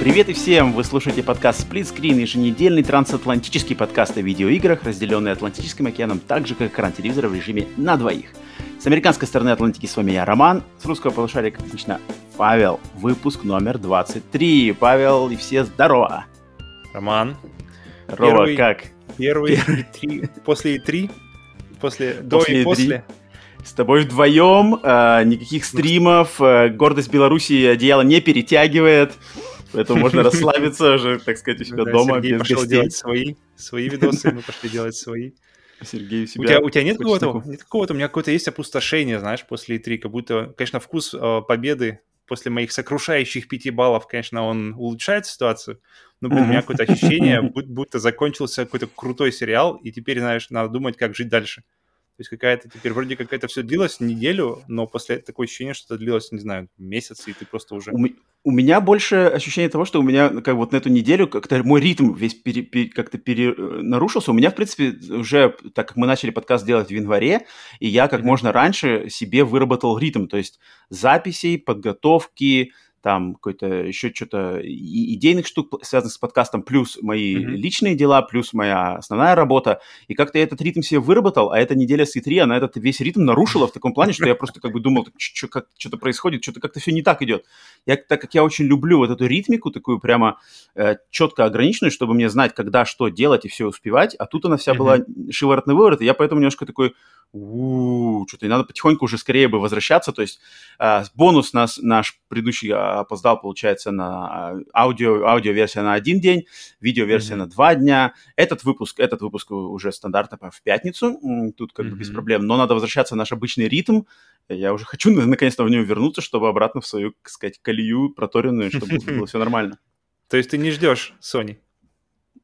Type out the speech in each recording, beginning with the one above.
Привет и всем! Вы слушаете подкаст Split Screen, еженедельный трансатлантический подкаст о видеоиграх, разделенный Атлантическим океаном, так же, как экран телевизора в режиме на двоих. С американской стороны Атлантики с вами я, Роман, с русского полушария, как обычно, Павел. Выпуск номер 23. Павел, и все здорово! Роман. Здорово, Первый- как? Первый и три. После и три. После, до После и и после. С тобой вдвоем, э, никаких стримов, э, гордость Беларуси одеяло не перетягивает, поэтому можно расслабиться уже, так сказать, у себя Да, дома Сергей без пошел гостей. делать свои, свои видосы, мы пошли делать свои. Сергей у У себя тебя, у тебя нет какого-то, нет какого-то, у меня какое-то есть опустошение, знаешь, после E3, как будто, конечно, вкус э, победы после моих сокрушающих пяти баллов, конечно, он улучшает ситуацию, но, блин, у меня какое-то ощущение, бу- будто закончился какой-то крутой сериал, и теперь, знаешь, надо думать, как жить дальше. То есть какая-то теперь, вроде как это все длилось неделю, но после этого такое ощущение, что это длилось, не знаю, месяц, и ты просто уже... У, у меня больше ощущение того, что у меня как вот на эту неделю как-то мой ритм весь пере- пере- как-то пере- э, нарушился. У меня, в принципе, уже, так как мы начали подкаст делать в январе, и я как можно раньше себе выработал ритм, то есть записей, подготовки, там какой-то еще что-то идейных штук, связанных с подкастом, плюс мои Мгм. личные дела, плюс моя основная работа. И как-то я этот ритм себе выработал, а эта неделя с E3, она этот весь ритм нарушила в таком плане, что я просто как бы думал, что-то происходит, что-то как-то все не так идет. Я, так как я очень люблю вот эту ритмику, такую прямо э, четко ограниченную, чтобы мне знать, когда что делать и все успевать, а тут она вся Мгм. была шиворот на выворот, и я поэтому немножко такой, что-то и надо потихоньку уже скорее бы возвращаться, то есть а, бонус нас, наш предыдущий а, опоздал, получается, на а, аудио, аудиоверсия на один день, видеоверсия Мгм. на два дня. Этот выпуск, этот выпуск уже стандартно в пятницу, тут как бы без проблем, но надо возвращаться в наш обычный ритм. Я уже хочу на- наконец-то в него вернуться, чтобы обратно в свою, так сказать, колею проторенную, чтобы было все нормально. То есть ты не ждешь Sony?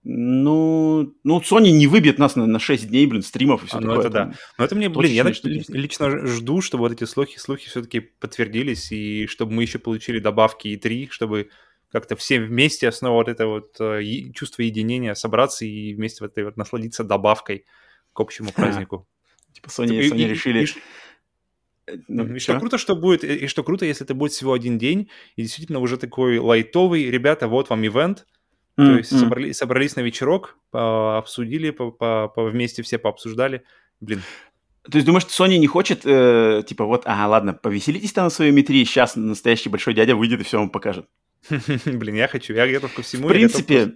Ну, ну, Sony не выбьет нас на, на 6 дней, блин, стримов и все А, ну такое. это да. Но это мне, блин, я так лично жду, чтобы вот эти слухи, слухи все-таки подтвердились, и чтобы мы еще получили добавки и 3 чтобы как-то все вместе, снова вот это вот э, чувство единения, собраться и вместе вот этой вот насладиться добавкой к общему празднику. Типа Sony, Sony решили... э, ну, и что чё? круто, что будет, и что круто, если это будет всего один день, и действительно уже такой лайтовый, ребята, вот вам ивент, то М, есть собрали- собрались на вечерок, по- обсудили, по- по- по- вместе все пообсуждали. Блин, То есть думаешь, что Sony не хочет, э, типа, вот, ага, ладно, повеселитесь там на своем E3, сейчас настоящий большой дядя выйдет и все вам покажет. Блин, я хочу, я готов ко всему. В принципе,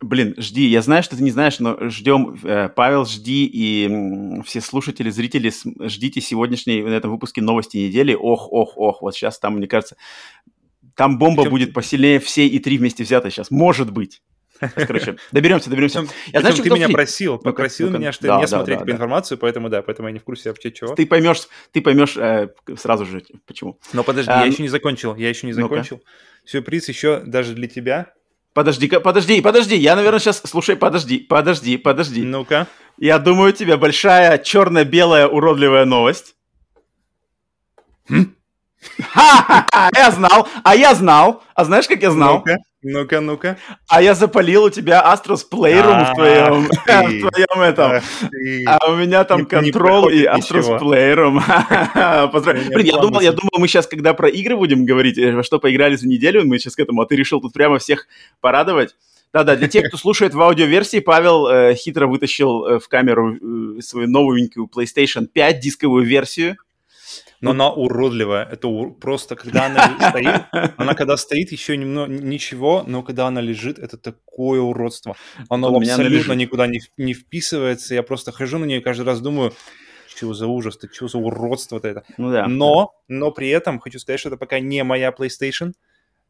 блин, жди, я знаю, что ты не знаешь, но ждем, э, Павел, жди, и м, все слушатели, зрители, с- ждите сегодняшней на этом выпуске новости недели. Ох, ох, ох, вот сейчас там, мне кажется, там бомба Причем- будет посильнее всей И3 вместе взятой сейчас, может быть. Сейчас, короче, доберемся, доберемся. Причем- Я знаю, ты меня встреч- просил, попросил меня, что Да, не да, смотреть да, по да. информацию, поэтому да, поэтому я не в курсе вообще чего. Ты поймешь, ты поймешь э, сразу же, почему. Но подожди, А, я ну- еще не закончил, я еще не закончил. Сюрприз еще даже для тебя. Подожди-ка, подожди, подожди, я, наверное, сейчас, слушай, подожди, подожди, подожди. Ну-ка. Я думаю, у тебя большая черно-белая уродливая новость. Ха-ха-ха, я знал, а я знал. А знаешь, как я знал? Ну-ка, ну-ка, ну-ка. А я запалил у тебя Astros Playroom в твоем, в твоем этом. А у меня там контрол и Astros. Playroom. Блин, я думал, я думал, мы сейчас, когда про игры будем говорить, э, во что поиграли за неделю, мы сейчас к этому, а ты решил тут прямо всех порадовать. Да-да, для тех, кто слушает в аудиоверсии, Павел э, хитро вытащил э, в камеру э, свою новенькую PlayStation 5 дисковую версию. Но она уродливая. Это ур- просто, когда она стоит, она когда стоит, еще немного, ничего, но когда она лежит, это такое уродство. Оно У абсолютно никуда не, не вписывается. Я просто хожу на нее и каждый раз думаю, что за ужас, ты что за уродство это. Ну да. Но, но при этом хочу сказать, что это пока не моя PlayStation.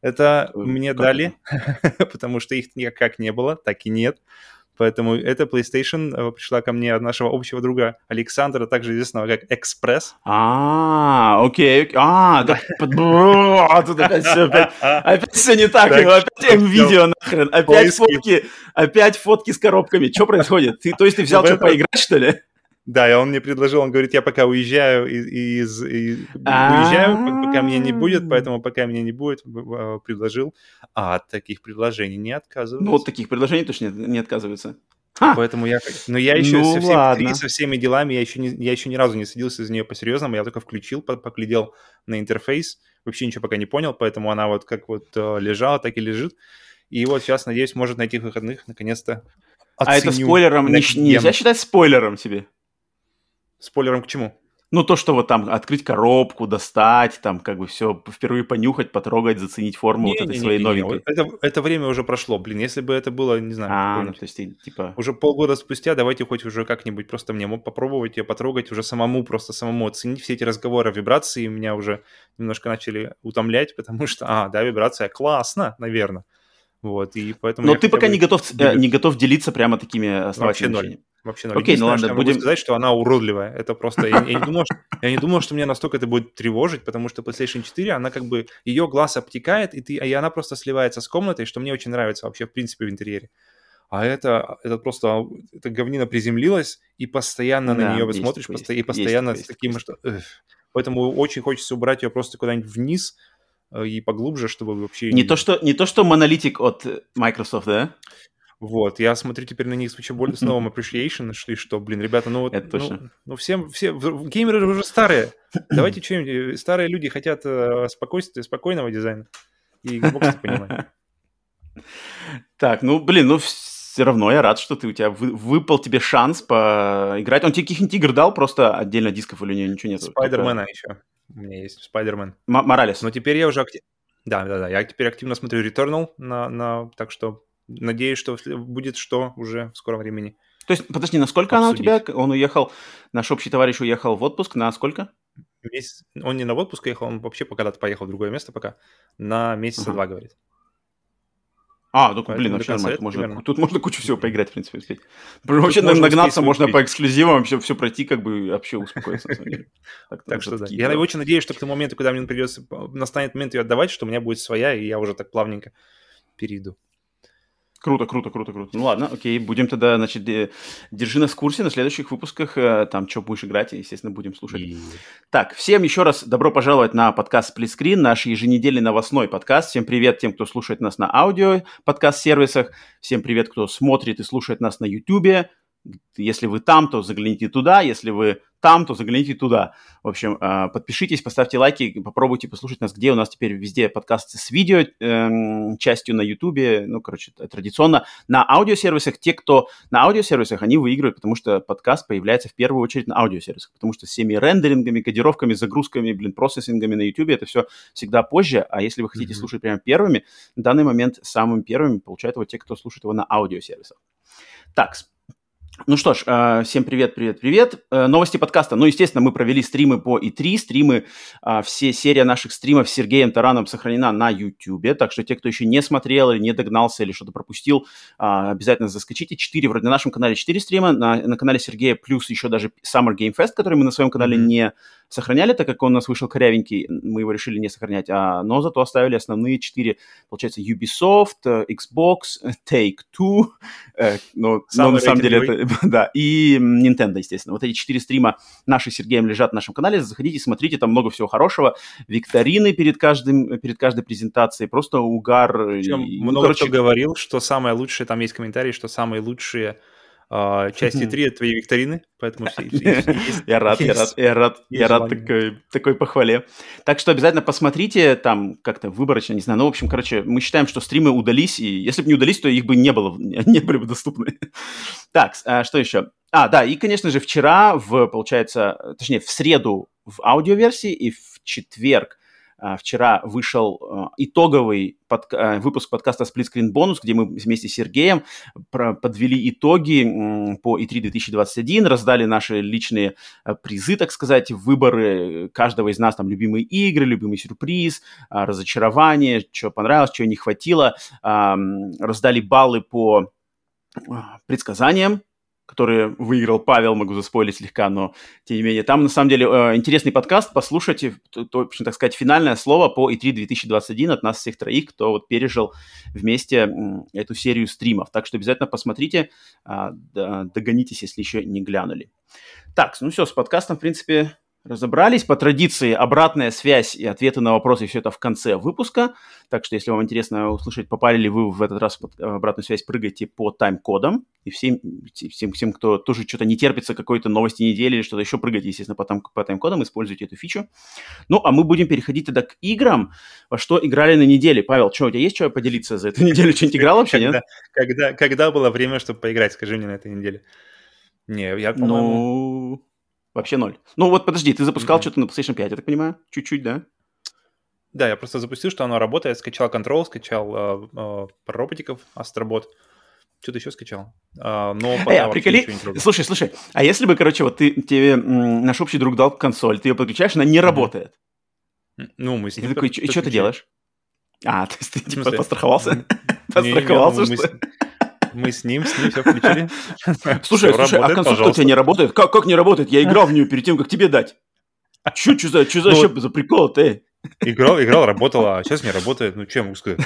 Это Э, мне как дали, потому что их никак не было, так и нет. Поэтому эта PlayStation э, пришла ко мне от нашего общего друга Александра, также известного как Экспресс. А, окей. А, Бро, тут опять все, опять, опять все не так. Опять видео нахрен. Опять фотки, опять фотки с коробками. Что происходит? Ты, то есть ты взял что, поиграть, что ли? Да, и он мне предложил, он говорит, я пока уезжаю из, из- из- уезжаю, пока меня не будет, поэтому пока меня не будет, э, предложил. А от таких предложений не отказываюсь. Ну, вот таких предложений точно не, не отказываются. Ха! Поэтому я... Но я еще Ну, со, всеми, ладно. со всеми делами, я еще, не, я еще ни разу не садился за нее по-серьезному, я только включил, по- поглядел на интерфейс, вообще ничего пока не понял, поэтому она вот как вот э, лежала, так и лежит. И вот сейчас, надеюсь, может на этих выходных наконец-то А это спойлером не, нельзя считать спойлером тебе? Спойлером к чему? Ну, то, что вот там открыть коробку, достать, там как бы все впервые понюхать, потрогать, заценить форму не, вот этой не, своей не, новенькой. Не, это, это время уже прошло, блин, если бы это было, не знаю, а, ну, то есть типа... Уже полгода спустя давайте хоть уже как-нибудь просто мне попробовать ее потрогать, уже самому, просто самому оценить все эти разговоры, вибрации меня уже немножко начали утомлять, потому что, а, да, вибрация, классно, наверное. Вот, и поэтому... Но ты пока не готов, э, не готов делиться прямо такими основательными Вообще ноль. Вообще ноль. Окей, ну ладно, что будем... могу сказать, что она уродливая. Это просто... Я, я, не думал, что, я не думал, что меня настолько это будет тревожить, потому что PlayStation 4, она как бы... Ее глаз обтекает, и, ты, и она просто сливается с комнатой, что мне очень нравится вообще, в принципе, в интерьере. А это, это просто... Это говнина приземлилась, и постоянно да, на нее есть, смотришь, есть, и постоянно есть, с таким, есть. что... Эх. Поэтому очень хочется убрать ее просто куда-нибудь вниз, э, и поглубже, чтобы вообще... Не, то, что, не то, что монолитик от Microsoft, да? Вот, я смотрю теперь на них с более с новым appreciation, шли, что, блин, ребята, ну, Это ну, точно. ну, всем, все, геймеры уже старые, давайте что-нибудь, э, старые люди хотят э, спокойствия, спокойного дизайна, и Xbox понимает. Так, ну, блин, ну, все равно я рад, что ты у тебя вы, выпал тебе шанс поиграть. Он тебе каких-нибудь игр дал, просто отдельно дисков или ничего нет? Спайдермена Только... еще. У меня есть Спайдермен. Моралес. Но теперь я уже актив... Да, да, да. Я теперь активно смотрю Returnal, на, на... так что надеюсь, что будет что уже в скором времени. То есть, подожди, насколько обсудить. она у тебя? Он уехал, наш общий товарищ уехал в отпуск, на сколько? Месяц, он не на отпуск уехал, он вообще когда-то поехал в другое место пока, на месяца ага. два, говорит. А, ну, блин, вообще нормально. Можно, тут можно кучу всего поиграть, в принципе, успеть. Вообще можно нагнаться, можно по эксклюзивам вообще все пройти, как бы вообще успокоиться, Так что да. Я очень надеюсь, что к тому моменту, когда мне придется, настанет момент ее отдавать, что у меня будет своя, и я уже так плавненько перейду. Круто, круто, круто, круто. Ну ладно, окей, будем тогда, значит, держи нас в курсе на следующих выпусках, э, там, что будешь играть, и, естественно, будем слушать. И... Так, всем еще раз добро пожаловать на подкаст Сплитскрин, наш еженедельный новостной подкаст. Всем привет тем, кто слушает нас на аудио подкаст-сервисах. Всем привет, кто смотрит и слушает нас на YouTube. Если вы там, то загляните туда. Если вы там, то загляните туда. В общем, а, подпишитесь, поставьте лайки, попробуйте послушать нас, где у нас теперь везде подкасты с видео, эм, частью на YouTube, ну, короче, традиционно. На аудиосервисах, те, кто на аудиосервисах, они выигрывают, потому что подкаст появляется в первую очередь на аудиосервисах, потому что с всеми рендерингами, кодировками, загрузками, блин, процессингами на YouTube это все всегда позже, а если вы хотите mm-hmm. слушать прямо первыми, в данный момент самым первыми получают его те, кто слушает его на аудиосервисах. Так, ну что ж, э, всем привет, привет, привет. Э, новости подкаста. Ну, естественно, мы провели стримы по И3. Стримы, э, все серия наших стримов с Сергеем Тараном сохранена на YouTube. Так что те, кто еще не смотрел или не догнался или что-то пропустил, обязательно заскочите. Четыре, вроде на нашем канале четыре стрима, на, на канале Сергея плюс еще даже Summer Game Fest, который мы на своем канале не сохраняли, так как он у нас вышел корявенький, мы его решили не сохранять, а, но зато оставили основные четыре, получается, Ubisoft, Xbox, Take-Two, э, но, но на самом деле это да, и Nintendo, естественно. Вот эти четыре стрима наши с Сергеем лежат на нашем канале. Заходите, смотрите, там много всего хорошего. Викторины перед, каждым, перед каждой презентацией, просто угар. Причем и, ну, много короче... кто говорил, что самое лучшее, там есть комментарии, что самые лучшие Uh, части 3 это твои викторины, поэтому все, я рад, я рад, я рад, я рад такой, такой похвале. Так что обязательно посмотрите, там как-то выборочно, не знаю, ну, в общем, короче, мы считаем, что стримы удались, и если бы не удались, то их бы не было, не были бы доступны. так, а, что еще? А, да, и, конечно же, вчера, в, получается, точнее, в среду в аудиоверсии и в четверг а, вчера вышел а, итоговый под, а, выпуск подкаста Split Screen Bonus, где мы вместе с Сергеем подвели итоги по E3 2021, раздали наши личные призы, так сказать, выборы каждого из нас, там, любимые игры, любимый сюрприз, разочарование, что понравилось, чего не хватило, раздали баллы по предсказаниям, которые выиграл Павел, могу заспойлить слегка, но тем не менее. Там, на самом деле, э, интересный подкаст, послушайте, точно так сказать, финальное слово по E3 2021 от нас всех троих, кто вот пережил вместе эту серию стримов. Так что обязательно посмотрите, а, догонитесь, если еще не глянули. Так, ну все, с подкастом, в принципе, разобрались. По традиции обратная связь и ответы на вопросы, все это в конце выпуска. Так что, если вам интересно услышать, попали ли вы в этот раз под обратную связь, прыгайте по тайм-кодам. И всем, всем, всем, кто тоже что-то не терпится какой-то новости недели или что-то еще, прыгайте, естественно, по, там, по тайм-кодам, используйте эту фичу. Ну, а мы будем переходить тогда к играм. Во что играли на неделе? Павел, что, у тебя есть что поделиться за эту неделю? Что-нибудь играл вообще, когда, нет? Когда, когда было время, чтобы поиграть, скажи мне на этой неделе. Не, я, по-моему... Ну, вообще ноль. Ну вот подожди, ты запускал mm-hmm. что-то на PlayStation 5, я так понимаю? Чуть-чуть, да? Да, я просто запустил, что оно работает, скачал Control, скачал э, э, роботиков, Астробот. Что-то еще скачал. А, но пока а, приколи... Слушай, слушай, а если бы, короче, вот ты, тебе м, наш общий друг дал консоль, ты ее подключаешь, она не mm-hmm. работает. Ну, мы с ним... И ты такой, и что ты делаешь? А, то есть ты типа постраховался? Постраховался, ну, что мы с ним, с ним все включили. Слушай, слушай, а консоль у тебя не работает? Как, как не работает? Я играл в нее перед тем, как тебе дать. Че, что за, что за, ну, за прикол ты? Играл, играл, работала, а сейчас не работает. Ну, чем могу сказать?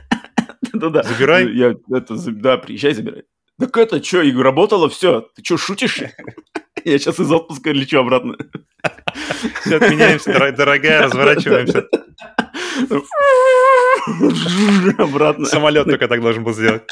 Да-да. Забирай. Ну, я, это, да, приезжай, забирай. Так это что, игра работала, все. Ты что, шутишь? Я сейчас из отпуска лечу обратно. Все, отменяемся, дорогая, разворачиваемся. Обратно. Самолет только так должен был сделать.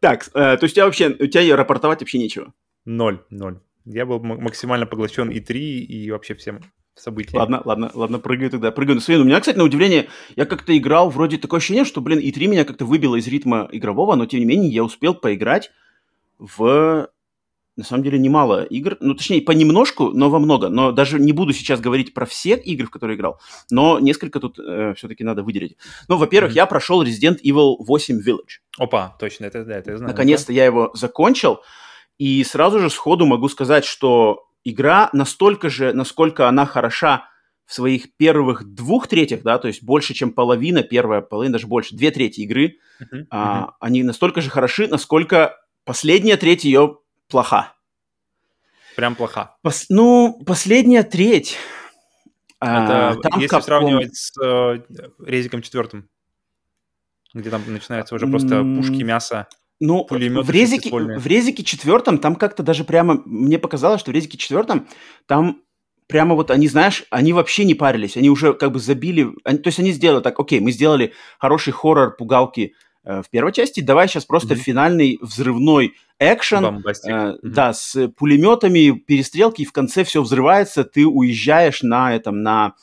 Так, э, то есть у тебя вообще, у тебя рапортовать вообще нечего? Ноль, ноль. Я был максимально поглощен и 3, и вообще всем событиям. Ладно, ладно, ладно, прыгаю тогда, прыгаю на свои. У меня, кстати, на удивление, я как-то играл, вроде такое ощущение, что, блин, и 3 меня как-то выбило из ритма игрового, но, тем не менее, я успел поиграть в на самом деле немало игр, ну, точнее, понемножку, но во много. Но даже не буду сейчас говорить про все игры, в которые играл, но несколько тут э, все-таки надо выделить. Ну, во-первых, mm-hmm. я прошел Resident Evil 8 Village. Опа, точно, это, да, это я знаю. Наконец-то я его закончил, и сразу же сходу могу сказать, что игра настолько же, насколько она хороша в своих первых двух третьих, да, то есть больше, чем половина, первая половина, даже больше, две трети игры, uh-huh, а, uh-huh. они настолько же хороши, насколько последняя треть ее плоха. Прям плоха. Пос, ну, последняя треть. А, Это а, если Capcom... сравнивать с э, Резиком четвертым, где там начинается уже просто пушки, мясо. Ну, в резике, в резике четвертом там как-то даже прямо, мне показалось, что в резике четвертом там прямо вот они, знаешь, они вообще не парились, они уже как бы забили, они, то есть они сделали так, окей, мы сделали хороший хоррор, пугалки в первой части, давай сейчас просто mm-hmm. финальный взрывной экшен, э, mm-hmm. да, с пулеметами, перестрелки, и в конце все взрывается, ты уезжаешь на этом, на,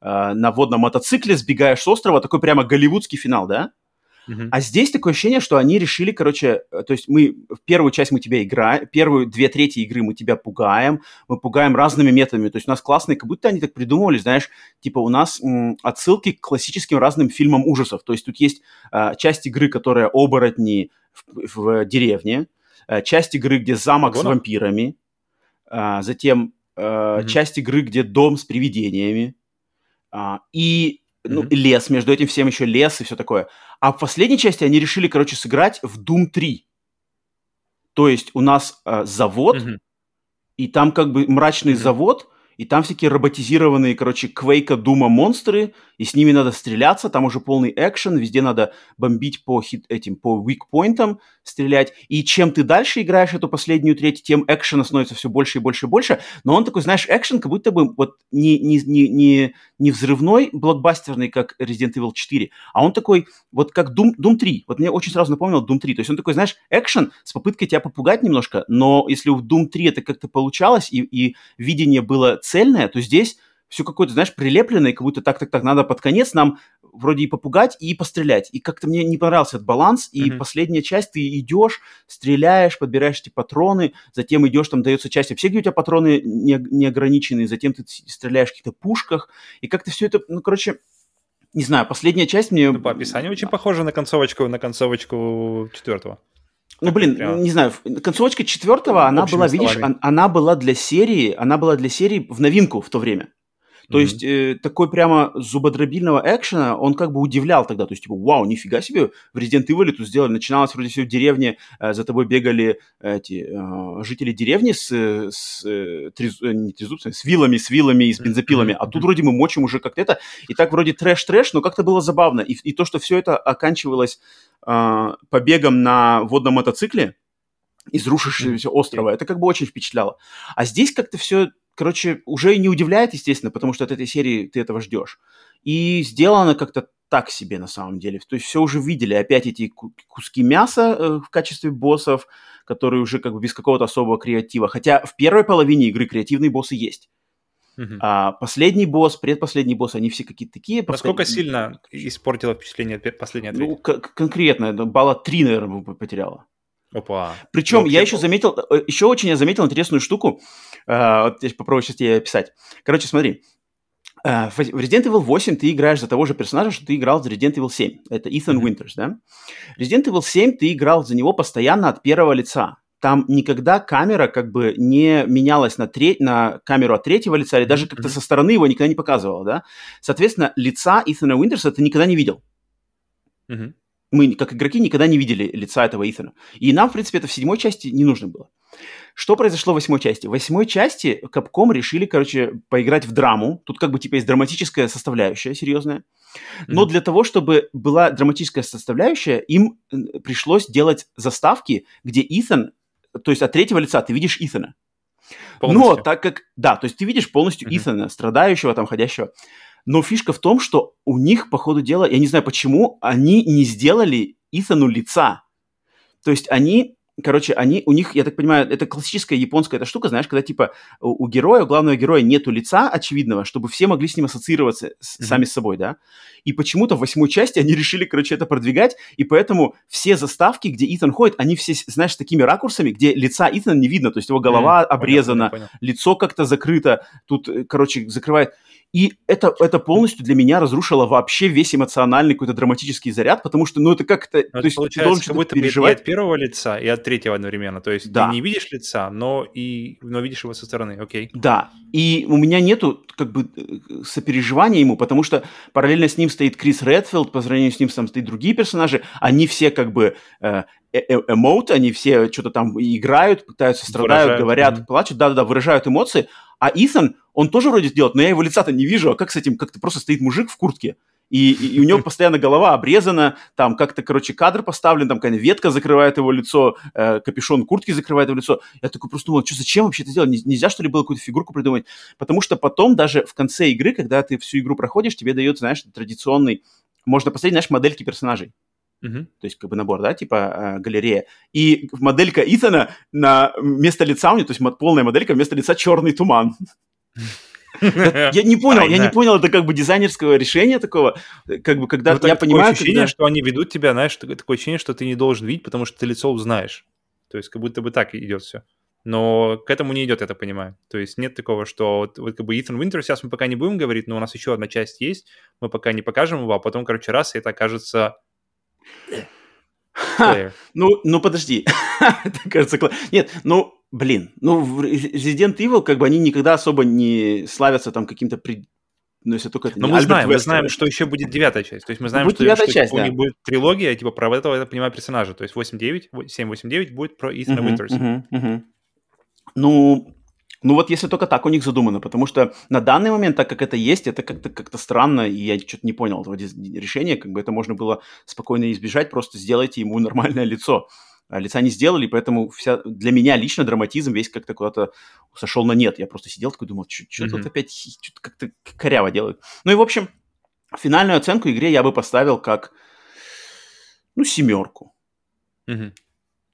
э, на водном мотоцикле, сбегаешь с острова, такой прямо голливудский финал, да? Uh-huh. А здесь такое ощущение, что они решили, короче, э, то есть мы в первую часть мы тебя играем, первую две трети игры мы тебя пугаем, мы пугаем разными методами. То есть у нас классные, как будто они так придумывали, знаешь, типа у нас м, отсылки к классическим разным фильмам ужасов. То есть тут есть э, часть игры, которая оборотни в, в деревне, э, часть игры, где замок Гона? с вампирами, э, затем э, uh-huh. часть игры, где дом с привидениями, э, и ну, mm-hmm. лес, между этим всем еще лес и все такое. А в последней части они решили, короче, сыграть в Doom 3. То есть у нас э, завод, mm-hmm. и там как бы мрачный mm-hmm. завод, и там всякие роботизированные, короче, Квейка, Дума монстры, и с ними надо стреляться, там уже полный экшен, везде надо бомбить по хит, этим, по weak стрелять, и чем ты дальше играешь эту последнюю треть, тем экшена становится все больше и больше и больше, но он такой, знаешь, экшен как будто бы вот не, не, не, не, не взрывной, блокбастерный, как Resident Evil 4, а он такой, вот как Doom, Doom 3, вот мне очень сразу напомнил Doom 3, то есть он такой, знаешь, экшен с попыткой тебя попугать немножко, но если в Doom 3 это как-то получалось, и, и видение было цельное, то здесь все какое-то, знаешь, прилепленное, как будто так-так-так, надо под конец нам вроде и попугать, и пострелять. И как-то мне не понравился этот баланс, и mm-hmm. последняя часть, ты идешь, стреляешь, подбираешь эти патроны, затем идешь, там дается часть вообще, где у тебя патроны не, не ограниченные, затем ты стреляешь в каких-то пушках, и как-то все это, ну, короче, не знаю, последняя часть мне... Ну, по описанию очень похоже на концовочку, на концовочку четвертого. Ну, блин, прямо... не знаю, концовочка четвертого, она была, словами. видишь, она была для серии, она была для серии в новинку в то время. То mm-hmm. есть э, такой прямо зубодробильного экшена, он как бы удивлял тогда. То есть, типа, вау, нифига себе, в Resident Evil тут сделали. Начиналось вроде все в деревне, э, за тобой бегали эти э, жители деревни с, с, э, трез, э, не трезубцами, с вилами, с вилами и с бензопилами. Mm-hmm. А тут вроде мы мочим уже как-то это. И так вроде трэш-трэш, но как-то было забавно. И, и то, что все это оканчивалось э, побегом на водном мотоцикле, из рушившегося острова. Это как бы очень впечатляло. А здесь как-то все короче, уже не удивляет, естественно, потому что от этой серии ты этого ждешь. И сделано как-то так себе на самом деле. То есть все уже видели. Опять эти куски мяса э, в качестве боссов, которые уже как бы без какого-то особого креатива. Хотя в первой половине игры креативные боссы есть. Uh-huh. А последний босс, предпоследний босс, они все какие-то такие. Насколько послед... сильно испортило впечатление последней ответы? Ну, к- конкретно, балла 3, наверное, потеряла. Опа. Причем ну, я еще заметил, э, еще очень я заметил интересную штуку. Uh, вот я попробую сейчас тебе описать. Короче, смотри. В Resident Evil 8 ты играешь за того же персонажа, что ты играл в Resident Evil 7. Это Ethan mm-hmm. Winters, да? Resident Evil 7 ты играл за него постоянно от первого лица там никогда камера как бы не менялась на, треть, на камеру от третьего лица, или даже как-то со стороны его никогда не показывала, да. Соответственно, лица Итана Уинтерса ты никогда не видел. Mm-hmm. Мы, как игроки, никогда не видели лица этого Итана. И нам, в принципе, это в седьмой части не нужно было. Что произошло в восьмой части? В восьмой части Capcom решили, короче, поиграть в драму. Тут как бы типа есть драматическая составляющая серьезная. Но mm-hmm. для того, чтобы была драматическая составляющая, им пришлось делать заставки, где Итан то есть от третьего лица ты видишь Итана. Полностью. Но так как, да, то есть ты видишь полностью uh-huh. Итана, страдающего там, ходящего. Но фишка в том, что у них, по ходу дела, я не знаю почему, они не сделали Итану лица. То есть они короче, они, у них, я так понимаю, это классическая японская эта штука, знаешь, когда, типа, у, у героя, у главного героя нету лица очевидного, чтобы все могли с ним ассоциироваться с, mm-hmm. сами с собой, да. И почему-то в восьмой части они решили, короче, это продвигать, и поэтому все заставки, где Итан ходит, они все, знаешь, с такими ракурсами, где лица Итана не видно, то есть его голова mm-hmm. обрезана, понял, понял. лицо как-то закрыто, тут, э, короче, закрывает. И это, это полностью для меня разрушило вообще весь эмоциональный какой-то драматический заряд, потому что, ну, это как-то... то есть получается, ты должен как будто переживать. и от первого лица, и от третьего одновременно. То есть да. ты не видишь лица, но и но видишь его со стороны, окей. Да, и у меня нету как бы э, сопереживания ему, потому что параллельно с ним стоит Крис Редфилд, по сравнению с ним там стоят другие персонажи, они все как бы э, э, эмоут, они все что-то там играют, пытаются, страдают, выражают, говорят, mm-hmm. плачут, да-да-да, выражают эмоции, а Итан, он тоже вроде делает, но я его лица-то не вижу. А как с этим? Как-то просто стоит мужик в куртке, и, и, у него постоянно голова обрезана, там как-то, короче, кадр поставлен, там какая-то ветка закрывает его лицо, э, капюшон куртки закрывает его лицо. Я такой просто думал, что зачем вообще это делать? Нельзя, что ли, было какую-то фигурку придумать? Потому что потом даже в конце игры, когда ты всю игру проходишь, тебе дают, знаешь, традиционный, можно посмотреть, знаешь, модельки персонажей. Uh-huh. То есть как бы набор, да, типа э, галерея. И моделька Итана на место лица у него, то есть полная моделька, вместо лица черный туман. Я не понял, я не понял, это как бы дизайнерского решения такого, как бы когда ну, я понимаю... ощущение, что они ведут тебя, знаешь, такое ощущение, что ты не должен видеть, потому что ты лицо узнаешь. То есть как будто бы так идет все. Но к этому не идет, я так понимаю. То есть нет такого, что вот, вот как бы Ethan Winter сейчас мы пока не будем говорить, но у нас еще одна часть есть, мы пока не покажем его, а потом, короче, раз, и это окажется Ха, ну, ну подожди. Это кажется Нет, ну, блин, ну, в Resident Evil, как бы они никогда особо не славятся там каким-то при... Ну, если только это Но мы знаем, мы знаем, что еще будет девятая часть. То есть мы знаем, будет что, что часть, типа, да. у них будет трилогия, типа, про этого, я понимаю, персонажа. То есть 8-9, 7-8-9 будет про Итана uh-huh, Винтерса. Uh-huh, uh-huh. Ну, ну вот если только так у них задумано, потому что на данный момент, так как это есть, это как-то как странно, и я что-то не понял этого решения, как бы это можно было спокойно избежать, просто сделайте ему нормальное лицо. А лица не сделали, поэтому вся, для меня лично драматизм весь как-то куда-то сошел на нет. Я просто сидел такой, думал, что mm-hmm. тут опять что-то как-то коряво делают. Ну и, в общем, финальную оценку игре я бы поставил как, ну, семерку. Mm-hmm.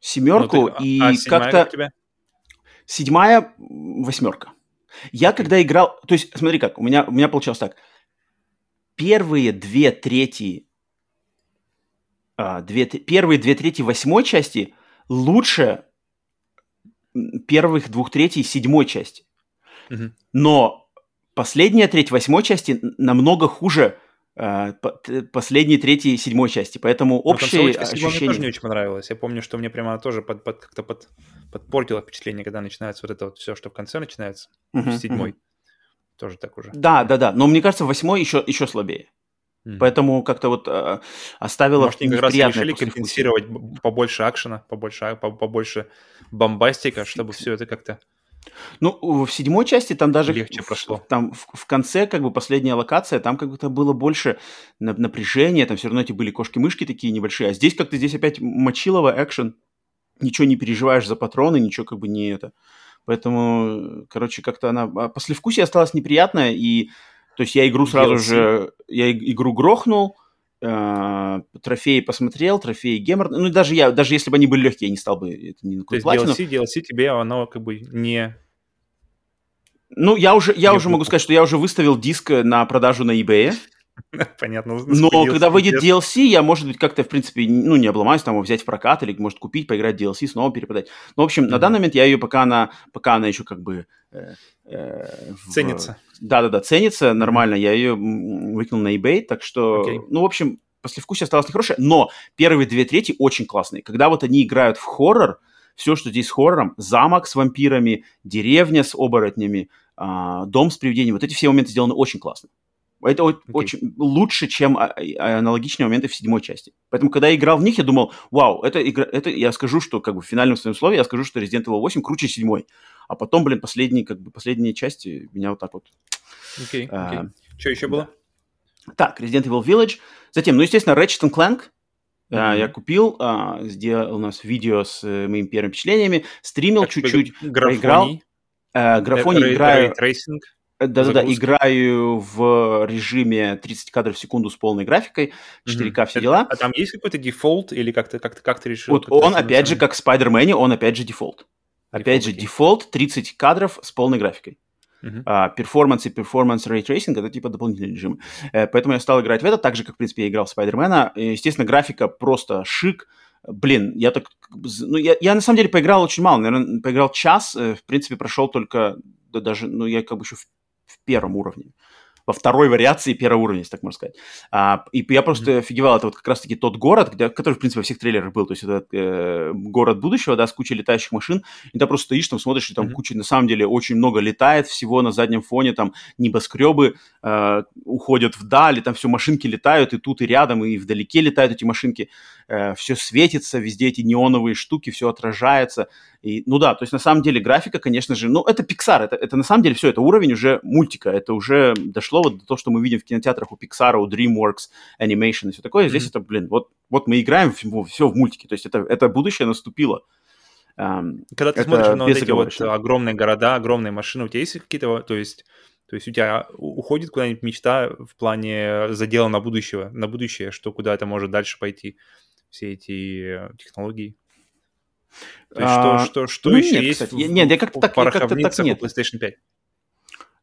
Семерку, ну, ты, и а, как-то... Как Седьмая восьмерка. Я когда играл... То есть, смотри как, у меня, у меня получалось так. Первые две трети... А, две, первые две трети восьмой части лучше первых двух третей седьмой части. Угу. Но последняя треть восьмой части намного хуже Э, последней, третьей, седьмой части. Поэтому общее ощущение... Мне тоже не очень понравилось. Я помню, что мне прямо тоже под, под, как-то под, подпортило впечатление, когда начинается вот это вот все, что в конце начинается, uh-huh, в седьмой. Uh-huh. Тоже так уже. Да, да, да. Но мне кажется, восьмой еще, еще слабее. Mm-hmm. Поэтому как-то вот э, оставило Может, они как раз решили компенсировать побольше акшена, побольше, побольше бомбастика, чтобы все это как-то ну, в седьмой части там даже... Легче прошло. Там в, в конце, как бы, последняя локация, там как будто было больше напряжения, там все равно эти были кошки-мышки такие небольшие, а здесь как-то здесь опять мочилово экшен, ничего не переживаешь за патроны, ничего как бы не это... Поэтому, короче, как-то она... а, Послевкусие осталось неприятное, и... То есть я игру сразу DLC. же... Я игру грохнул, э, трофеи посмотрел, трофеи гемор... Ну, даже я, даже если бы они были легкие, я не стал бы это не на То есть платину. DLC, DLC тебе оно как бы не... Ну, я уже, я Не уже могу купил. сказать, что я уже выставил диск на продажу на eBay. Понятно. Но когда выйдет. DLC, я, может быть, как-то, в принципе, ну, не обломаюсь, там, его взять в прокат или, может, купить, поиграть в DLC, снова перепродать. Ну, в общем, на данный момент я ее пока она, пока она еще как бы... э, э, Ценится. Да-да-да, ценится нормально. Я ее выкинул на eBay, так что... Окей. Ну, в общем, послевкусие осталось нехорошее, но первые две трети очень классные. Когда вот они играют в хоррор, все, что здесь с хоррором, замок с вампирами, деревня с оборотнями, а, дом с привидениями, вот эти все моменты сделаны очень классно. Это о- очень лучше, чем а- а- аналогичные моменты в седьмой части. Поэтому, когда я играл в них, я думал, вау, это игра, это я скажу, что как бы в финальном своем слове я скажу, что Resident Evil 8 круче седьмой. А потом, блин, последние, как бы, последние части меня вот так вот Окей, А, окей. Что еще было? так, Resident Evil Village. Затем, ну, естественно, Ratchet Clank. А, Мгм. Я купил, а, сделал у нас видео с э, моими первыми впечатлениями, стримил Как чуть-чуть. Э, Графоний играю, ray tracing? э, да-да-да, играю в режиме 30 кадров в секунду с полной графикой, 4К все Это- дела. А там есть какой-то дефолт или как-то как как ты решил? Вот это он, все опять же, как в Spider-Man, он опять же дефолт. Опять же, дефолт 30 кадров с полной графикой. А, performance и performance ray tracing это типа дополнительные режимы. Э, Поэтому я стал играть в это, так же, как, в принципе, я играл в Спайдермена. Естественно, графика просто шик. Блин, я так... Ну, я, я на самом деле поиграл очень мало. Наверное, поиграл час. э, В принципе, прошел только... Да даже... Ну, я как бы еще в, в первом уровне. Во второй вариации первого уровня, если так можно сказать. А, и я просто офигевал. Это вот как раз-таки тот город, где, который, в принципе, во всех трейлерах был. То есть это э, город будущего, да, с кучей летающих машин. И ты просто стоишь, там смотришь, и там Мгм. куча, на самом деле, очень много летает всего на заднем фоне, там небоскребы э, уходят вдаль, и там все машинки летают, и тут, и рядом, и вдалеке летают эти машинки. все светится, везде эти неоновые штуки, все отражается. И, ну да, то есть на самом деле графика, конечно же, ну это Pixar, это, это на самом деле все, это уровень уже мультика, это уже дошло вот до того, что мы видим в кинотеатрах у Pixar, у DreamWorks, Animation и все такое. Здесь Мгм. это, блин, вот, вот мы играем все в мультике, то есть это, это будущее наступило. Эм, Когда ты это смотришь на вот эти вот огромные города, огромные машины, у тебя есть какие-то, то есть, то есть у тебя уходит куда-нибудь мечта в плане задела на будущего, на будущее, что куда это может дальше пойти, все эти технологии? То есть А, что, что, что ну еще нет, есть кстати, в, нет, я как-то в так- я как-то так нет. PlayStation 5?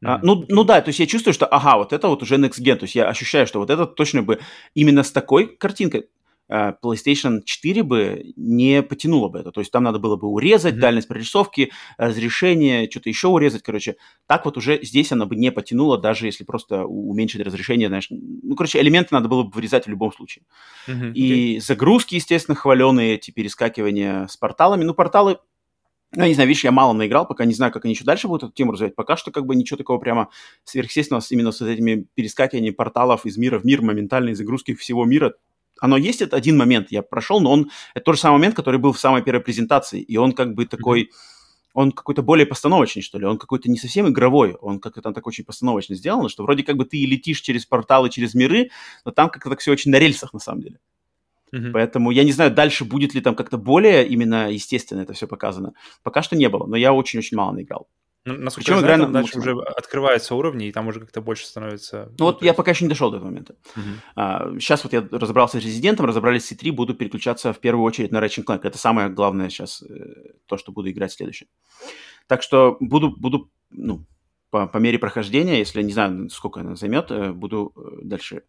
А, ну, ну да, то есть я чувствую, что, ага, вот это вот уже Next Gen, то есть я ощущаю, что вот это точно бы именно с такой картинкой э, PlayStation 4 бы не потянуло бы это. То есть там надо было бы урезать Мгм. дальность прорисовки, разрешение, что-то еще урезать, короче. Так вот уже здесь она бы не потянула, даже если просто уменьшить разрешение, знаешь. Ну, короче, элементы надо было бы вырезать в любом случае. Окей. И загрузки, естественно, хваленые, эти перескакивания с порталами. Ну, порталы, ну, я не знаю, видишь, я мало наиграл, пока не знаю, как они еще дальше будут эту тему развивать. Пока что как бы ничего такого прямо сверхъестественного именно с этими перескакиваниями порталов из мира в мир, моментальной загрузки всего мира. Оно есть, это один момент, я прошел, но он, это тот же самый момент, который был в самой первой презентации, и он как бы такой, он какой-то более постановочный, что ли, он какой-то не совсем игровой, он как-то там так очень постановочно сделано, что вроде как бы ты и летишь через порталы, через миры, но там как-то так все очень на рельсах, на самом деле. Мгм. Поэтому я не знаю, дальше будет ли там как-то более именно естественно это все показано. Пока что не было, но я очень-очень мало наиграл. Ну, Насколько Причем я игра знаю, там на дальше уже открываются уровни, и там уже как-то больше становится... Ну вот то я есть- пока еще не дошел до этого момента. Мгм. сейчас вот я разобрался с Резидентом, разобрались с C3, буду переключаться в первую очередь на Ratchet Clank. Это самое главное сейчас, э, то, что буду играть следующее. Так что буду, буду ну, по, по мере прохождения, если не знаю, сколько она займет, э, буду э, дальше,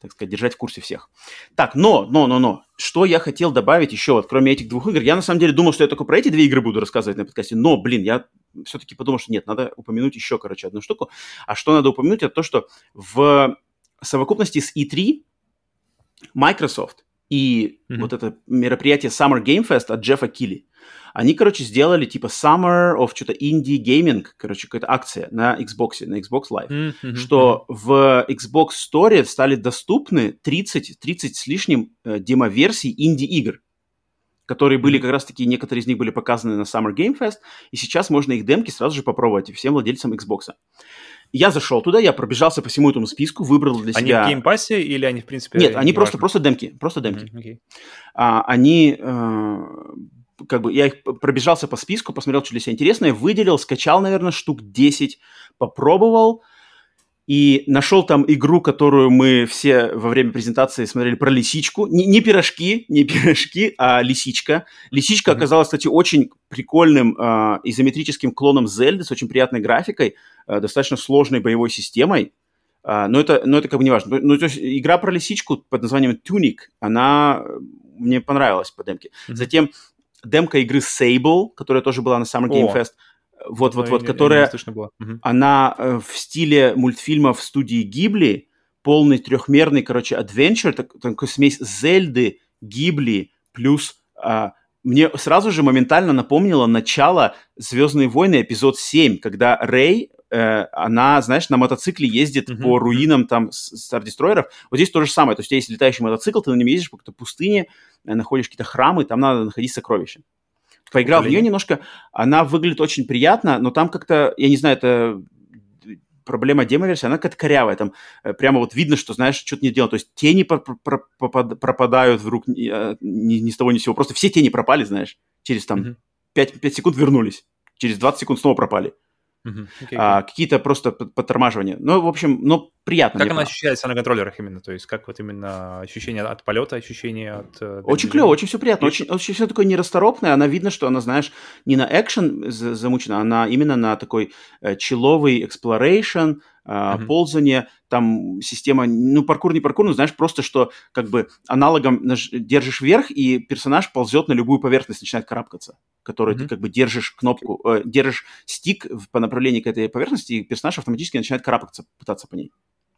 так сказать, держать в курсе всех. Так, но, но, но, но, что я хотел добавить еще, вот кроме этих двух игр, я на самом деле думал, что я только про эти две игры буду рассказывать на подкасте, но, блин, я все-таки подумал, что нет, надо упомянуть еще, короче, одну штуку. А что надо упомянуть, это то, что в совокупности с E3 Microsoft и Мгм. вот это мероприятие Summer Game Fest от Джеффа Килли, они, короче, сделали типа Summer of что-то Indie Gaming, короче, какая-то акция на Xbox, на Xbox Live, мгм, что в Xbox Store стали доступны 30, 30 с лишним э, демо-версий инди-игр, которые были как раз-таки, некоторые из них были показаны на Summer Game Fest, и сейчас можно их демки сразу же попробовать всем владельцам Xbox. Я зашел туда, я пробежался по всему этому списку, выбрал для Они себя... в геймпассе или они, в принципе... Нет, они просто, важно? просто демки, просто демки. Мгм, окей. А, они э, как бы я их пробежался по списку, посмотрел, что для себя интересное, выделил, скачал, наверное, штук 10, попробовал, и нашел там игру, которую мы все во время презентации смотрели про лисичку. Не, не пирожки, не пирожки, а лисичка. Лисичка mm-hmm. оказалась, кстати, очень прикольным э, изометрическим клоном Зельды с очень приятной графикой, э, достаточно сложной боевой системой. Uh, но, это, но это как бы не важно. Ну, то есть игра про лисичку под названием Tunic, она мне понравилась по демке. Mm-hmm. Затем демка игры Sable, которая тоже была на Summer Game Fest. Вот-вот-вот, которая... Угу. Она э, в стиле мультфильмов студии Гибли, полный трехмерный, короче, адвенчур, так, такой смесь Зельды, Гибли, плюс... А, мне сразу же моментально напомнило начало «Звездные войны» эпизод 7, когда Рэй, э, она, знаешь, на мотоцикле ездит uh-huh. по руинам там Стар-Дестройеров. Вот здесь то же самое. То есть у тебя есть летающий мотоцикл, ты на нем ездишь по какой-то пустыне, э, находишь какие-то храмы, там надо находить сокровища поиграл в нее немножко, она выглядит очень приятно, но там как-то, я не знаю, это проблема демо-версии, она какая-то корявая, там э, прямо вот видно, что, знаешь, что-то не делал, то есть тени пропадают вдруг ни, ни, ни с того ни с сего, просто все тени пропали, знаешь, через там mm-hmm. 5, 5 секунд вернулись, через 20 секунд снова пропали. Uh-huh. Okay, а, какие-то просто подтормаживания. Ну, в общем, ну, приятно. Как она правда. ощущается на контроллерах именно? То есть как вот именно ощущение от полета, ощущение от... Э, очень клево, очень все приятно. Очень, очень все такое нерасторопное. Она видно, что она, знаешь, не на экшен замучена, она именно на такой э, человый exploration, uh-huh. ползание, там система, ну, паркур не паркур, но знаешь, просто что как бы аналогом наж- держишь вверх, и персонаж ползет на любую поверхность, начинает карабкаться, которую uh-huh. ты как бы держишь кнопку, э, держишь стик по направлению к этой поверхности, и персонаж автоматически начинает карабкаться, пытаться по ней.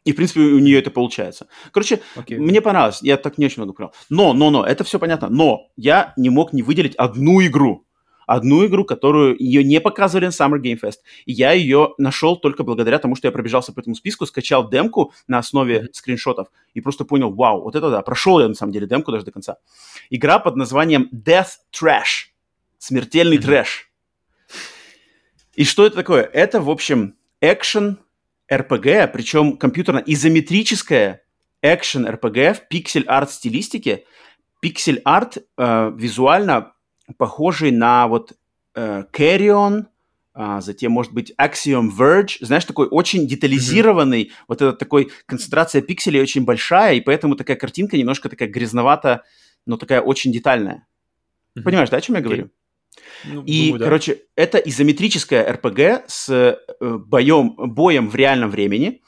И, в принципе, у нее это получается. Короче, okay. мне понравилось. Я так не очень много понял. Но, но, но, это все понятно. Но я не мог не выделить одну игру одну игру, которую ее не показывали на Summer Game Fest. И я ее нашел только благодаря тому, что я пробежался по этому списку, скачал демку на основе скриншотов и просто понял, вау, вот это да, прошел я на самом деле демку даже до конца. Игра под названием Death Trash. Смертельный mm-hmm. трэш. И что это такое? Это, в общем, экшен RPG, причем компьютерно-изометрическая экшен RPG в пиксель-арт стилистике. Пиксель-арт э, визуально похожий на вот э, Carrion, а, затем, может быть, Axiom Verge, знаешь, такой очень детализированный, mm-hmm. вот этот такой, концентрация пикселей очень большая, и поэтому такая картинка немножко такая грязновата, но такая очень детальная. Mm-hmm. Понимаешь, да, о чем я говорю? Ну, и, думаю, да. короче, это изометрическая RPG с э, боем, боем в реальном времени,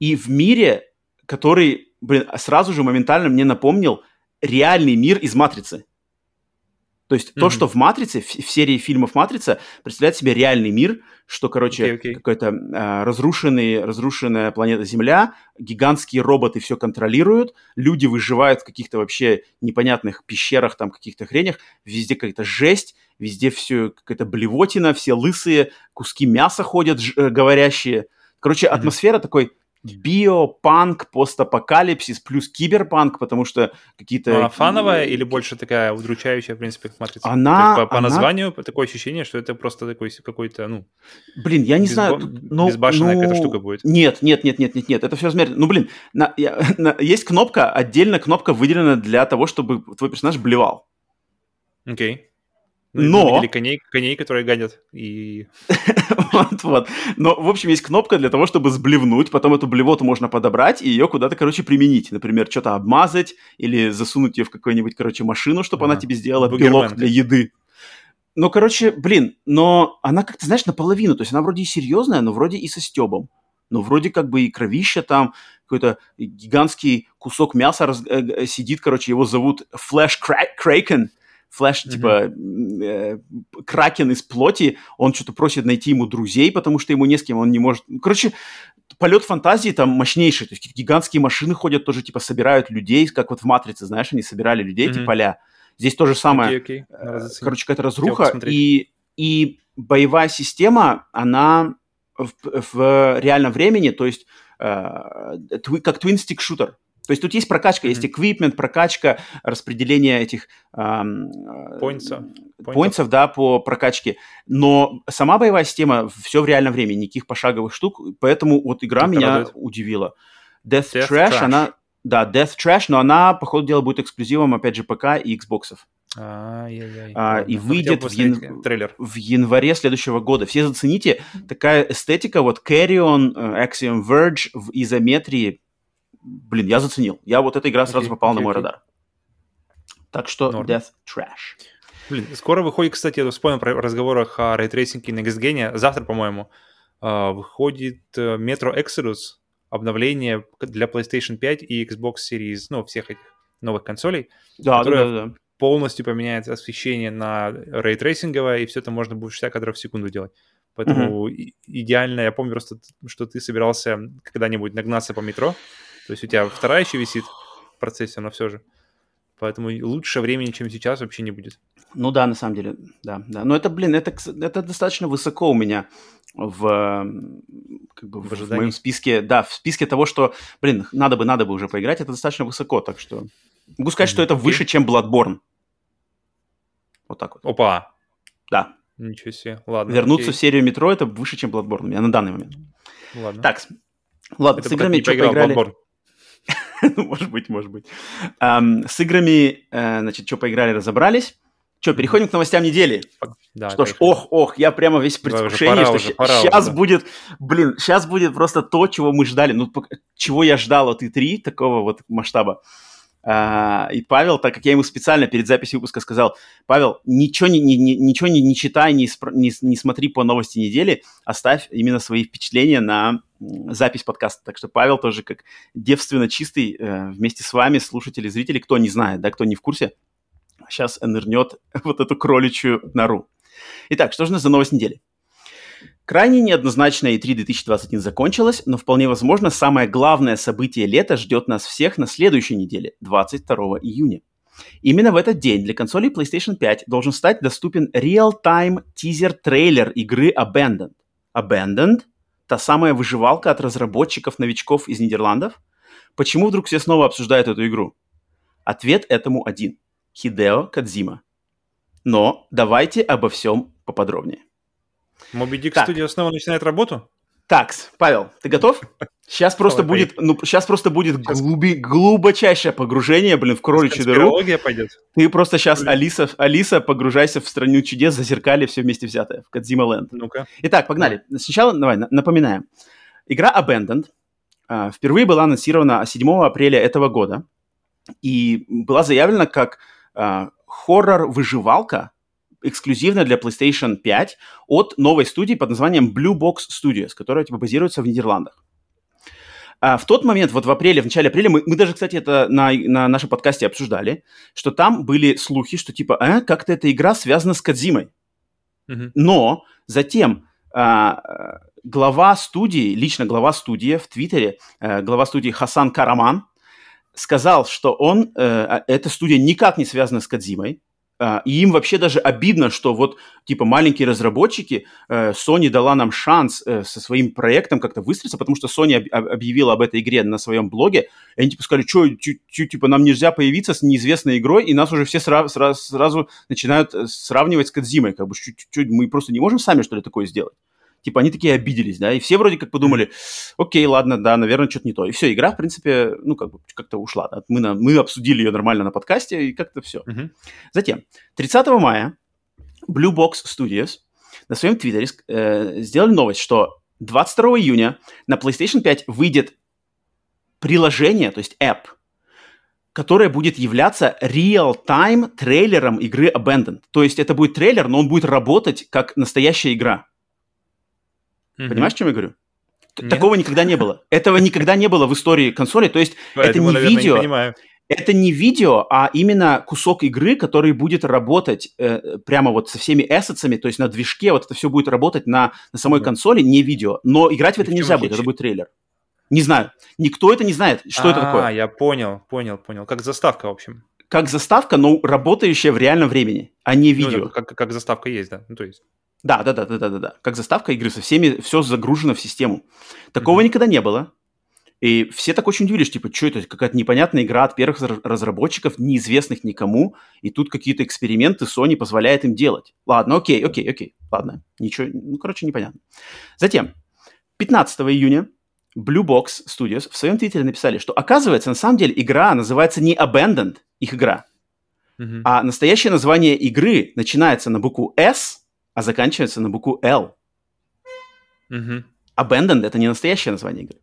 и в мире, который, блин, сразу же моментально мне напомнил реальный мир из «Матрицы». То есть mm-hmm. то, что в «Матрице», в, в серии фильмов «Матрица» представляет себе реальный мир, что, короче, okay, okay. какой-то э, разрушенный, разрушенная планета Земля, гигантские роботы все контролируют, люди выживают в каких-то вообще непонятных пещерах, там, каких-то хренях, везде какая-то жесть, везде все какая-то блевотина, все лысые, куски мяса ходят ж, э, говорящие. Короче, mm-hmm. атмосфера такой биопанк, постапокалипсис плюс киберпанк, потому что какие-то... Но она фановая или больше такая удручающая, в принципе, как матрица? Она... по, по она... названию такое ощущение, что это просто такой какой-то, ну... Блин, я не безбо... знаю... Ну, безбашенная ну... какая-то штука будет. Нет, нет, нет, нет, нет, нет, это все размеренно. Ну, блин, на, я, на, есть кнопка, отдельно кнопка выделена для того, чтобы твой персонаж блевал. Окей. Okay. Ну, Но... Мы видели коней, коней, которые гадят. И... Вот-вот. Но, в общем, есть кнопка для того, чтобы сблевнуть. Потом эту блевоту можно подобрать и ее куда-то, короче, применить. Например, что-то обмазать или засунуть ее в какую-нибудь, короче, машину, чтобы она тебе сделала белок для еды. Ну, короче, блин, но она как-то, знаешь, наполовину. То есть она вроде и серьезная, но вроде и со стебом. Ну, вроде как бы и кровища там, какой-то гигантский кусок мяса раз, э, сидит, короче, его зовут Flash Kraken. Флэш, mm-hmm. типа, э, кракен из плоти, он что-то просит найти ему друзей, потому что ему не с кем, он не может... Короче, полет фантазии там мощнейший, то есть гигантские машины ходят тоже, типа, собирают людей, как вот в «Матрице», знаешь, они собирали людей, mm-hmm. эти поля. Здесь то же самое. Okay, okay. Короче, какая-то разруха, и, и боевая система, она в, в реальном времени, то есть э, как twin-stick-шутер. То есть тут есть прокачка, mm-hmm. есть equipment, прокачка, распределение этих эм, поинтсов, да, по прокачке. Но сама боевая система все в реальном времени, никаких пошаговых штук, поэтому вот игра Это меня радует. удивила. Death, Death Trash, Trash, она, да, Death Trash, но она, по ходу дела, будет эксклюзивом, опять же, ПК и Xbox. Ай-яй-яй. А, и Ну, выйдет в, ян- трейлер. в январе следующего года. Все зацените, такая эстетика, вот Carrion, э, Axiom Verge в изометрии. Блин, я заценил. Я вот эта игра сразу попала на окей, мой окей. радар. Так что Норм. Death Trash. Блин, скоро выходит, кстати, я вспомнил про разговорах о рейтрейсинге на Next Gen. Завтра, по-моему, а, выходит э, Metro Exodus, обновление для PlayStation 5 и Xbox Series, ну, всех этих новых консолей. Да, да, Которая- да, да. Полностью поменяется освещение на рейтрейсинговое, и все это можно будет 60 кадров в секунду делать. Поэтому и- идеально, я помню просто, что ты собирался когда-нибудь нагнаться по метро, то есть у тебя вторая еще висит в процессе, но все же. Поэтому лучше времени, чем сейчас, вообще не будет. Ну да, на самом деле, да, да. Но это, блин, это, это достаточно высоко у меня в, как бы, В в, моем списке, да, в списке того, что, блин, надо бы, надо бы уже поиграть, это достаточно высоко, так что могу сказать, что это выше, чем Bloodborne. Вот так вот, Опа! да. Ничего себе. Ладно. Вернуться в окей. серию метро это выше, чем Bloodborne у меня на данный момент. Ладно. Так, ладно, Это с играми что поиграл в поиграли? Bloodborne. Может быть, может быть. С играми, э, значит, что поиграли, разобрались. Что, переходим к новостям недели. Да, Что ж, поехали. ох, ох, я прямо весь в уже, предвкушении, пора что уже, пора уже, сейчас да. будет, блин, сейчас будет просто то, чего мы ждали, ну, чего я ждал от И3, такого вот масштаба. И Павел, так как я ему специально перед записью выпуска сказал, Павел, ничего не, не- ничего не, не читай, не, не, не смотри по новости недели, оставь именно свои впечатления на запись подкаста. Так что Павел тоже как девственно чистый э, вместе с вами, слушатели, зрители, кто не знает, да, кто не в курсе, сейчас нырнет вот эту кроличью нору. Итак, что же у нас за новость недели? Крайне неоднозначная E3 2021 закончилась, но вполне возможно самое главное событие лета ждет нас всех на следующей неделе, 22 июня. Именно в этот день для консолей PlayStation 5 должен стать доступен real-time тизер-трейлер игры Abandoned. Abandoned? Та самая выживалка от разработчиков-новичков из Нидерландов? Почему вдруг все снова обсуждают эту игру? Ответ этому один. Хидео Кадзима. Но давайте обо всем поподробнее. Моби Дик Так. Studio снова начинает работу? Такс, Павел, ты готов? Сейчас просто Давай, будет, ну, сейчас просто будет Сейчас- глуби- глубочайшее погружение, блин, в кроличью дыру. Пойдет. Ты просто сейчас, Блин. Алиса, Алиса, погружайся в страну чудес, зазеркалье, все вместе взятое, в Кадзима Ленд. Ну-ка. Итак, погнали. Сначала, давай, на- напоминаем. Игра Abandoned а, впервые была анонсирована 7 апреля этого года и была заявлена как а, хоррор-выживалка, эксклюзивная для PlayStation 5 от новой студии под названием Blue Box Studios, которая типа базируется в Нидерландах. А, в тот момент, вот в апреле, в начале апреля, мы, мы даже, кстати, это на, на нашем подкасте обсуждали, что там были слухи, что типа, э, как-то эта игра связана с Кадзимой. Мгм. Но затем а, глава студии, лично глава студии в Твиттере, э, глава студии Хасан Караман сказал, что он, э, а, эта студия никак не связана с Кадзимой, а, и им вообще даже обидно, что вот, типа, маленькие разработчики, э, Sony дала нам шанс э, со своим проектом как-то выстрелиться, потому что Sony об- об- объявила об этой игре на своем блоге, и они, типа, сказали, что, типа, нам нельзя появиться с неизвестной игрой, и нас уже все сра- сра- сразу начинают э, сравнивать с Кадзимой, как бы, чуть- чуть- мы просто не можем сами, что ли, такое сделать? Типа, они такие обиделись, да, и все вроде как подумали, окей, ладно, да, наверное, что-то не то. И все, игра, в принципе, ну, как бы, как-то ушла, да. Мы, на- мы обсудили ее нормально на подкасте, и как-то все. Мгм. Затем, 30 мая Blue Box Studios на своем твиттере э, сделали новость, что 22 июня на PlayStation 5 выйдет приложение, то есть app, которое будет являться real-time трейлером игры Abandoned. То есть это будет трейлер, но он будет работать как настоящая игра. Мгм. Понимаешь, о чем я говорю? Нет. Такого никогда не было. Этого никогда не было в истории консоли. То есть Поэтому, не наверное, видео. Не понимаю. это не видео, а именно кусок игры, который будет работать э, прямо вот со всеми эссетсами, то есть на движке, вот это все будет работать на, на самой Мгм. консоли, не видео. Но играть в И это чем нельзя будет, это будет трейлер. Не знаю. Никто это не знает, что это А, такое. я понял, понял, понял. Как заставка, в общем. Как заставка, но работающая в реальном времени, а не Ну, видео. да, как, как заставка есть, да. Ну, то есть. Да, да, да, да, да, да, да. Как заставка игры со всеми, все загружено в систему. Такого Мгм. никогда не было. И все так очень удивились, типа, что это, какая-то непонятная игра от первых разра- разработчиков, неизвестных никому, и тут какие-то эксперименты Sony позволяет им делать. Ладно, окей, окей, окей, ладно, ничего, ну, короче, непонятно. Затем, 15 июня Blue Box Studios в своем твиттере написали, что, оказывается, на самом деле игра называется не Abandoned, их игра, Mm-hmm. А настоящее название игры начинается на букву S, а заканчивается на букву L. Mm-hmm. Abandoned — это не настоящее название игры.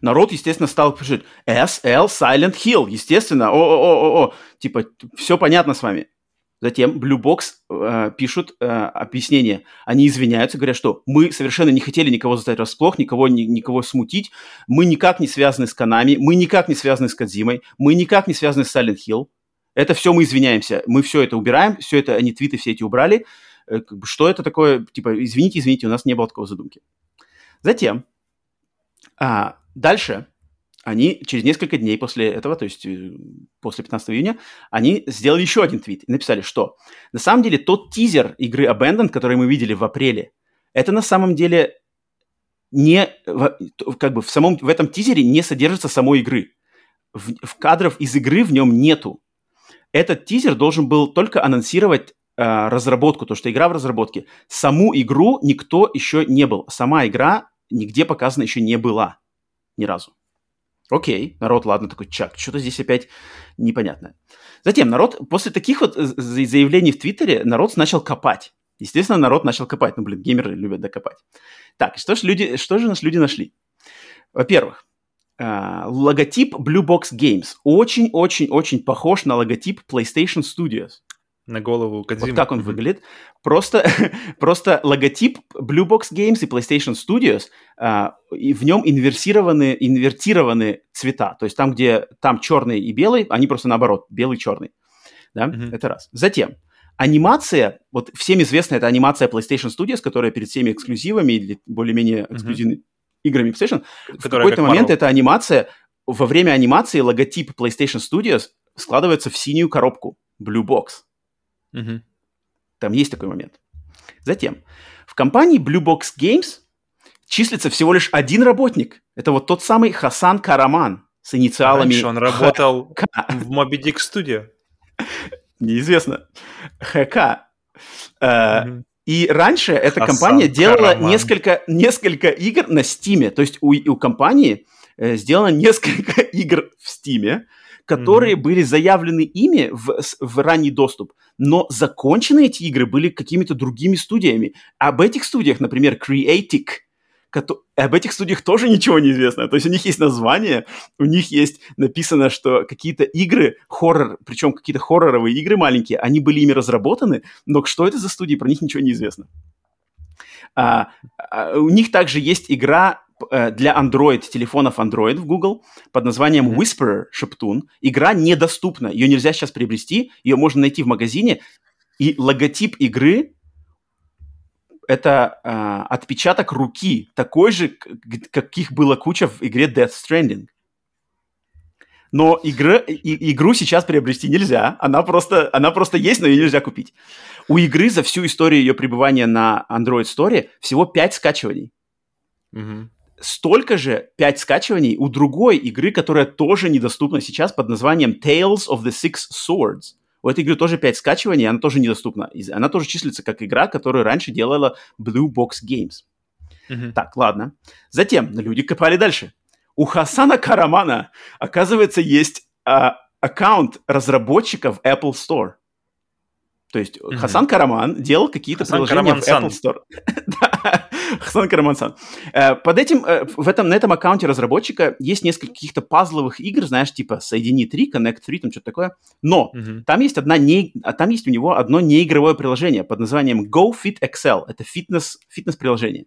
Народ, естественно, стал пишать S, L, Silent Hill. Естественно, о-о-о-о, типа, все понятно с вами. Затем Blue Box э, пишут э, объяснение. Они извиняются, говорят, что мы совершенно не хотели никого заставить расплох, никого, ни, никого смутить. Мы никак не связаны с Канами, мы никак не связаны с Кадзимой, мы никак не связаны с Silent Hill. Это все мы извиняемся. Мы все это убираем, все это, они твиты все эти убрали. Э, что это такое? Типа, извините, извините, у нас не было такого задумки. Затем, а, дальше они через несколько дней после этого, то есть э, после 15 июня, они сделали еще один твит и написали, что на самом деле тот тизер игры Abandoned, который мы видели в апреле, это на самом деле не, как бы в самом, в этом тизере не содержится самой игры. В, в кадров из игры в нем нету. Этот тизер должен был только анонсировать разработку, то, что игра в разработке. Саму игру никто еще не был. Сама игра нигде показана еще не была. Ни разу. Окей, народ, ладно, такой, чак, что-то здесь опять непонятное. Затем народ, после таких вот заявлений в Твиттере, народ начал копать. Естественно, народ начал копать. Ну, блин, геймеры любят докопать. Так, что, ж люди, что же нас люди нашли? Во-первых, э, логотип Blue Box Games очень-очень-очень похож на логотип PlayStation Studios на голову Кодзимы. Вот как он выглядит. Просто, просто логотип Blue Box Games и PlayStation Studios, а, и в нем инверсированы, инвертированы цвета. То есть там, где там черный и белый, они просто наоборот, белый-черный. Да? Mm-hmm. Это раз. Затем, анимация, вот всем известна эта анимация PlayStation Studios, которая перед всеми эксклюзивами или более-менее эксклюзивными mm-hmm. играми PlayStation, которая в какой-то момент эта анимация, во время анимации логотип PlayStation Studios складывается в синюю коробку Blue Box. Угу. Там есть такой момент. Затем, в компании Blue Box Games числится всего лишь один работник. Это вот тот самый Хасан Караман с инициалами... Раньше он работал ХК. в Moby Dick Studio. Неизвестно. ХК. Угу. И раньше эта Хасан компания делала несколько, несколько игр на Steam. То есть у, у компании э, сделано несколько игр в Steam, которые mm-hmm. были заявлены ими в, в ранний доступ, но закончены эти игры были какими-то другими студиями. Об этих студиях, например, Creatic, об этих студиях тоже ничего не известно. То есть у них есть название, у них есть написано, что какие-то игры, хоррор, причем какие-то хорроровые игры маленькие, они были ими разработаны, но что это за студии, про них ничего не известно. А, а, у них также есть игра для Android, телефонов Android в Google под названием Whisperer, Шептун. Игра недоступна, ее нельзя сейчас приобрести, ее можно найти в магазине. И логотип игры это э, отпечаток руки, такой же, каких было куча в игре Death Stranding. Но игры, и, игру сейчас приобрести нельзя, она просто, она просто есть, но ее нельзя купить. У игры за всю историю ее пребывания на Android Store всего 5 скачиваний. Угу столько же 5 скачиваний у другой игры, которая тоже недоступна сейчас под названием Tales of the Six Swords. У этой игры тоже 5 скачиваний, она тоже недоступна. Она тоже числится как игра, которую раньше делала Blue Box Games. Mm-hmm. Так, ладно. Затем люди копали дальше. У Хасана Карамана, оказывается, есть а, аккаунт разработчиков Apple Store. То есть mm-hmm. Хасан Караман делал какие-то приложения в Apple Store. Хасан Карамансан. Э, под этим, э, в этом, на этом аккаунте разработчика есть несколько каких-то пазловых игр, знаешь, типа «Соедини 3», «Connect 3», там что-то такое. Но mm-hmm. там есть одна не, а там есть у него одно неигровое приложение под названием Go Fit Excel. Это фитнес, фитнес-приложение.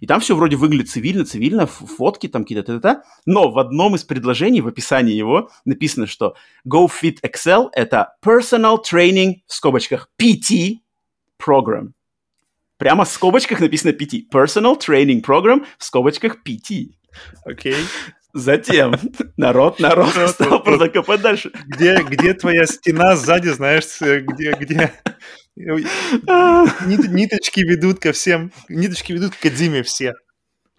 И там все вроде выглядит цивильно, цивильно, фотки там какие-то, та, та, но в одном из предложений, в описании его, написано, что Go Fit Excel — это Personal Training, в скобочках, PT Program. Прямо в скобочках написано PT. Personal Training Program в скобочках PT. Окей. Okay. Затем народ, народ стал просто копать дальше. Где, где твоя стена сзади, знаешь, где, где ниточки ведут ко всем, ниточки ведут к Кадиме все.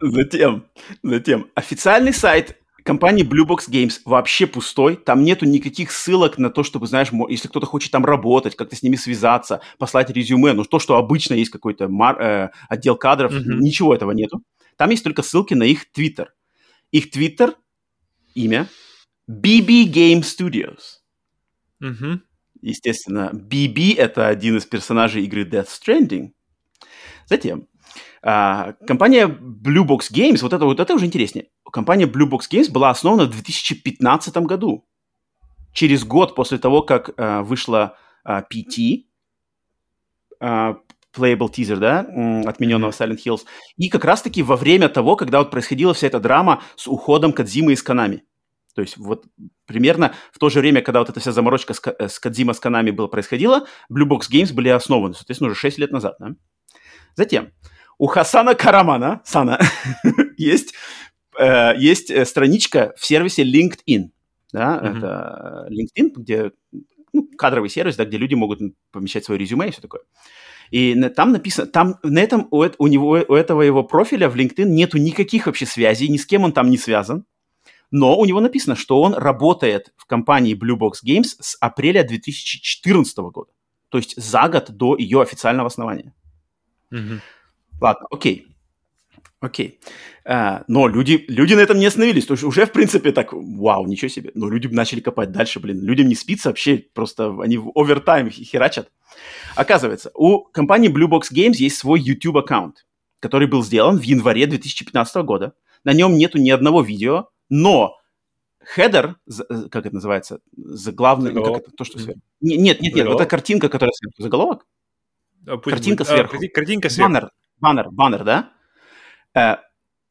Затем, затем официальный сайт компании Blue Box Games вообще пустой, там нету никаких ссылок на то, чтобы, знаешь, если кто-то хочет там работать, как-то с ними связаться, послать резюме, ну то, что обычно есть какой-то мар- э, отдел кадров, mm-hmm. ничего этого нету. Там есть только ссылки на их твиттер. Их твиттер, имя, BB Game Studios. Mm-hmm. Естественно, BB — это один из персонажей игры Death Stranding. Затем, а, компания Blue Box Games, вот это, вот это уже интереснее. Компания Blue Box Games была основана в 2015 году. Через год после того, как а, вышла а, PT, а, playable teaser, да, отмененного Silent Hills. И как раз-таки во время того, когда вот происходила вся эта драма с уходом Кадзимы из Канами. То есть вот примерно в то же время, когда вот эта вся заморочка с, э, с Кадзима с Канами была происходила, Blue Box Games были основаны, соответственно, уже 6 лет назад. Да? Затем, у Хасана Карамана, Сана, есть, э, есть э, страничка в сервисе LinkedIn. Да? Mm-hmm. Это LinkedIn, где ну, кадровый сервис, да, где люди могут помещать свое резюме и все такое. И там написано, там на этом у, у него у этого его профиля в LinkedIn нету никаких вообще связей, ни с кем он там не связан. Но у него написано, что он работает в компании Blue Box Games с апреля 2014 года. То есть за год до ее официального основания. Mm-hmm. Ладно, окей. Окей. А, но люди, люди на этом не остановились. То есть уже, в принципе, так, вау, ничего себе. Но люди начали копать дальше, блин. Людям не спится вообще, просто они в овертайм херачат. Оказывается, у компании Blue Box Games есть свой YouTube-аккаунт, который был сделан в январе 2015 года. На нем нету ни одного видео, но хедер, э, как это называется, заглавный, ну, как это, то, что сверху. Нет, нет, нет, вот эта картинка, которая сверху, заголовок. А, картинка будет. сверху. А, картинка сверху. Баннер, баннер, баннер, да? Э,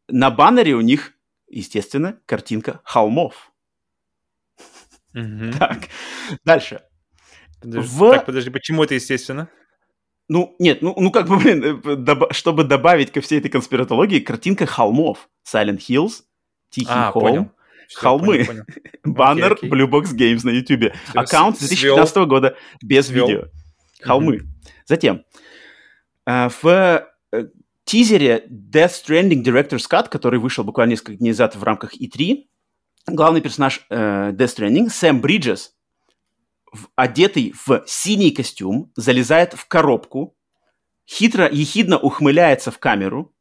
на баннере у них, естественно, картинка холмов. Mm-hmm. Так, дальше. Подожди, в... Так, подожди, почему это естественно? Ну, нет, ну, ну как бы, блин, э, доб- чтобы добавить ко всей этой конспиратологии, картинка холмов. Silent Hills, Тихий а, холм, понял. Все, холмы, понял, понял. баннер окей, окей. Blue Box Games на YouTube. Аккаунт с 2015 свел. года без свел. видео. Холмы. Mm-hmm. Затем, э, в э, тизере Death Stranding Director's Cut, который вышел буквально несколько дней назад в рамках E3, главный персонаж э, Death Stranding, Сэм Бриджес, в, одетый в синий костюм, залезает в коробку, хитро, ехидно ухмыляется в камеру,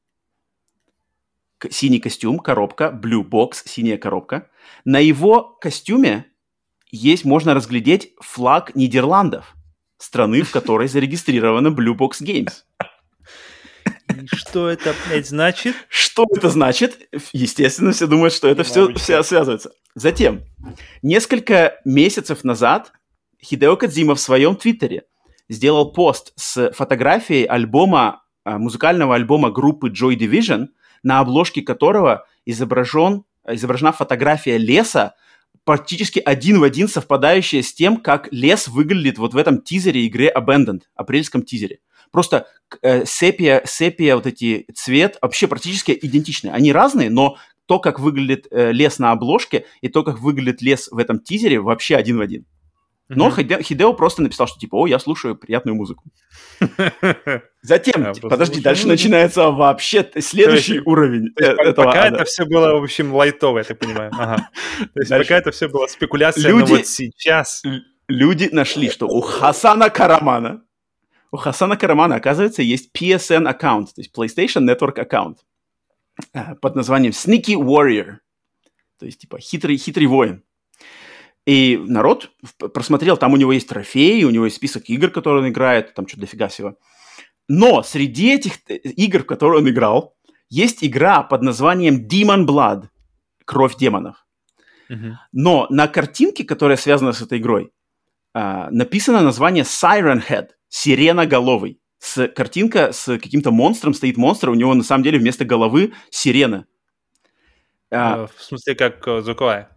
синий костюм, коробка, blue box, синяя коробка. На его костюме есть, можно разглядеть флаг Нидерландов, страны, в которой зарегистрирована Blue Box Games. И что это, блядь, значит? Что это значит? Естественно, все думают, что это все, все связывается. Затем, несколько месяцев назад Хидео Кадзима в своем твиттере сделал пост с фотографией альбома, а, музыкального альбома группы Joy Division, на обложке которого изображен, изображена фотография леса, практически один в один совпадающая с тем, как лес выглядит вот в этом тизере игры Abandoned, апрельском тизере. Просто э, сепия, сепия, вот эти цвет вообще практически идентичны. Они разные, но то, как выглядит э, лес на обложке и то, как выглядит лес в этом тизере, вообще один в один. Но mm-hmm. Хидео просто написал, что типа, о, я слушаю приятную музыку. Затем, а, подожди, дальше начинается вообще следующий уровень этого. Пока это все было, в общем, лайтово, я так понимаю. То есть пока это все было спекуляция, но вот сейчас... Люди нашли, что у Хасана Карамана, у Хасана Карамана, оказывается, есть PSN аккаунт, то есть PlayStation Network аккаунт э, под названием Sneaky Warrior. То есть, типа, хитрый, хитрый воин. И народ просмотрел, там у него есть трофеи, у него есть список игр, которые он играет, там что-то дофига всего. Но среди этих э, игр, в которые он играл, есть игра под названием Demon Blood, Кровь демонов. Uh-huh. Но на картинке, которая связана с этой игрой, а, написано название Siren Head, сиреноголовый. С, картинка с каким-то монстром, стоит монстр, у него на самом деле вместо головы сирена. А, в смысле, как э, звуковая?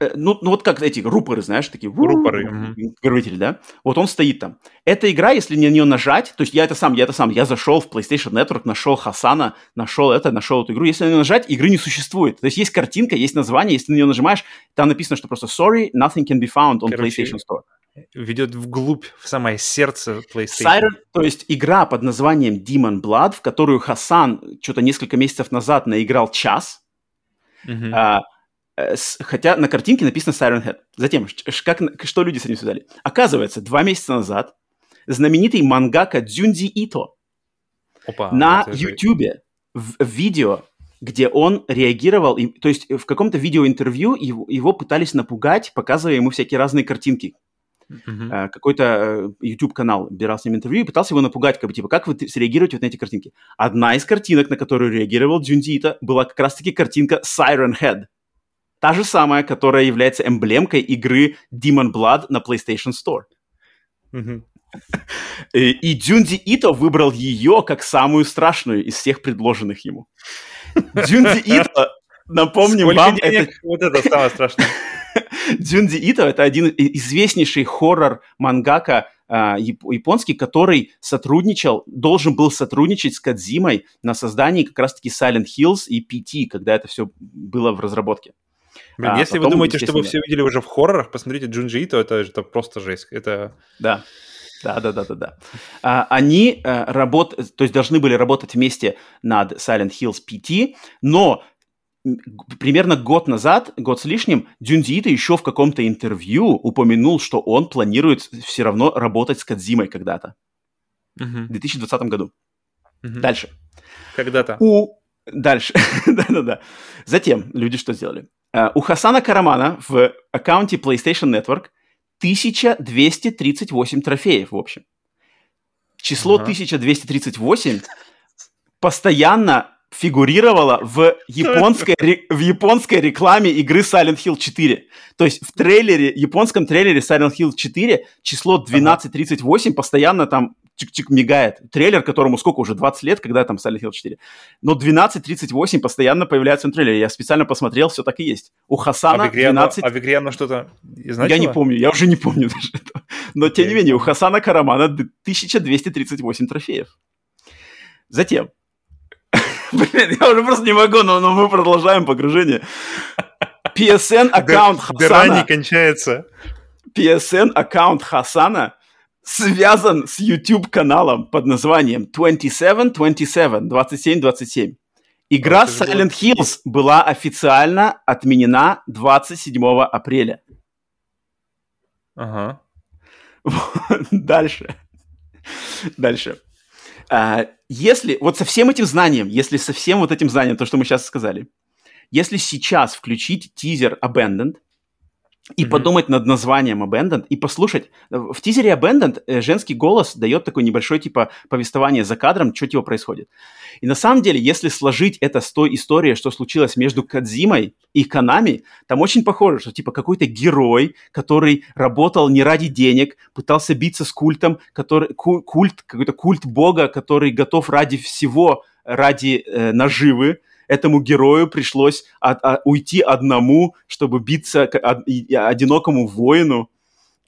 Э, ну, ну вот как эти рупоры, знаешь, такие рупоры, гроветели, да? Вот он стоит там. Эта игра, если на нее нажать, то есть я это сам, я это сам, я зашел в PlayStation Network, нашел Хасана, нашел это, нашел эту игру. Если на нее нажать, игры не существует. То есть есть картинка, есть название, если на нее нажимаешь, там написано, что просто sorry, nothing can be found on Короче, PlayStation Store. Ведет вглубь, в самое сердце PlayStation. Siren, то есть игра под названием Demon Blood, в которую Хасан что-то несколько месяцев назад наиграл час. Uh-huh. А, хотя на картинке написано Siren Head. Затем, как, что люди с этим связали? Оказывается, два месяца назад знаменитый мангака Дзюнзи Ито Опа, на YouTube в, в видео, где он реагировал, и, то есть в каком-то видеоинтервью его, его пытались напугать, показывая ему всякие разные картинки. Uh-huh. Какой-то YouTube-канал брал с ним интервью и пытался его напугать, как бы, типа, как вы среагируете вот на эти картинки. Одна из картинок, на которую реагировал Джунди Ито, была как раз-таки картинка Siren Head. Та же самая, которая является эмблемкой игры Demon Blood на PlayStation Store. Uh-huh. И, и Дзюнди Ито выбрал ее как самую страшную из всех предложенных ему. Дзюнди Ито, напомним Сколько вам... Денег? Это... Вот это самое страшное. Дзюнди Ито — это один известнейший хоррор-мангака э, японский, который сотрудничал, должен был сотрудничать с Кадзимой на создании как раз-таки Silent Hills и PT, когда это все было в разработке. Блин, а, если потом, вы думаете, что вы все видели уже в хоррорах, посмотрите Джунджи Ито, это, это просто жесть. Это... Да. Да, да, да, да, да. А, они а, работ... то есть должны были работать вместе над Silent Hills PT, но примерно год назад, год с лишним, Дюндиита еще в каком-то интервью упомянул, что он планирует все равно работать с Кадзимой когда-то. Uh-huh. В 2020 году. Uh-huh. Дальше. Когда-то. У... Дальше. Да-да-да. Затем люди что сделали? Uh, у Хасана Карамана в аккаунте PlayStation Network 1238 трофеев, в общем. Число ага. 1238 постоянно фигурировала в японской, в японской рекламе игры Silent Hill 4. То есть в трейлере, японском трейлере Silent Hill 4 число 1238 постоянно там чик-чик мигает. Трейлер, которому сколько уже, 20 лет, когда там Silent Hill 4. Но 1238 постоянно появляется в трейлере. Я специально посмотрел, все так и есть. У Хасана а в игре 12... Оно, а в игре оно что-то значило? Я не помню, я уже не помню даже этого. Но тем не менее, у Хасана Карамана 1238 трофеев. Затем, Блин, я уже просто не могу, но, но мы продолжаем погружение. PSN аккаунт Хасана. Дыра не кончается. PSN аккаунт Хасана связан с YouTube каналом под названием 2727, 2727. Игра oh, Silent Hills была официально отменена 27 апреля. Ага. Дальше. Дальше. А, если вот со всем этим знанием, если со всем вот этим знанием, то, что мы сейчас сказали, если сейчас включить тизер Abandoned, и mm-hmm. подумать над названием Abandoned, и послушать. В тизере Abandoned э, женский голос дает такой небольшой, типа, повествование за кадром, что типа происходит. И на самом деле, если сложить это с той историей, что случилось между Кадзимой и Канами, там очень похоже, что, типа, какой-то герой, который работал не ради денег, пытался биться с культом, который, культ, какой-то культ бога, который готов ради всего, ради э, наживы, этому герою пришлось от, от, уйти одному, чтобы биться от, одинокому воину.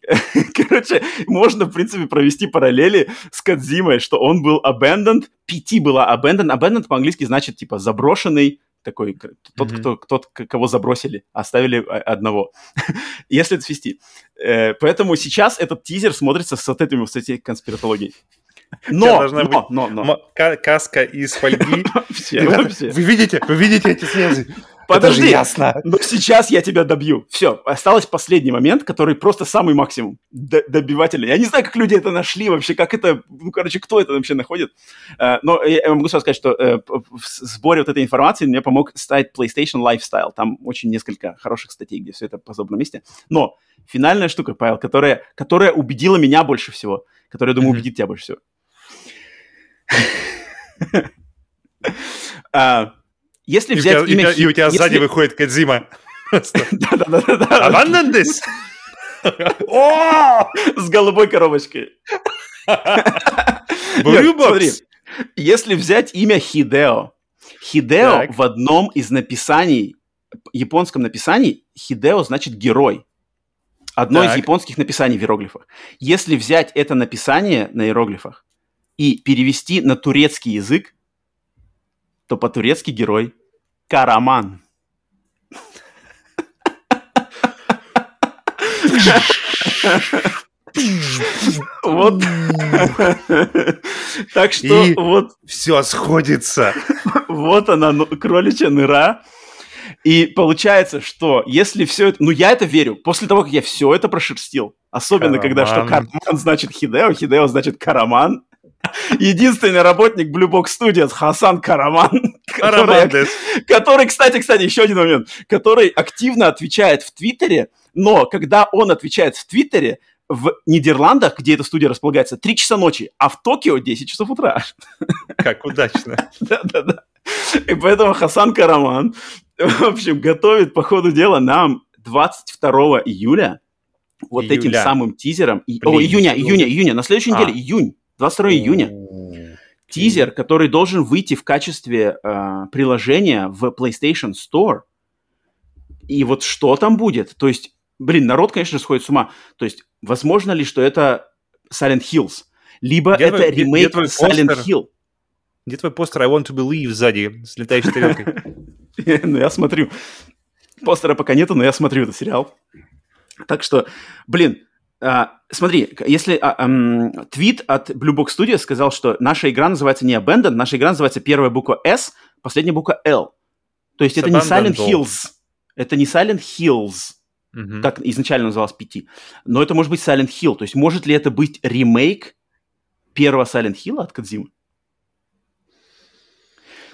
Короче, можно, в принципе, провести параллели с Кадзимой, что он был abandoned, PT была abandoned. Abandoned по-английски значит, типа, заброшенный, такой, тот, mm-hmm. кто, тот, кого забросили, оставили одного. Если это свести. Э, поэтому сейчас этот тизер смотрится с вот этими, с этой конспиратологией. Но, должна но, быть но, но. каска из фольги. Вы видите, вы видите эти связи? Подожди, ясно. Но сейчас я тебя добью. Все, осталось последний момент, который просто самый максимум добивательный. Я не знаю, как люди это нашли вообще, как это, ну, короче, кто это вообще находит. Э, но я могу сразу сказать, что э, в сборе вот этой информации мне помог сайт PlayStation Lifestyle. Там очень несколько хороших статей, где все это в подобном месте. Но финальная штука, Павел, которая, которая убедила меня больше всего, которая, я думаю, убедит тебя больше всего. А, если взять имя... И у тебя сзади выходит Кадзима. Да-да-да. Abandon О! С голубой коробочкой. Смотри, если взять имя Хидео, Хидео в одном из написаний, японском написании, Хидео значит герой. Одно из японских написаний в иероглифах. Если взять это написание на иероглифах и перевести на турецкий язык, то по-турецки герой Караман. Вот. Так что вот... Все сходится. Вот она, ну, кроличья нора. И получается, что если все это... Ну, я это верю. После того, как я все это прошерстил, особенно когда что Караман значит Хидео, Хидео значит Караман, единственный работник Blue Box Studios Хасан Караман, который, который, кстати, кстати, еще один момент, который активно отвечает в Твиттере, но когда он отвечает в Твиттере, в Нидерландах, где эта студия располагается, 3 часа ночи, а в Токио 10 часов утра. Как удачно. Да-да-да. И поэтому Хасан Караман, в общем, готовит по ходу дела нам 22 июля вот Июля. этим самым тизером. И- Блин, О, июня, июня, июня. На следующей А. неделе, июнь. 22 июня. Тизер, который должен выйти в качестве э, приложения в PlayStation Store. И вот что там будет? То есть, блин, народ, конечно, сходит с ума. То есть, возможно ли, что это Silent Hills? Либо Где это твой- где- где ремейк твой Silent постер? Hill. Где твой постер I want to believe сзади с летающей тарелкой? Ну, я смотрю. Постера пока нету, но я смотрю этот сериал. Так что, блин, а, смотри, если а, ам, твит от Blue Box Studios сказал, что наша игра называется не Abandoned, наша игра называется первая буква S, последняя буква L. То есть это не Silent Abandoned. Hills. Это не Silent Hills, Мгм. как изначально называлось PT. Но это может быть Silent Hill. То есть может ли это быть ремейк первого Silent Hill от Кодзимы?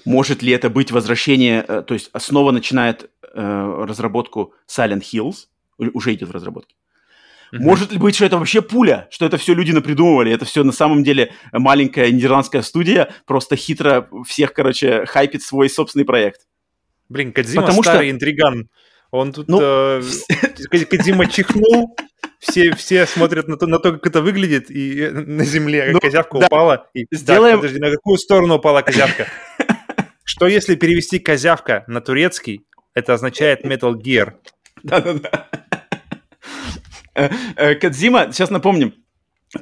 Может ли это быть возвращение, э, то есть снова начинает э, разработку Silent Hills, уже идет в разработке. Мгм. Может ли быть, что это вообще пуля, что это все люди напридумывали, это все на самом деле маленькая нидерландская студия, просто хитро всех, короче, хайпит свой собственный проект. Блин, Кадзима Потому что- старый интриган. Он тут... Ну, э, Кадзима чихнул, все, все смотрят на то, на то, как это выглядит, и э, на земле Ну, козявка да. упала. И, Сделаем- Так, подожди, на какую сторону упала козявка? Что если перевести козявка на турецкий, это означает Metal Gear. Да-да-да. Э, э, Кадзима, сейчас напомним,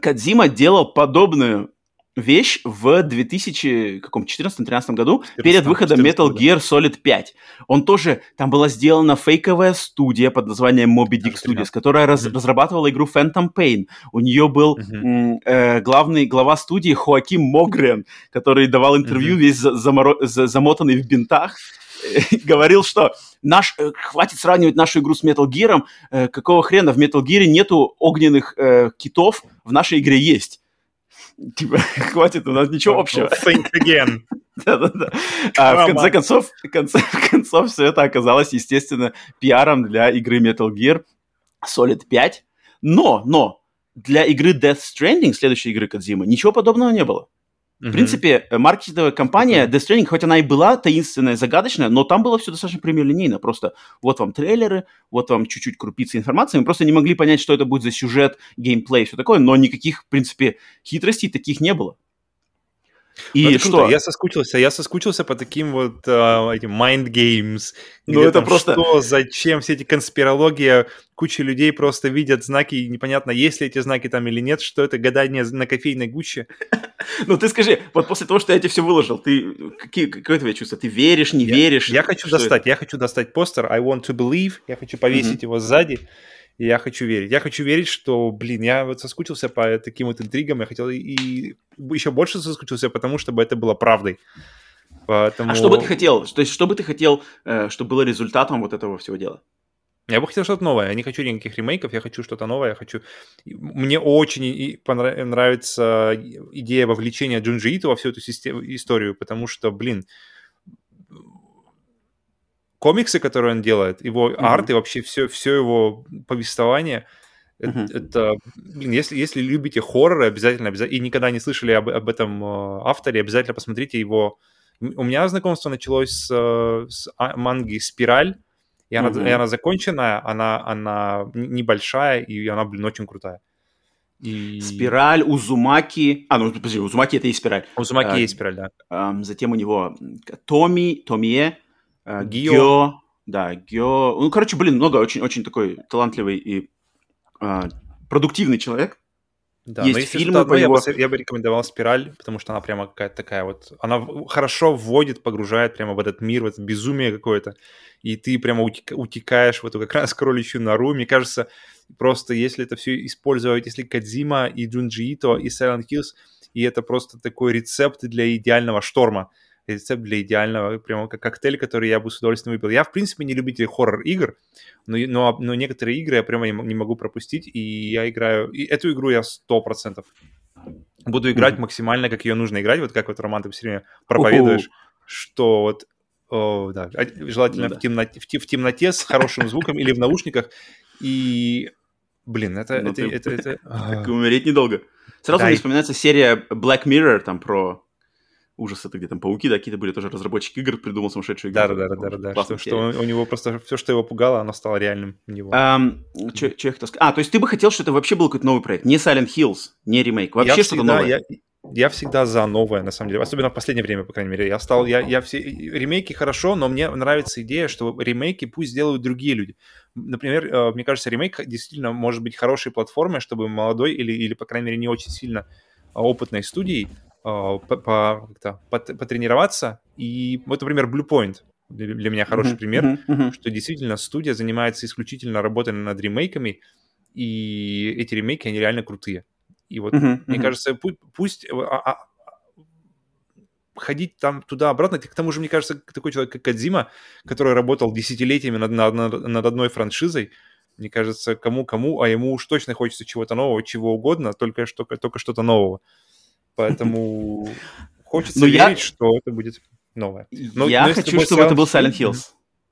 Кадзима делал подобную вещь в 2014-2013 году перед выходом 14, Metal. Gear Solid 5. Он тоже, там была сделана фейковая студия под названием Moby Dick Studios, которая раз- Мгм. разрабатывала игру Phantom Pain. У нее был м, э, главный глава студии Хоаким Могрен, который давал интервью Мгм. весь за- заморо- за- замотанный в бинтах. Говорил, что наш, э, хватит сравнивать нашу игру с Metal Gear. э, какого хрена в Metal Gear нету огненных э, китов, в нашей игре есть. Типа, хватит, у нас ничего общего. Think again. Да-да-да. А в конце концов, в конце концов, все это оказалось, естественно, пиаром для игры Metal Gear Solid 5. Но, но, для игры Death Stranding, следующей игры Кодзимы, ничего подобного не было. В принципе, э, маркетинговая компания Death Stranding, хоть она и была таинственная, загадочная, но там было все достаточно прямолинейно. Просто вот вам трейлеры, вот вам чуть-чуть крупицы информации. Мы просто не могли понять, что это будет за сюжет, геймплей, все такое, но никаких, в принципе, хитростей таких не было. И Ну, это круто. что? Я соскучился, я соскучился по таким вот а, этим mind games. Ну, это там просто- Что, зачем, все эти конспирологии, куча людей просто видят знаки, и непонятно, есть ли эти знаки там или нет, что это гадание на кофейной гуще. Ну ты скажи, вот после того, что я тебе все выложил, ты какие, какое твое чувство? Ты веришь, не Я- веришь? Я хочу достать, я хочу достать постер I want to believe, я хочу повесить его сзади, и я хочу верить. Я хочу верить, что, блин, я вот соскучился по таким вот интригам, я хотел и еще больше соскучился, потому чтобы это было правдой. Поэтому... А что бы ты хотел? То есть, что бы ты хотел, э, чтобы было результатом вот этого всего дела? Я бы хотел что-то новое. Я не хочу никаких ремейков, я хочу что-то новое. Я хочу... Мне очень и- понра- нравится идея вовлечения Джунджи Ито во всю эту систему, историю, потому что, блин, комиксы, которые он делает, его Мгм. арт и вообще все, все его повествование, Мгм. это, блин, если, если любите хорроры, обязательно, обязательно, и никогда не слышали об, об этом э, авторе, обязательно посмотрите его. У меня знакомство началось с, с а- манги «Спираль», и она, Мгм. и она законченная, она, она небольшая, и она, блин, очень крутая. И... Спираль, Узумаки. А, ну, подожди, Узумаки это и спираль. У Зумаки А, есть спираль, да. Ам, затем у него Томи, Томие, э, Гио. Да, Гё. Ну, короче, блин, много, очень-очень такой талантливый и а, продуктивный человек. Да, Есть но если фильмы что-то одно, по я, его- бы, я бы рекомендовал «Спираль», потому что она прямо какая-то такая вот... Она хорошо вводит, погружает прямо в этот мир, в это безумие какое-то. И ты прямо утека- утекаешь в эту как раз кроличью нору. Мне кажется, просто если это все использовать, если Кадзима и Джунджи Ито и Silent Hills, и это просто такой рецепт для идеального шторма. Рецепт для идеального, прямо как коктейль, который я бы с удовольствием выпил. Я, в принципе, не любитель хоррор-игр, но, но, но некоторые игры я прямо не, могу пропустить, и я играю... И эту игру я 100% буду играть Мгм. максимально, как ее нужно играть, вот как вот, Роман, ты все время проповедуешь, что вот о, да, а- желательно Ну в, темноте, в, в темноте с хорошим звуком или в наушниках, и Блин, это... Ну, это, это, это- а, умереть недолго. Сразу мне вспоминается серия Black Mirror, там про ужасы, это где там пауки, да, какие-то были тоже разработчики игр, придумал сумасшедшую игру. Да, да, да, да, да, Что, что он- у него просто все, что его пугало, оно стало реальным у него. Ам, чё- чё я хотел сказать? А, то есть ты бы хотел, что это вообще был какой-то новый проект, не Silent Hills, не ремейк, вообще что-то всегда, новое. Я, я всегда за новое, на самом деле. Особенно в последнее время, по крайней мере. Я стал, я, я все ремейки хорошо, но мне нравится идея, что ремейки пусть делают другие люди. Например, э, мне кажется, ремейк действительно может быть хорошей платформой, чтобы молодой или, или по крайней мере, не очень сильно а, опытной студии по- по- как-то пот- потренироваться. И вот, например, Blue Point для, меня хороший Мгм, пример мгм. что действительно студия занимается исключительно работой над ремейками, и эти ремейки, они реально крутые. И вот, Мгм, мне кажется, пу- пусть э, а- а- ходить там туда-обратно, к тому же, мне кажется, такой человек, как Кадзима, который работал десятилетиями над, над- над- одной франшизой, мне кажется, кому-кому, а ему уж точно хочется чего-то нового, чего угодно, только, что, только что-то нового. Поэтому хочется Ну, я- верить, что это будет новое. Но- я но хочу, бы чтобы это был Silent Silent Hill- Hills.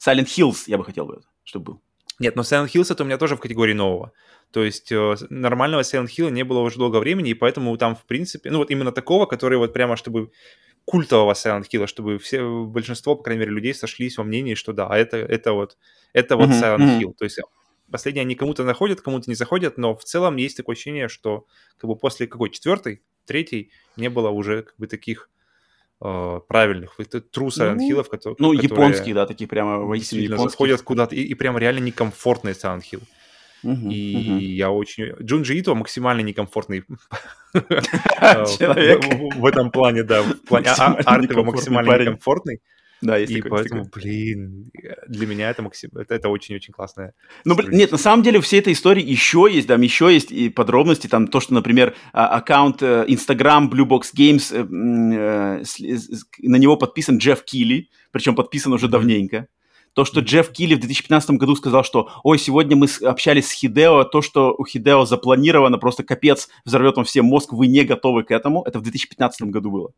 Silent Hills я бы хотел бы, чтобы был. Нет, но Silent Hills это у меня тоже в категории нового. То есть э, нормального Silent Hill не было уже долго времени, и поэтому там, в принципе, ну вот именно такого, который вот прямо, чтобы культового Silent Hill, чтобы все, большинство, по крайней мере, людей сошлись во мнении, что да, это, это вот, это вот Мгм, Silent. Hill. То есть последние они кому-то находят, кому-то не заходят, но в целом есть такое ощущение, что как бы после какой четвертой, третьей не было уже как бы таких э, правильных, это true Silent Ну, кото- Ну, которые японские, да, такие прямо воистину японские. заходят куда-то, и, и прям реально некомфортный Silent Hill. Мгм, И мгм. я очень... Джунджи Ито максимально некомфортный Человек. в, этом плане, да. В плане а- а- Максимально арт его максимально некомфортный. Да, есть И есть поэтому, такое. блин, для меня это, максим... это, это очень-очень классное. Ну, блин, нет, на самом деле всей этой истории еще есть, там еще есть и подробности, там то, что, например, а, аккаунт э, Instagram Blue Box Games, э, э, на него подписан Джефф Килли, причем подписан уже давненько. То, что. Джефф Килли в 2015 году сказал, что «Ой, сегодня мы общались с Хидео, то, что у Хидео запланировано, просто капец, взорвет вам всем мозг, вы не готовы к этому». Это в 2015 году было.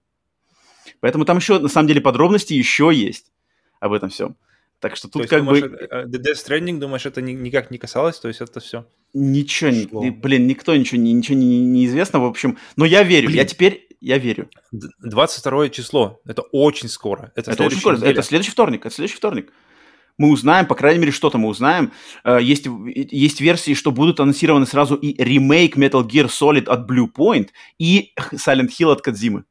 Поэтому там еще, на самом деле, подробности еще есть об этом всем. Так что То тут есть, как думаешь, бы... это- э, The Death Stranding, думаешь, это ни- никак не касалось? То есть это все... Ничего, не, блин, никто ничего, не, ничего не, не известно, в общем. Но я верю, Блин. я теперь, я верю. 22 число. Это очень скоро. Это, Это очень скоро, неделя. это следующий вторник, это следующий вторник. Мы узнаем, по крайней мере, что-то мы узнаем. Э, Есть, есть версии, что будут анонсированы сразу и ремейк Metal Gear Solid от Blue Point, и Silent Hill от Кадзимы.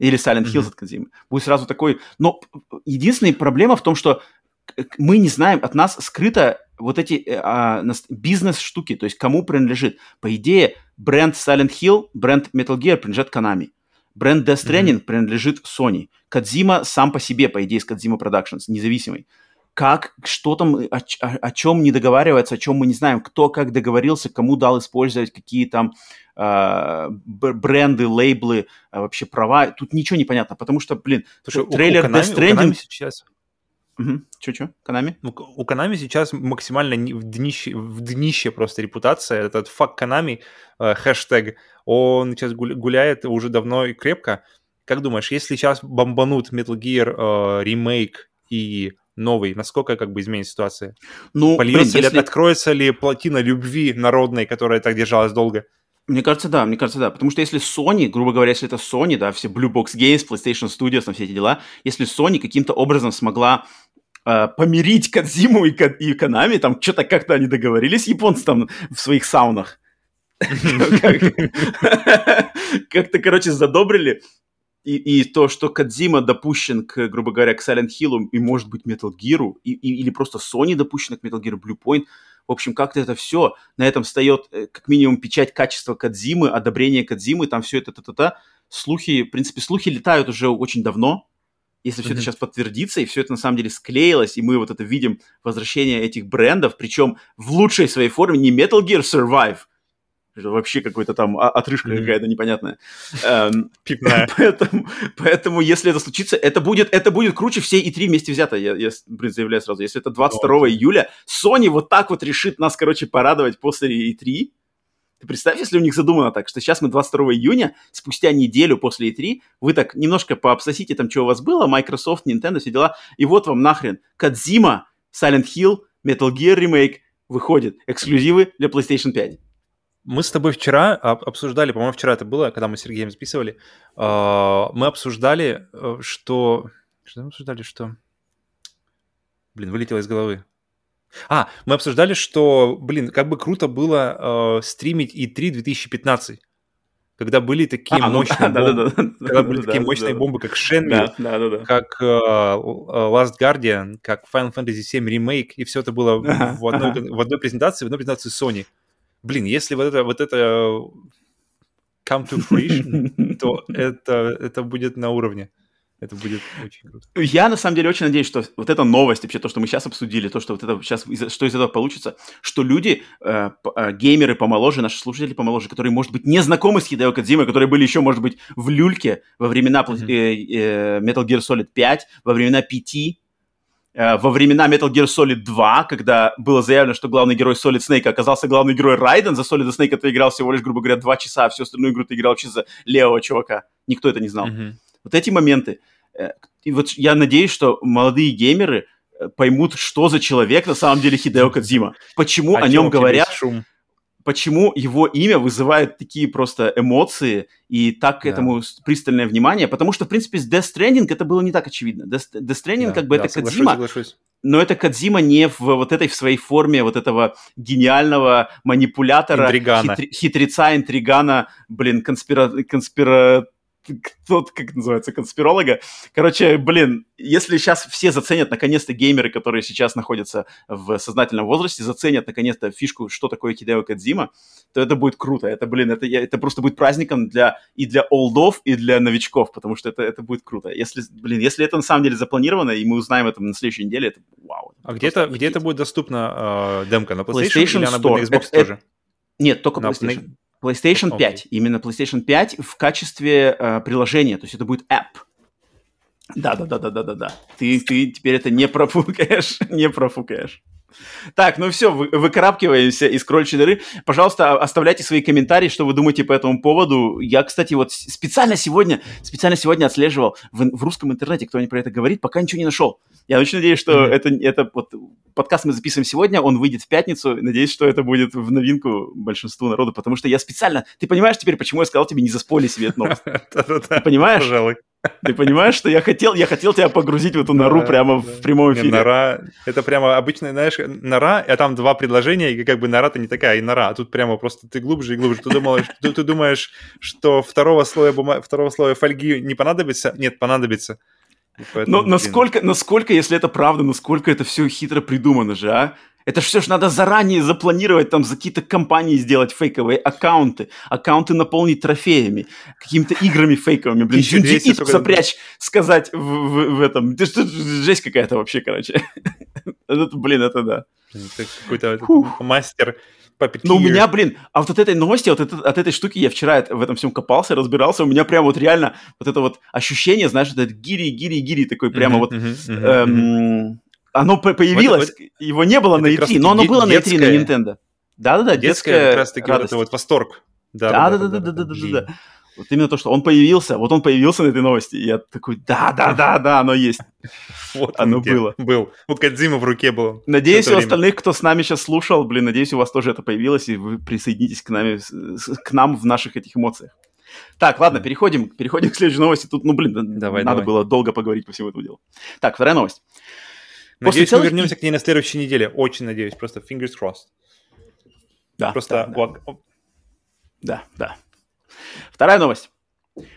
Или Silent Hills Мгм. от Кадзимы. Будет сразу такой... Но единственная проблема в том, что к- мы не знаем, от нас скрыто вот эти э, а, бизнес-штуки, то есть кому принадлежит. По идее, бренд Silent Hill, бренд Metal Gear принадлежит Konami. Бренд Death Stranding принадлежит Sony. Кадзима сам по себе, по идее, с Кадзима Productions, независимый. Как, что там, о, ч- о- о чем не договаривается, о чем мы не знаем, кто как договорился, кому дал использовать, какие там б- бренды, лейблы, а, вообще права. Тут ничего не понятно, потому что, блин, Слушай, трейлер у Death у Konami Stranding... сейчас... Мгм. Чё-чё? Konami? Ну, у Konami сейчас максимально в днище, в днище просто репутация. Этот фак Konami, э, хэштег, он сейчас гуля- гуляет уже давно и крепко. Как думаешь, если сейчас бомбанут Metal Gear э, ремейк и новый, насколько как бы изменится ситуация? Ну, блин, Польется ли, если- откроется ли плотина любви народной, которая так держалась долго? Мне кажется, да, мне кажется, да. Потому что если Sony, грубо говоря, если это Sony, да, все Blue Box Games, PlayStation Studios, там все эти дела, если Sony каким-то образом смогла э, помирить Кадзиму и, и Konami, там что-то как-то они договорились, японцы там в своих саунах. Как- Как-то, короче, задобрили. И, и то, что Кадзима допущен к, грубо говоря, к Silent Hill и, может быть, Metal Gear, и, и- или просто Sony допущена к Metal Gear Blue Point, в общем, как-то это все, на этом встает э, как минимум печать качества Кадзимы, одобрение Кадзимы, там все это, та-та-та. Слухи, в принципе, слухи летают уже очень давно. Если все это сейчас подтвердится, и все это на самом деле склеилось, и мы вот это видим возвращение этих брендов, причем в лучшей своей форме, не Metal Gear Survive, это вообще какой-то там а- отрыжка Мгм. какая-то непонятная. Эм, Пивная. Поэтому, поэтому, если это случится, это будет, это будет круче всей и 3 вместе взято. Я, я, блин, заявляю сразу. Если это 22 июля, Sony вот так вот решит нас, короче, порадовать после E3. Ты представь, если у них задумано так, что сейчас мы 22 июня, спустя неделю после E3, вы так немножко пообсосите там, что у вас было, Microsoft, Nintendo, все дела, и вот вам нахрен Кадзима, Silent Hill, Metal Gear Remake, выходит эксклюзивы для PlayStation 5. Мы с тобой вчера обсуждали, по-моему, вчера это было, когда мы с Сергеем записывали, а, мы обсуждали, э, что... Что мы обсуждали, что... Блин, вылетело из головы. А, мы обсуждали, что, блин, как бы круто было э, стримить E3 2015 когда были такие а, мощные ну, бомбы, да, да, да, когда были такие мощные бомбы, как Shenmue, как uh, Last Guardian, как Final Fantasy VII Remake, и все это было в, одной, в одной презентации, в одной презентации Sony. Блин, если вот это, вот это come to fruition, то это, это будет на уровне. Это будет очень круто. Я на самом деле очень надеюсь, что вот эта новость, вообще то, что мы сейчас обсудили, то, что вот это сейчас, что из этого получится, что люди, э, э, геймеры помоложе, наши слушатели помоложе, которые, может быть, не знакомы с Хидео Кадзимой, которые были еще, может быть, в люльке во времена mm-hmm. э, э, Metal Gear Solid 5, во времена 5, э, во времена Metal Gear Solid 2, когда было заявлено, что главный герой Solid Snake оказался главный герой Райден, за Solid Snake ты играл всего лишь, грубо говоря, 2 часа, а всю остальную игру ты играл за левого чувака. Никто это не знал. Mm-hmm. Вот эти моменты. Э, и вот я надеюсь, что молодые геймеры э, поймут, что за человек на самом деле Хидео Кадзима. Почему о, о нем говорят, шум? Почему его имя вызывает такие просто эмоции и так к да. этому пристальное внимание, потому что, в принципе, с Death Stranding это было не так очевидно. Death, Death Stranding да, как бы да, это соглашусь, Кадзима, соглашусь. но это Кадзима не в вот этой в своей форме вот этого гениального манипулятора, интригана. Хитри, хитреца, интригана, блин, конспира, конспира тот, как называется, конспиролога. Короче, блин, если сейчас все заценят, наконец-то, геймеры, которые сейчас находятся в сознательном возрасте, заценят, наконец-то, фишку, что такое Хидео Кадзима, то это будет круто. Это, блин, это, это просто будет праздником для, и для олдов, и для новичков, потому что это, это будет круто. Если, блин, если это на самом деле запланировано, и мы узнаем это на следующей неделе, это вау. А где это, где это будет доступно э, демка? На PlayStation, PlayStation или она будет на Xbox это, тоже? Нет, только на PlayStation. PlayStation 5. Okay. Именно PlayStation 5 в качестве э, приложения. То есть это будет app. Да, да, да, да, да, да, да. Ты, ты теперь это не профукаешь, не профукаешь. Так, ну все, вы, выкарабкиваемся из кроличьей дыры. Пожалуйста, оставляйте свои комментарии, что вы думаете по этому поводу. Я, кстати, вот специально сегодня, специально сегодня отслеживал в, в русском интернете, кто не про это говорит, пока ничего не нашел. Я очень надеюсь, что mm-hmm. это, это вот, подкаст мы записываем сегодня, он выйдет в пятницу. Надеюсь, что это будет в новинку большинству народу, потому что я специально... Ты понимаешь теперь, почему я сказал тебе не засполи себе эту новость? Ты понимаешь? Пожалуй. Ты понимаешь, что я хотел, я хотел тебя погрузить в эту нору прямо в прямом эфире. Нора, это прямо обычная, знаешь, нора, а там два предложения, и как бы нора-то не такая, и нора, а тут прямо просто ты глубже и глубже. Ты думаешь, ты, ты думаешь, что второго слоя, бума... второго слоя фольги не понадобится? Нет, понадобится. Поэтому, Но насколько, насколько, если это правда, насколько это все хитро придумано же, а? Это все ж надо заранее запланировать, там, за какие-то компании сделать фейковые аккаунты, аккаунты наполнить трофеями, какими-то играми фейковыми. Блин, Юнди Ит сопрячь, сказать в, в, в этом. Жесть какая-то вообще, короче. это, блин, это да. Это какой-то мастер Puppeteer. Ну, у меня, блин, а вот от этой новости, вот это, от этой штуки я вчера в этом всем копался, разбирался, у меня прям вот реально вот это вот ощущение, знаешь, вот это гири, гири, гири такой прямо вот... Оно появилось, вот, его не было на E3, но оно было на E3 на Nintendo. Да-да-да, детская как раз-таки вот это вот восторг. Да-да-да-да-да-да-да. Вот именно то, что он появился, вот он появился на этой новости, и я такой, да-да-да-да, оно есть. Вот оно было. Был. У Кадзима в руке было. Надеюсь, у остальных, кто с нами сейчас слушал, блин, надеюсь, у вас тоже это появилось, и вы присоединитесь к, нами, к нам в наших этих эмоциях. Так, ладно, переходим, переходим к следующей новости. Тут, ну, блин, давай, надо давай. было долго поговорить по всему этому делу. Так, вторая новость. Надеюсь, После мы вернемся к ней на следующей неделе. Очень надеюсь. Просто fingers crossed. Да. Просто... Да, да. да, да. Вторая новость.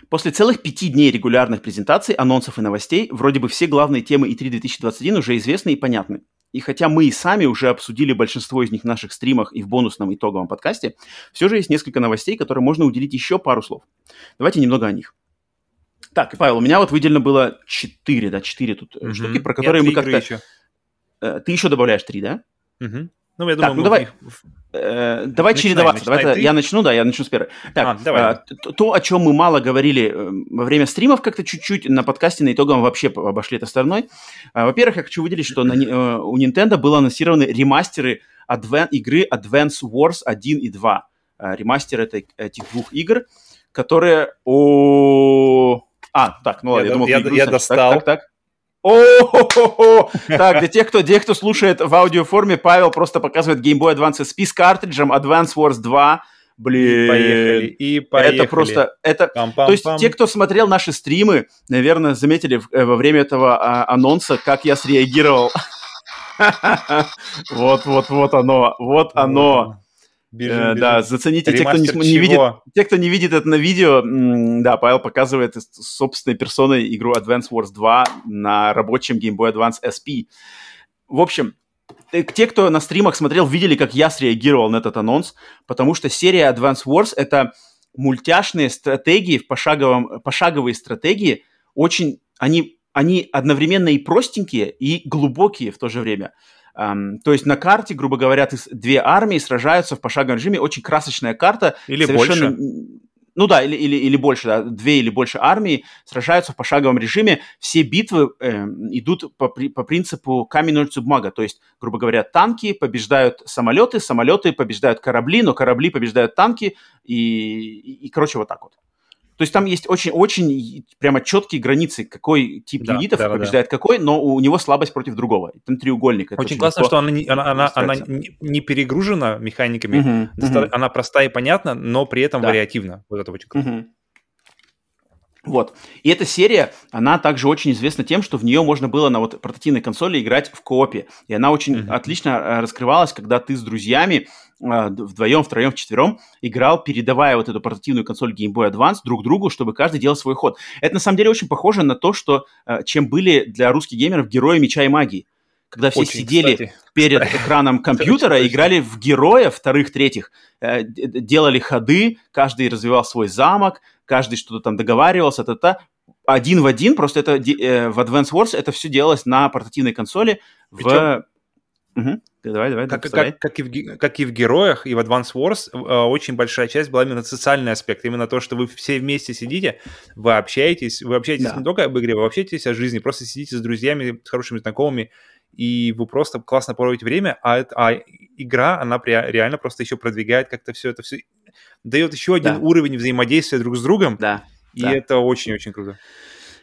После целых пяти дней регулярных презентаций, анонсов и новостей, вроде бы все главные темы E3 2021 уже известны и понятны. И хотя мы и сами уже обсудили большинство из них в наших стримах и в бонусном итоговом подкасте, все же есть несколько новостей, которые можно уделить еще пару слов. Давайте немного о них. Так, Павел, у меня вот выделено было 4, да, 4 тут mm-hmm. штуки, про которые мы как-то... Еще. Э, ты еще добавляешь 3, да? Mm-hmm. Ну, я думаю, так, ну давай, э, давай начинай, чередоваться. Начинай давай, я начну, да, я начну с первой. Так, а, давай. Э, то, о чем мы мало говорили э, во время стримов, как-то чуть-чуть на подкасте на итогом вообще обошли это стороной. Э, во-первых, я хочу выделить, что на, э, у Nintendo было анонсированы ремастеры Advan- игры Advance Wars 1 и 2. Э, ремастер этой, этих двух игр, которые... О... А, так, ну ладно, я, я думал, я, я достал. Так, так, так. О, так, для тех, кто, для тех, кто слушает в аудиоформе, Павел просто показывает Game Boy Advance SP с картриджем Advance Wars 2. Блин. И поехали, и поехали. Это просто, это, то есть те, кто смотрел наши стримы, наверное, заметили э, во время этого а, анонса, как я среагировал. Вот, вот, вот оно, вот оно. Бежим, э, бежим. Да, зацените те кто, не, не видит, те, кто не видит это на видео. Да, Павел показывает собственной персоной игру Advance Wars 2 на рабочем Game Boy Advance SP. В общем, э, те, кто на стримах смотрел, видели, как я среагировал на этот анонс, потому что серия Advance Wars — это мультяшные стратегии, пошаговом, пошаговые стратегии, очень, они, они одновременно и простенькие, и глубокие в то же время. Um, то есть на карте, грубо говоря, две армии сражаются в пошаговом режиме. Очень красочная карта. Или совершенно... больше. Ну да, или, или, или больше, да, две или больше армии сражаются в пошаговом режиме. Все битвы э, идут по, по принципу камень, ножницы, бумага. То есть, грубо говоря, танки побеждают самолеты, самолеты побеждают корабли, но корабли побеждают танки, и, и, и короче, вот так вот. То есть там есть очень-очень прямо четкие границы, какой тип да, юнитов да, побеждает да. какой, но у него слабость против другого. Там треугольник. очень, очень классно, что она, не, она, она, она не перегружена механиками. Угу, угу. Она простая и понятна, но при этом да. вариативна. Вот это очень круто. Угу. Вот. И эта серия, она также очень известна тем, что в нее можно было на вот портативной консоли играть в коопе. И она очень mm-hmm. отлично э, раскрывалась, когда ты с друзьями вдвоем, втроем, вчетвером играл, передавая вот эту портативную консоль Game Boy Advance друг другу, чтобы каждый делал свой ход. Это на самом деле очень похоже на то, что э, чем были для русских геймеров герои меча и магии когда все Очень, сидели кстати. перед экраном компьютера, играли в героя вторых, третьих, э, делали ходы, каждый развивал свой замок, каждый что-то там договаривался, та -та. один в один, просто это э, в Advance Wars это все делалось на портативной консоли Причем... в... Угу. Давай, давай, как, как, как, и в, как и в героях, и в Advance Wars э, очень большая часть была именно социальный аспект. Именно то, что вы все вместе сидите, вы общаетесь, вы общаетесь да. не только об игре, вы общаетесь о жизни, просто сидите с друзьями, с хорошими знакомыми, и вы просто классно проводите время, а, а игра, она реально просто еще продвигает как-то все это все, дает еще один да. уровень взаимодействия друг с другом, да. и да. это очень-очень круто.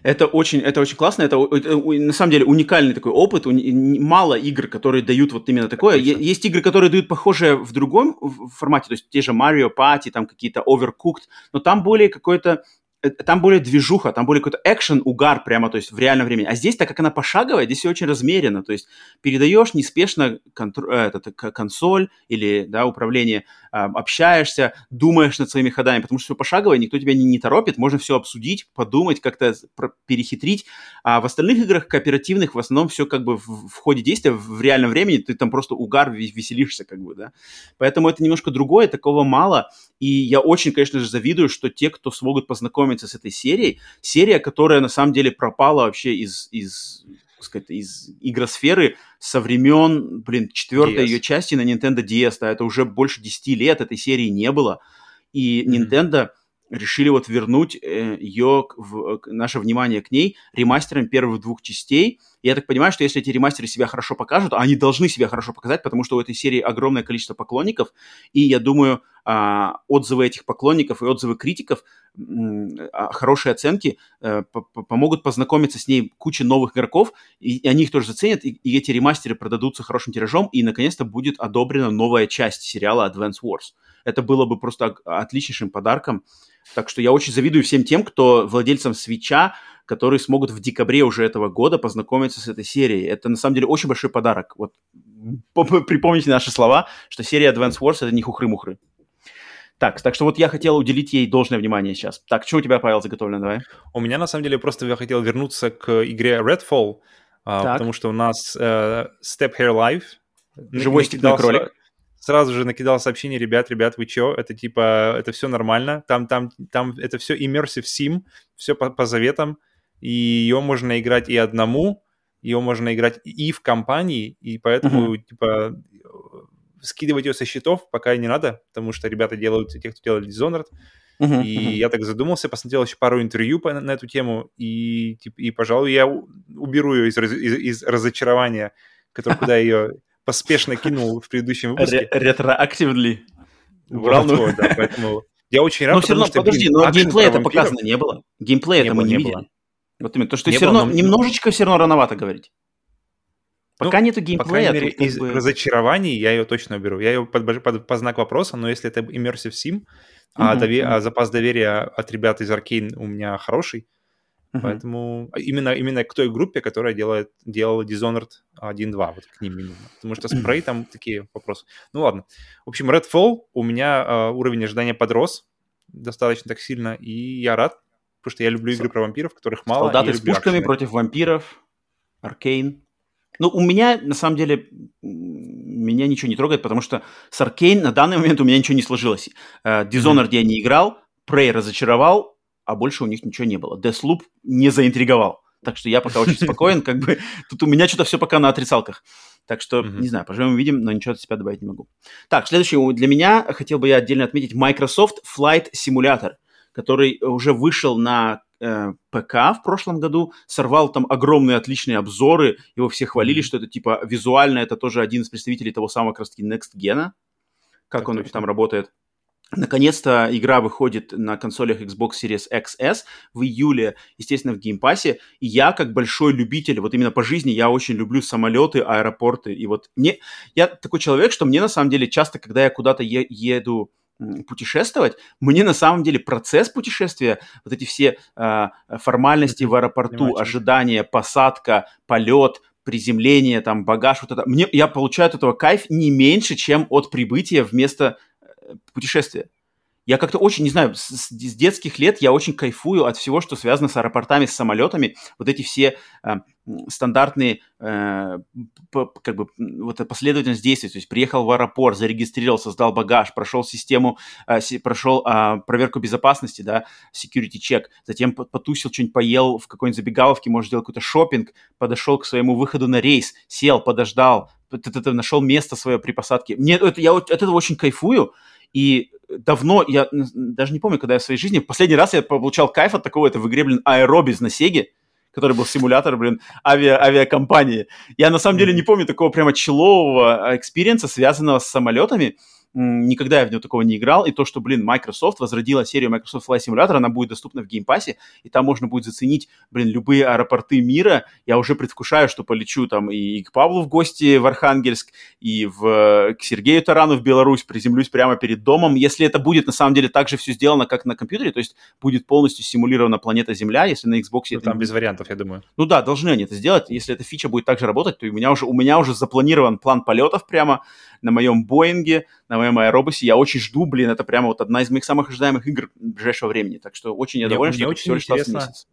Это очень, это очень классно, это, это на самом деле уникальный такой опыт, мало игр, которые дают вот именно такое. Точно. Есть игры, которые дают похожее в другом формате, то есть те же Mario Party, там какие-то Overcooked, но там более какой-то Э, там более движуха, там более какой-то экшен, угар прямо, то есть в реальном времени. А здесь, так как она пошаговая, здесь все очень размеренно, то есть передаешь неспешно контр... Э, этот, консоль или да, управление, общаешься, думаешь над своими ходами, потому что все пошаговое, никто тебя не, не торопит, можно все обсудить, подумать, как-то перехитрить. А в остальных играх кооперативных в основном все как бы в, в ходе действия, в реальном времени, ты там просто угар, веселишься как бы, да. Поэтому это немножко другое, такого мало, и я очень, конечно же, завидую, что те, кто смогут познакомиться с этой серией, серия, которая на самом деле пропала вообще из, из сказать, из игросферы со времен, блин, четвертой ее части на Nintendo DS, да, это уже больше 10 лет этой серии не было, и mm-hmm. Nintendo решили вот вернуть э, ее, в, наше внимание к ней ремастером первых двух частей. И я так понимаю, что если эти ремастеры себя хорошо покажут, а они должны себя хорошо показать, потому что у этой серии огромное количество поклонников, и я думаю, а, отзывы этих поклонников и отзывы критиков, хорошие оценки а, помогут познакомиться с ней куча новых игроков, и, они их тоже заценят, и эти ремастеры продадутся хорошим тиражом, и наконец-то будет одобрена новая часть сериала Advance Wars. Это было бы просто отличнейшим подарком так что я очень завидую всем тем, кто владельцам свеча, которые смогут в декабре уже этого года познакомиться с этой серией. Это на самом деле очень большой подарок. Вот припомните наши слова, что серия Advance Wars это не хухры-мухры. Так, так что вот я хотел уделить ей должное внимание сейчас. Так, что у тебя, Павел, заготовлено? Давай. У меня, на самом деле, просто я хотел вернуться к игре Redfall, а, потому что у нас uh, Step Hair Live. Живой степной кролик сразу же накидал сообщение, ребят, ребят, вы чё, это типа, это все нормально, там, там, там это все immersive sim, все по, по заветам, и ее можно играть и одному, ее можно играть и в компании, и поэтому, mm-hmm. типа, скидывать ее со счетов пока не надо, потому что ребята делают, те, кто делали Dishonored, Uh-huh, и uh-huh. я так задумался, посмотрел еще пару интервью по, на, на эту тему, и, и, пожалуй, я уберу ее из, из, из разочарования, который, куда ее поспешно кинул в предыдущем выпуске. Ретроактивли. Убрал, вот, да, поэтому я очень рад, Но все равно, подожди, но геймплея это показано не было. Геймплея это мы не видели. Вот именно. То, что все равно, но... немножечко все равно рановато говорить. Пока ну, нету геймплея. По крайней мере, из бы... разочарований я ее точно уберу. Я ее под, под, под знак вопроса, но если это Immersive Sim, mm-hmm. а, дове- а запас доверия от ребят из Arkane у меня хороший, uh-huh. поэтому именно, именно к той группе, которая делает, делала Dishonored 1.2, вот к ним именно. Потому что спрей там такие вопросы. Ну ладно. В общем, Redfall у меня uh, уровень ожидания подрос достаточно так сильно, и я рад, потому что я люблю игры про вампиров, которых мало. Солдаты с пушками акшены. против вампиров, Аркейн. Ну, у меня, на самом деле, меня ничего не трогает, потому что с Аркейн на данный момент у меня ничего не сложилось. Uh, Dishonored mm-hmm. я не играл, Prey разочаровал, а больше у них ничего не было. Deathloop не заинтриговал. Так что я пока очень спокоен, как бы тут у меня что-то все пока на отрицалках. Так что, mm-hmm. не знаю, поживем увидим, но ничего от себя добавить не могу. Так, следующий для меня хотел бы я отдельно отметить Microsoft Flight Simulator, который уже вышел на э, ПК в прошлом году, сорвал там огромные отличные обзоры, его все хвалили, что это типа визуально это тоже один из представителей того самого как раз таки Next Gen, как так он точно. там работает. Наконец-то игра выходит на консолях Xbox Series XS в июле, естественно, в геймпассе. И я, как большой любитель, вот именно по жизни, я очень люблю самолеты, аэропорты. И вот мне... Я такой человек, что мне на самом деле часто, когда я куда-то е- еду путешествовать, мне на самом деле процесс путешествия, вот эти все э, формальности в аэропорту, ожидание, посадка, полет, приземление, там, багаж, вот это, мне, я получаю от этого кайф не меньше, чем от прибытия в место э, путешествия. Я как-то очень, не знаю, с, с детских лет я очень кайфую от всего, что связано с аэропортами, с самолетами. Вот эти все э, стандартные, э, как бы, вот последовательность действий. То есть приехал в аэропорт, зарегистрировался, сдал багаж, прошел систему, э, прошел э, проверку безопасности, да, security check, затем потусил, что-нибудь поел в какой-нибудь забегаловке, может, сделать какой-то шопинг, подошел к своему выходу на рейс, сел, подождал, нашел место свое при посадке. Мне это, я от этого очень кайфую, и давно, я даже не помню, когда я в своей жизни, последний раз я получал кайф от такого, это в игре, блин, Aerobiz на Сеге, который был симулятор, блин, авиа, авиакомпании. Я на самом деле не помню такого прямо chill -ового экспириенса, связанного с самолетами, никогда я в него такого не играл, и то, что, блин, Microsoft возродила серию Microsoft Flight Simulator, она будет доступна в геймпассе, и там можно будет заценить, блин, любые аэропорты мира, я уже предвкушаю, что полечу там и к Павлу в гости в Архангельск, и в, к Сергею Тарану в Беларусь, приземлюсь прямо перед домом, если это будет на самом деле так же все сделано, как на компьютере, то есть будет полностью симулирована планета Земля, если на Xbox... Ну, там без вариантов, я думаю. Ну да, должны они это сделать, если эта фича будет так же работать, то у меня уже, у меня уже запланирован план полетов прямо на моем Боинге, на моем аэробусе. Я очень жду, блин, это прямо вот одна из моих самых ожидаемых игр ближайшего времени. Так что очень я доволен, что очень всего лишь месяц.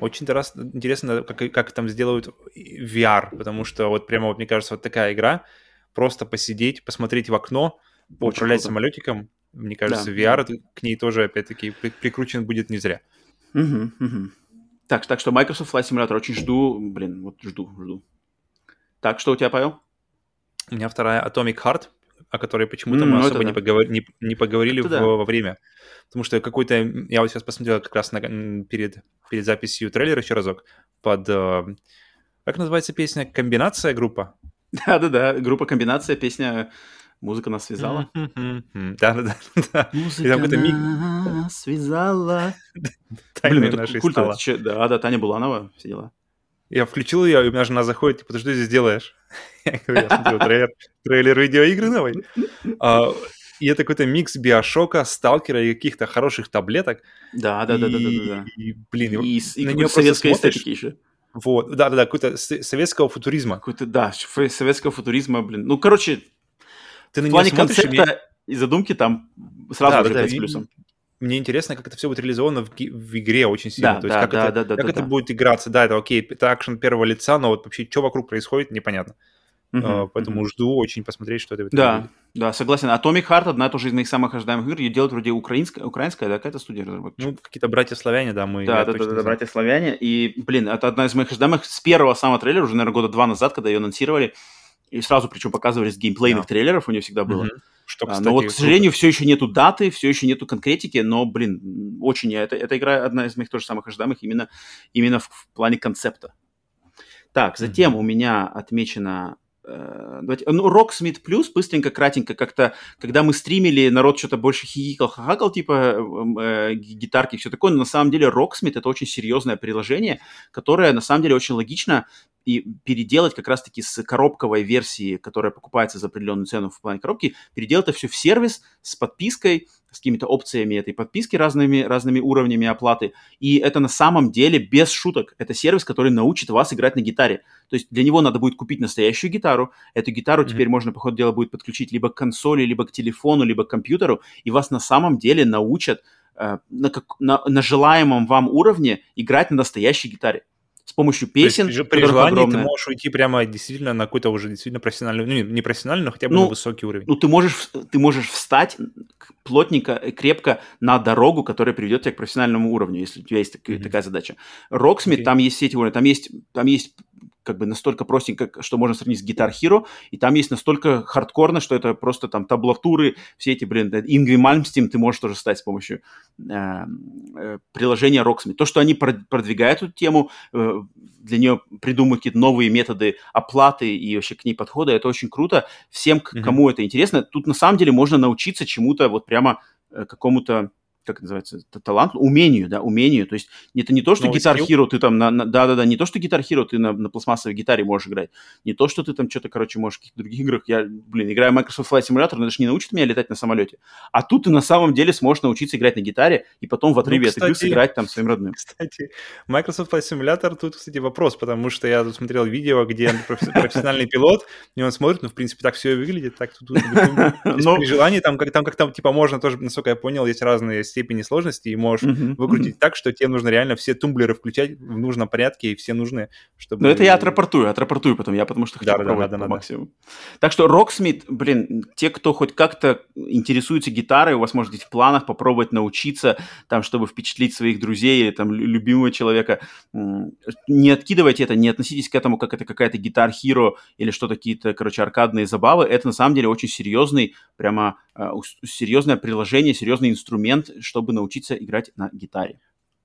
Очень интересно, как, как там сделают VR, потому что вот прямо вот мне кажется, вот такая игра, просто посидеть, посмотреть в окно, Очень управлять круто. самолетиком, мне кажется, да. VR к ней тоже, опять-таки, прикручен будет не зря. Угу, угу. Так, так что Microsoft Flight Simulator очень жду, блин, вот жду, жду. Так, что у тебя, Павел? У меня вторая Atomic Heart, о которой почему-то mm, мы особо да. не, поговор... не, не поговорили в... да. во время. Потому что какой-то... Я вот сейчас посмотрел как раз на... перед, перед записью трейлера еще разок под... Э, как называется песня? Комбинация группа? Да-да-да, группа Комбинация, песня Музыка нас связала. Да-да-да. Музыка нас связала. Блин, это культово. Да, да, Таня Буланова, все дела. Я включил ее, и у меня жена заходит, типа, ты что здесь делаешь? Я говорю, я смотрю трейлер, трейлер видеоигры новой. А, и это какой-то микс биошока, сталкера и каких-то хороших таблеток. Да, да, да, да, да, да. И, блин, и, и на нее советской эстетики еще. Вот, да, да, да, какой-то советского футуризма. Какой-то, да, советского футуризма, блин. Ну, короче, ты в плане концепта и задумки там сразу да, же да, 5 с плюсом мне интересно, как это все будет реализовано в, в игре очень сильно. Да, То да, есть, как да, это, да, да, как да, это да. будет играться. Да, это окей, это акшен первого лица, но вот вообще, что вокруг происходит, непонятно. Uh-huh, uh, поэтому uh-huh. жду очень посмотреть, что это Да, будет. да, согласен. Atomic Heart одна тоже из моих самых ожидаемых игр. Ее делают вроде украинская, украинская да, какая-то студия разработчиков. Ну, какие-то братья-славяне, да, мы... Да, да, да, да, братья-славяне. И, блин, это одна из моих ожидаемых с первого самого трейлера, уже, наверное, года два назад, когда ее анонсировали. И сразу, причем, показывали с геймплейных yeah. трейлеров у нее всегда было. Uh-huh. Что, кстати, но вот, к сожалению, все еще нету даты, все еще нету конкретики, но, блин, очень я... Это, эта игра одна из моих тоже самых ожидаемых именно, именно в, в плане концепта. Так, затем mm-hmm. у меня отмечено Э, давайте, ну, Rocksmith Plus, быстренько, кратенько, как-то, когда мы стримили, народ что-то больше хихикал, хахакал, типа э, гитарки, все такое, но на самом деле Rocksmith это очень серьезное приложение, которое на самом деле очень логично и переделать как раз-таки с коробковой версии, которая покупается за определенную цену в плане коробки, переделать это все в сервис с подпиской, с какими-то опциями этой подписки разными, разными уровнями оплаты. И это на самом деле без шуток. Это сервис, который научит вас играть на гитаре. То есть для него надо будет купить настоящую гитару. Эту гитару mm-hmm. теперь можно, по ходу дела, будет подключить либо к консоли, либо к телефону, либо к компьютеру. И вас на самом деле научат э, на, как, на, на желаемом вам уровне играть на настоящей гитаре с помощью песен. То есть, при желании огромное... ты можешь уйти прямо действительно на какой-то уже действительно профессиональный, ну не профессиональный, но хотя бы ну, на высокий уровень. Ну ты можешь, ты можешь встать плотненько, крепко на дорогу, которая приведет тебя к профессиональному уровню, если у тебя есть такая, mm-hmm. такая задача. Rocksmith, okay. там есть все эти уровни, там есть, там есть как бы настолько простенько, что можно сравнить с Guitar Hero, и там есть настолько хардкорно, что это просто там таблатуры, все эти, блин, Ингви Мальмстим ты можешь тоже стать с помощью э, э, приложения Rocksmith. То, что они продвигают эту тему, э, для нее придумывают какие-то новые методы оплаты и вообще к ней подхода, это очень круто. Всем, mm-hmm. кому это интересно, тут на самом деле можно научиться чему-то вот прямо э, какому-то как называется, талант, умению, да, умению. То есть это не то, что гитар Hero ты там, да-да-да, не то, что гитар Hero ты на, на пластмассовой гитаре можешь играть, не то, что ты там что-то, короче, можешь в каких-то других играх. Я, блин, играю в Microsoft Flight Simulator, но это же не научит меня летать на самолете. А тут ты на самом деле сможешь научиться играть на гитаре и потом в отрыве ну, кстати, от игры сыграть там своим родным. Кстати, Microsoft Flight Simulator тут, кстати, вопрос, потому что я тут смотрел видео, где профессиональный пилот, и он смотрит, ну, в принципе, так все и выглядит, так тут при желании, там как там типа можно тоже, насколько я понял, есть разные степени сложности, можешь mm-hmm. выкрутить mm-hmm. так, что тебе нужно реально все тумблеры включать в нужном порядке, и все нужны, чтобы... Ну, это я отрапортую, отрапортую потом, я потому что хочу да, попробовать да, да, да, максимум. Так что Rocksmith, блин, те, кто хоть как-то интересуется гитарой, у вас может быть в планах попробовать научиться, там, чтобы впечатлить своих друзей или там любимого человека, не откидывайте это, не относитесь к этому, как это какая-то гитар Hero или что-то какие-то, короче, аркадные забавы. Это на самом деле очень серьезный, прямо uh, серьезное приложение, серьезный инструмент, чтобы научиться играть на гитаре.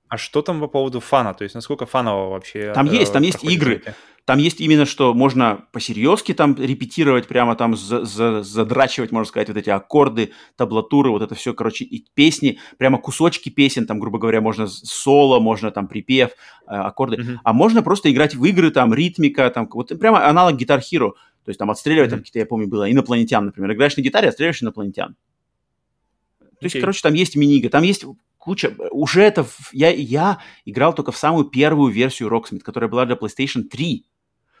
А что там по поводу фана? То есть насколько фаново вообще? Там есть, там есть игры. Эти? Там есть именно, что можно по-серьезки там репетировать, прямо там за, за, задрачивать, можно сказать, вот эти аккорды, таблатуры, вот это все, короче, и песни, прямо кусочки песен, там, грубо говоря, можно соло, можно там припев, э, аккорды. Mm-hmm. А можно просто играть в игры, там, ритмика, там, вот прямо аналог Guitar Hero. То есть там отстреливать, mm-hmm. там какие-то, я помню, было инопланетян, например. Играешь на гитаре, отстреливаешь инопланетян. То есть, короче, там есть мини там есть куча... Уже это... Я, я играл только в самую первую версию Rocksmith, которая была для PlayStation 3.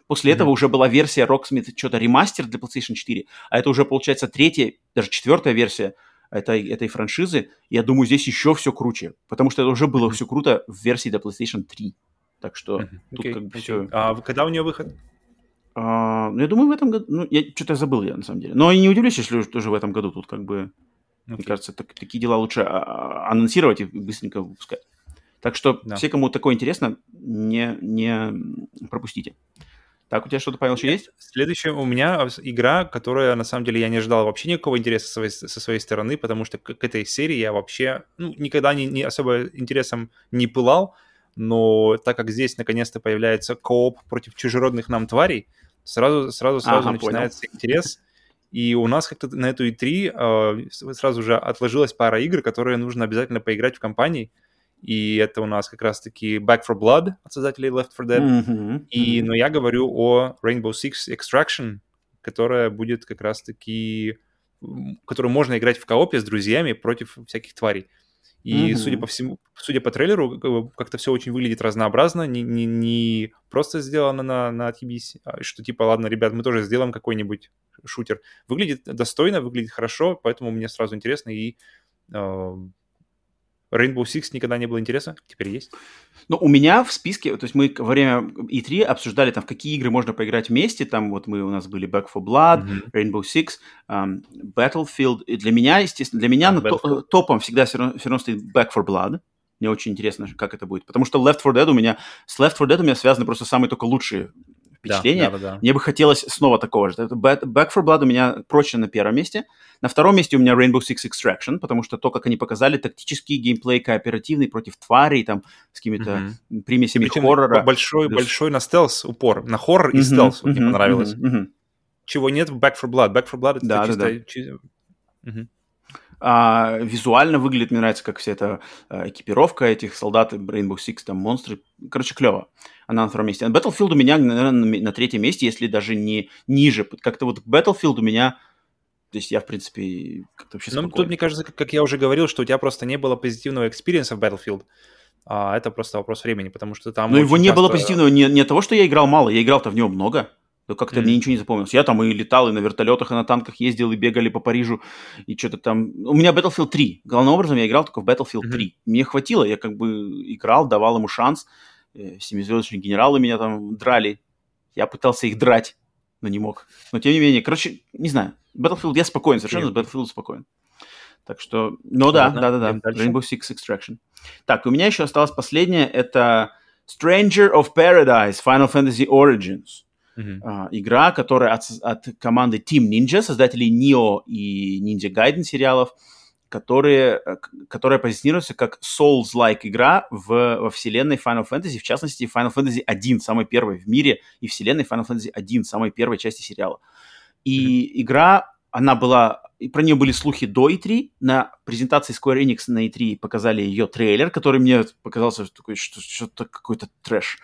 После mm-hmm. этого уже была версия Rocksmith, что-то ремастер для PlayStation 4, а это уже, получается, третья, даже четвертая версия этой, этой франшизы. Я думаю, здесь еще все круче, потому что это уже было mm-hmm. все круто в версии для PlayStation 3. Так что mm-hmm. тут okay. как бы okay. все... А когда у нее выход? А, ну, я думаю, в этом году... Ну, я что-то забыл я, на самом деле. Но и не удивлюсь, если тоже в этом году тут как бы Okay. Мне кажется, так, такие дела лучше а, а, анонсировать и быстренько выпускать. Так что да. все, кому такое интересно, не, не пропустите. Так, у тебя что-то, Павел, еще есть? Следующая у меня игра, которая, на самом деле, я не ожидал вообще никакого интереса со своей, со своей стороны, потому что к, к этой серии я вообще ну, никогда не, не особо интересом не пылал, но так как здесь наконец-то появляется кооп против чужеродных нам тварей, сразу, сразу, сразу ага, начинается понял. интерес. И у нас как-то на эту E3 э, а, сразу же отложилась пара игр, которые нужно обязательно поиграть в компании. И это у нас как раз-таки Back for Blood от создателей Left 4 Dead. Mm-hmm. И, но я говорю о Rainbow Six Extraction, которая будет как раз-таки которую можно играть в коопе с друзьями против всяких тварей. И mm-hmm. судя по всему, судя по трейлеру, как-то все очень выглядит разнообразно, не, не, не просто сделано на, на отъебись, а что типа, ладно, ребят, мы тоже сделаем какой-нибудь шутер. Выглядит достойно, выглядит хорошо, поэтому мне сразу интересно, и э, Rainbow Six никогда не было интереса, теперь есть. Ну, у меня в списке, то есть мы во время E3 обсуждали там, в какие игры можно поиграть вместе, там вот мы, у нас были Back for Blood, mm-hmm. Rainbow Six, um, Battlefield, и для меня, естественно, для меня на то, топом всегда все равно, все равно стоит Back for Blood, мне очень интересно, как это будет, потому что Left 4 Dead у меня, с Left 4 Dead у меня связаны просто самые только лучшие впечатление. Да, да, да, Мне бы хотелось снова такого же. Back for Blood у меня прочно на первом месте. На втором месте у меня Rainbow Six Extraction, потому что то, как они показали, тактический геймплей кооперативный против тварей, там, с какими-то mm-hmm. примесями хоррора. Большой, Плюс... большой на стелс упор. На хоррор и mm-hmm, стелс mm-hmm, мне понравилось. Mm-hmm, mm-hmm. чего нет в Back for Blood. Back for Blood это Да, да, чисто... да. чи- Мгм. А, визуально выглядит, мне нравится, как вся эта а, экипировка этих солдат, Rainbow Six, там, монстры. Короче, клево. Она на втором месте. А Battlefield у меня, наверное, на, третьем месте, если даже не ниже. Как-то вот Battlefield у меня... То есть я, в принципе, как-то вообще Ну, спокойно. тут, мне кажется, как, как я уже говорил, что у тебя просто не было позитивного экспириенса в Battlefield. А это просто вопрос времени, потому что там Но его не было часто- позитивного не, не того, что я играл мало, я играл-то в него много. Но как-то Мгм. мне ничего не запомнилось. Я там и летал, и на вертолетах, и на танках ездил, и бегали по Парижу, и что-то там... У меня Battlefield 3. Главным образом я играл только в Battlefield Мгм. 3. Мне хватило, я как бы играл, давал ему шанс. Э, Семизвездочные генералы меня там драли. Я пытался их драть, но не мог. Но тем не менее, короче, не знаю. Battlefield я спокоен, совершенно с Battlefield спокоен. Так что, ну да, да, да, да. Rainbow Six Extraction. Так, у меня еще осталось последнее, это Stranger of Paradise Final Fantasy Origins. Мгм. А, игра, которая от, от команды Team Ninja, создателей Neo и Ninja Gaiden сериалов, которые, э, которая позиционируется как Souls-like игра в, во вселенной Final Fantasy, в частности, Final Fantasy 1, самой первой в мире, и вселенной Final Fantasy 1, самой первой части сериала. И игра, она была, про нее были слухи до E3, на презентации Square Enix на E3 показали ее трейлер, который мне показался такой, что что-то какой-то трэш.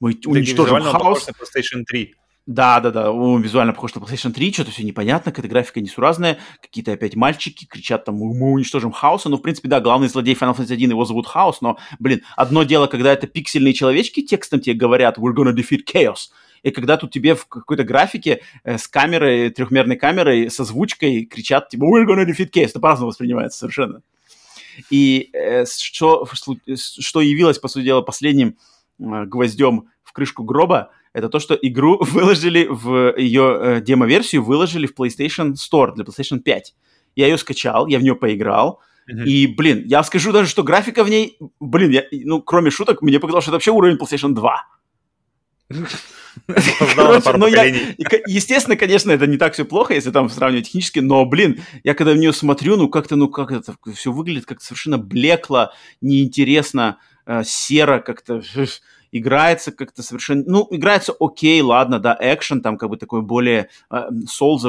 Мы Да, уничтожим хаос. похож на PlayStation 3. Да, да, да, он визуально похож на PlayStation 3, что-то все непонятно, какая-то графика несуразная, какие-то опять мальчики кричат там, мы уничтожим хаоса, ну, в принципе, да, главный злодей Final Fantasy 1, его зовут Хаос, но, блин, одно дело, когда это пиксельные человечки текстом тебе говорят, we're gonna defeat chaos, и когда тут тебе в какой-то графике э, с камерой, трехмерной камерой, со звучкой кричат, типа, we're gonna defeat chaos, это по-разному воспринимается совершенно. И э, что, что явилось, по сути дела, последним гвоздем в крышку гроба, это то, что игру выложили в ее э, демо-версию, выложили в PlayStation Store для PlayStation 5. Я ее скачал, я в нее поиграл, Мгм. и, блин, я скажу даже, что графика в ней, блин, я, ну, кроме шуток, мне показалось, что это вообще уровень PlayStation 2. Опоздал на пару ну, я- естественно, конечно, это не так все плохо, если там сравнивать технически, но, блин, я когда в нее смотрю, ну как-то, ну как это все выглядит как-то совершенно блекло, неинтересно, э, серо как-то, играется как-то совершенно, ну, играется окей, ладно, да, экшен там как бы такой более э,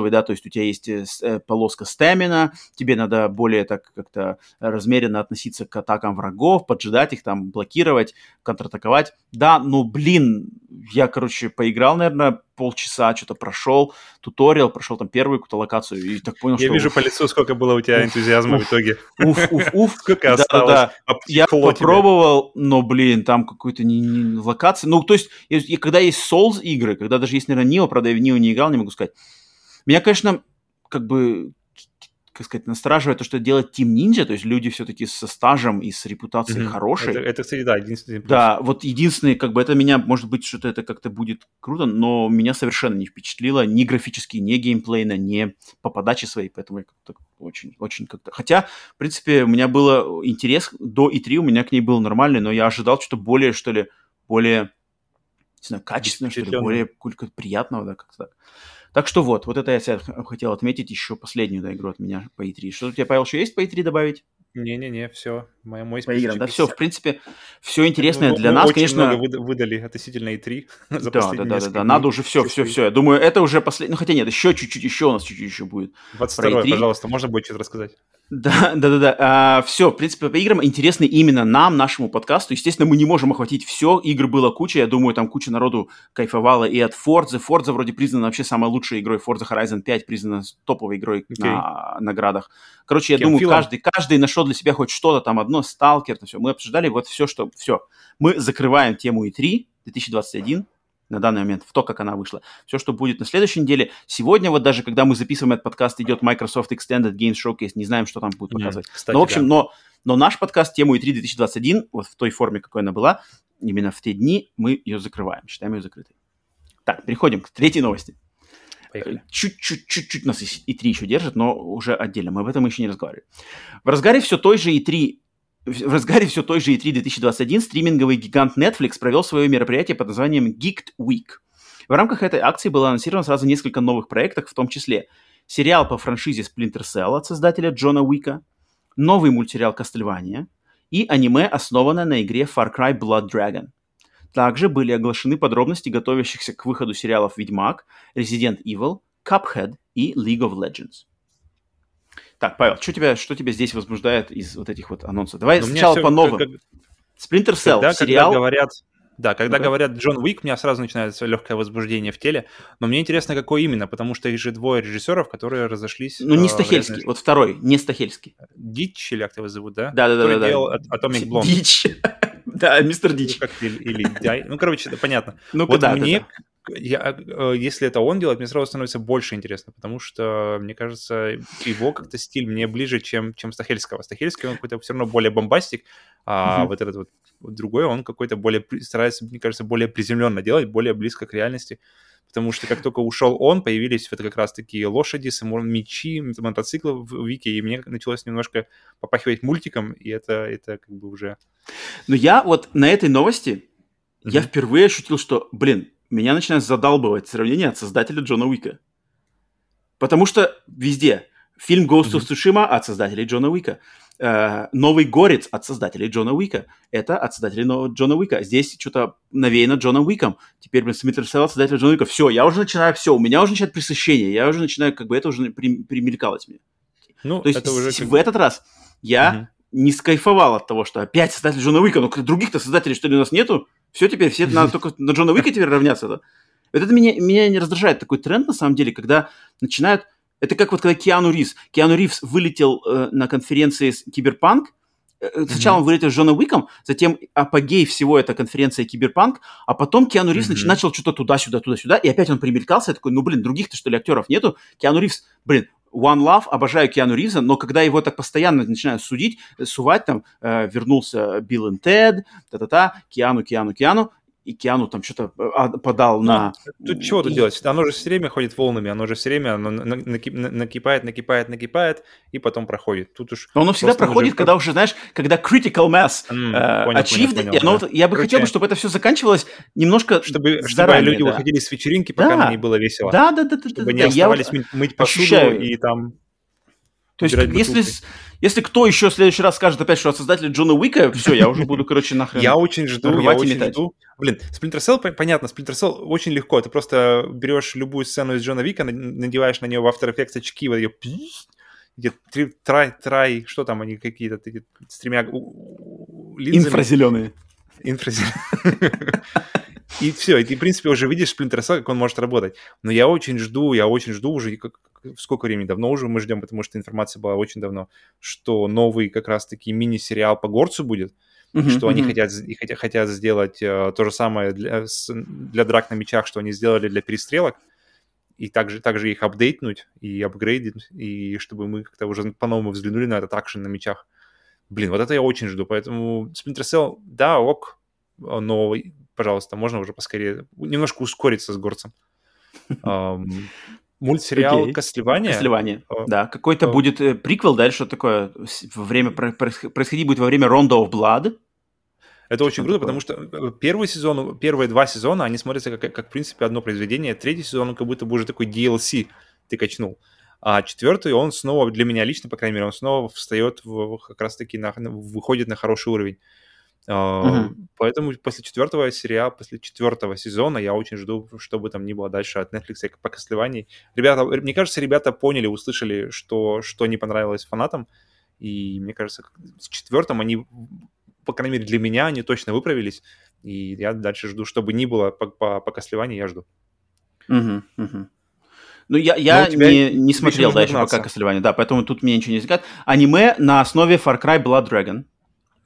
да, то есть у тебя есть э, э, полоска стамина, тебе надо более так как-то размеренно относиться к атакам врагов, поджидать их там, блокировать, контратаковать. Да, ну, блин, я, короче, поиграл, наверное, полчаса, что-то прошел, туториал, прошел там первую какую-то локацию и так понял, Я что... вижу по лицу, сколько было у тебя энтузиазма в итоге. Уф, уф, уф. Сколько осталось. об- Я тепло тебе. попробовал, но, блин, там какой-то не, не- локация. Ну, то есть, и- когда есть Souls игры, когда даже есть, наверное, Neo, правда, я в Neo не играл, не могу сказать. Меня, конечно, как бы, как сказать, настораживает то, что делает Team Ninja, то есть люди все-таки со стажем и с репутацией Мгм. хорошей. Это, это, кстати, да, единственный плюс. Да, вот единственное, как бы это меня, может быть, что-то это как-то будет круто, но меня совершенно не впечатлило ни графически, ни геймплейно, ни по подаче своей, поэтому я как-то очень, очень как-то... Хотя, в принципе, у меня был интерес до и 3 у меня к ней был нормальный, но я ожидал что-то более, что ли, более, не знаю, качественного, что ли, более приятного, да, как-то так. Так что вот, вот это я хотел отметить еще последнюю да, игру от меня по E3. Что у тебя, Павел, еще есть по E3 добавить? Не-не-не, все. Мой, мой По играм, да, все, в принципе, все интересное Ну, для мы нас, очень конечно... много выда- выдали относительно E3 за Да, да, да, да, да. Надо уже все, все, все. Я думаю, это уже последний. Ну, хотя нет, еще чуть-чуть, еще у нас чуть-чуть еще будет. 22 E3. пожалуйста, можно будет что-то рассказать? Да, да, да, да. все, в принципе, по играм интересны именно нам, нашему подкасту. Естественно, мы не можем охватить все. Игр было куча. Я думаю, там куча народу кайфовала и от Forza. Forza вроде признана вообще самой лучшей игрой. Forza Horizon 5 признана топовой игрой Окей. на наградах. Короче, я Кем? думаю, Филом? каждый, каждый нашел для себя хоть что-то там одно. Сталкер, все. Мы обсуждали вот все, что... Все. Мы закрываем тему E3 2021 на данный момент, в то, как она вышла. Все, что будет на следующей неделе. Сегодня вот даже, когда мы записываем этот подкаст, идет Microsoft Extended Games Showcase, не знаем, что там будет Мгм. показывать. Кстати, ну, в общем, да. но, но наш подкаст, тему E3 2021, вот в той форме, какой она была, именно в те дни мы ее закрываем, считаем ее закрытой. Так, переходим к третьей новости. Поехали. Чуть-чуть, чуть-чуть нас и 3 еще держит, но уже отдельно. Мы об этом еще не разговаривали. В разгаре все той же E3 в разгаре все той же E3 2021 стриминговый гигант Netflix провел свое мероприятие под названием Geeked Week. В рамках этой акции было анонсировано сразу несколько новых проектов, в том числе сериал по франшизе Splinter Cell от создателя Джона Уика, новый мультсериал Castlevania и аниме, основанное на игре Far Cry Blood Dragon. Также были оглашены подробности готовящихся к выходу сериалов «Ведьмак», «Resident Evil», Cuphead и League of Legends. Так, Павел, что тебя, что тебя здесь возбуждает из вот этих вот анонсов? Давай Но у меня сначала по новым. как- Splinter Cell, Когда, сериал. когда говорят, да, когда Ну-ка. говорят Джон Уик, у меня сразу начинается легкое возбуждение в теле. Но мне интересно, какой именно, потому что их же двое режиссеров, которые разошлись. Ну, не э, Стахельский, разные- вот второй, не Стахельский. Дич, или как его зовут, да? Да-да-да, Который да-да. делал At- Atomic Blonde. Дичь. Да, мистер Ну, Дичь. как- или. Ну, короче, это понятно. Ну-ка, Вот мне, я, э, если это он делает, мне сразу становится больше интересно, потому что, мне кажется, его как-то стиль мне ближе, чем, чем Стахельского. Стахельский, он какой-то все равно более бомбастик, а Мгм. вот этот вот вот другой, он какой-то более, старается, мне кажется, более приземленно делать, более близко к реальности. Потому что как только ушел он, появились это как раз такие лошади, мечи, мотоциклы в Вике, и мне началось немножко попахивать мультиком, и это, это как бы уже... Но я вот на этой новости, я Мгм. впервые ощутил, что, блин, меня начинает задалбывать сравнение от создателя Джона Уика. Потому что везде фильм Ghost of Tsushima от создателей Джона Уика. Э, Новый Горец от создателей Джона Уика. Это от создателей нового Джона Уика. Здесь что-то навеяно Джоном Уиком. Теперь, блин, Селл от создателя Джона Уика. Все, я уже начинаю, все, у меня уже начинает пресыщение. Я уже начинаю, как бы, это уже при- примелькалось мне. Ну, То есть это уже... в этот раз я Мгм. не скайфовал от того, что опять создатель Джона Уика, ну других-то создателей что ли у нас нету? Все теперь, все надо только на Джона Уика теперь равняться. Вот это меня, меня не раздражает такой тренд, на самом деле, когда начинают... Это как вот когда Киану Ривз. Киану Ривз вылетел э, на конференции с Киберпанк. Э, Сначала он вылетел с Джоном Уиком, затем апогей всего это конференция Киберпанк, а потом Киану Ривз нач- начал что-то туда-сюда, туда-сюда, и опять он примелькался, я такой, ну, блин, других-то, что ли, актеров нету? Киану Ривз, блин, One Love, обожаю Киану Ривза, но когда его так постоянно начинают судить, э, сувать, там, э, вернулся Билл и Тед, та-та-та, Киану, Киану, Киану, и Киану там что-то э, а, подал на... Тут чего тут делать? Оно же все время ходит волнами, оно же все время оно на- на- наки- на- накипает, накипает, накипает, и потом проходит. Тут уж... Но оно всегда проходит, уже- когда уже, знаешь, когда critical mass М, э, понял, achieved, понял, и понял, оно да. я бы Короче, хотел, бы, чтобы это все заканчивалось немножко Чтобы, чтобы заранее, люди да. выходили с вечеринки, пока Да. на ней было весело. Да, да, да, да, Чтобы да, не да, я оставались мыть, мыть посуду ощущаю. и там... То есть, если, если кто еще в следующий раз скажет опять, что от создателя Джона Уика, все, я уже буду, короче, нахрен. Я очень жду, я очень жду. Блин, Splinter Cell, пон- понятно, Splinter Cell очень легко. Ты просто берешь любую сцену из Джона Вика, на- надеваешь на нее в After Effects очки, вот ее где трай, трай, что там они какие-то с тремя линзами. Инфразеленые. Инфразеленые. И все, и ты, в принципе, уже видишь Splinter Cell, как он может работать. Но я очень жду, я очень жду уже, сколько времени, давно уже мы ждем, потому что информация была очень давно, что новый как раз-таки мини-сериал по Горцу будет, Мгм, что они мгм. хотят, и хотят, хотят сделать э, то же самое для, с- для драк на мечах, что они сделали для перестрелок, и также, также их апдейтнуть и апгрейдить, и чтобы мы как-то уже по-новому взглянули на этот акшен на мечах. Блин, вот это я очень жду, поэтому Splinter Cell, да, ок, но, пожалуйста, можно уже поскорее немножко ускориться с горцем. Мультсериал Окей. «Костлевание». Костлевание. О, Да, какой-то о. будет э, приквел, дальше такое во время про- происх- происходить будет во время Rondo of Blood. Это очень круто, потому что э, первый сезон, первые два сезона, они смотрятся как, как, в принципе, одно произведение. Третий сезон, он как будто бы уже такой DLC ты качнул. А четвертый, он снова, для меня лично, по крайней мере, он снова встает в, как раз-таки, на- выходит на хороший уровень. А. Поэтому после четвертого сериала, после четвертого сезона я очень жду, что бы там ни было дальше от Netflix по Костлевании. Ребята, мне кажется, ребята поняли, услышали, что, что не понравилось фанатам. И мне кажется, с четвертым они, по крайней мере, для меня они точно выправились. И я дальше жду, чтобы ни было по, по, я жду. Ну, я, я Но у тебя не, не смотрел дальше пока Костлевание, да, поэтому тут мне ничего не возникает. Аниме на основе Far Cry Blood Dragon.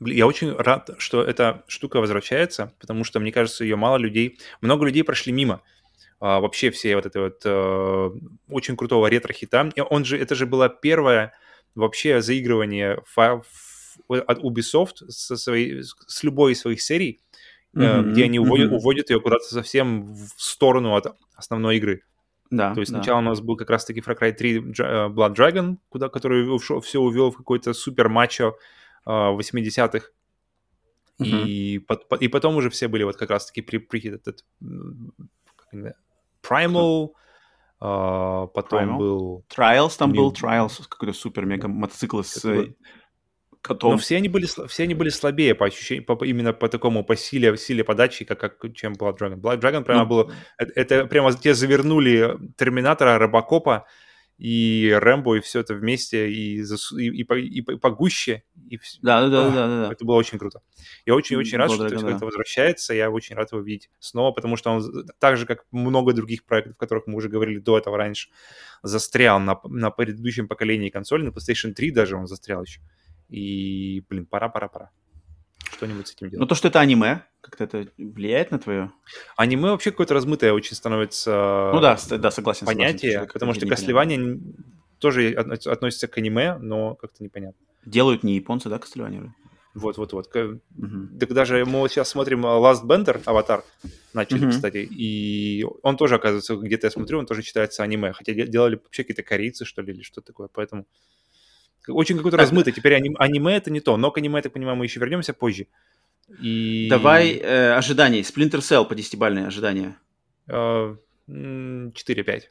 Я очень рад, что эта штука возвращается, потому что, мне кажется, ее мало людей... Много людей прошли мимо. А, вообще все вот это вот э, очень крутого ретро-хита. И он же, это же было первое вообще заигрывание фа- от Ubisoft со своей, с любой из своих серий, Мгм, где они уводят, мгм. уводят ее куда-то совсем в сторону от основной игры. Да, То есть да. сначала у нас был как раз-таки Far Cry 3 Dra- э, Blood Dragon, куда, который все увел в какой-то супер мачо 80-х. Мгм. И, пот- по- и потом уже все были вот как раз-таки при, при этот, Primal, а, потом Primal? был... Trials там был, New- Trials, какой-то супер-мега мотоцикл с... Это был- котом. Но все они были, все они были слабее по ощущению, по- именно по такому, по силе, силе подачи, как, как чем Blood Dragon. Blood Dragon прямо Ну, было... Это, это прямо те завернули Терминатора, Робокопа и Рэмбо, и все это вместе, и, засу- и, и, по- и по- погуще. И Да, да, да, да, да, да. Это было очень круто. Я очень-очень рад, Blood что да. это возвращается. Я очень рад его видеть снова, потому что он так же, как много других проектов, о которых мы уже говорили до этого раньше, застрял на, на предыдущем поколении консолей, на PlayStation 3 даже он застрял еще. И, блин, пора, пора, пора. Что-нибудь с этим Но делать. то, что это аниме, как-то это влияет на твое... Аниме вообще какое-то размытое очень становится Ну да, да, согласен. согласен, понятие, как-то потому что н- тоже отно- относится к аниме, но как-то непонятно. Делают не японцы, да, Костылевание? Вот-вот-вот. К- Мгм. Так даже мы вот сейчас смотрим uh, Last Bender, Аватар, начали, Мгм. кстати, и он тоже, оказывается, где-то я смотрю, он тоже читается аниме, хотя де- делали вообще какие-то корейцы, что ли, или что такое, поэтому очень какой-то Так. размытый. Теперь аним- аниме это не то, но к аниме, я так понимаю, мы еще вернемся позже. И... Давай э, ожиданий. Splinter Cell по десятибальные ожидания. Э, м, 4-5.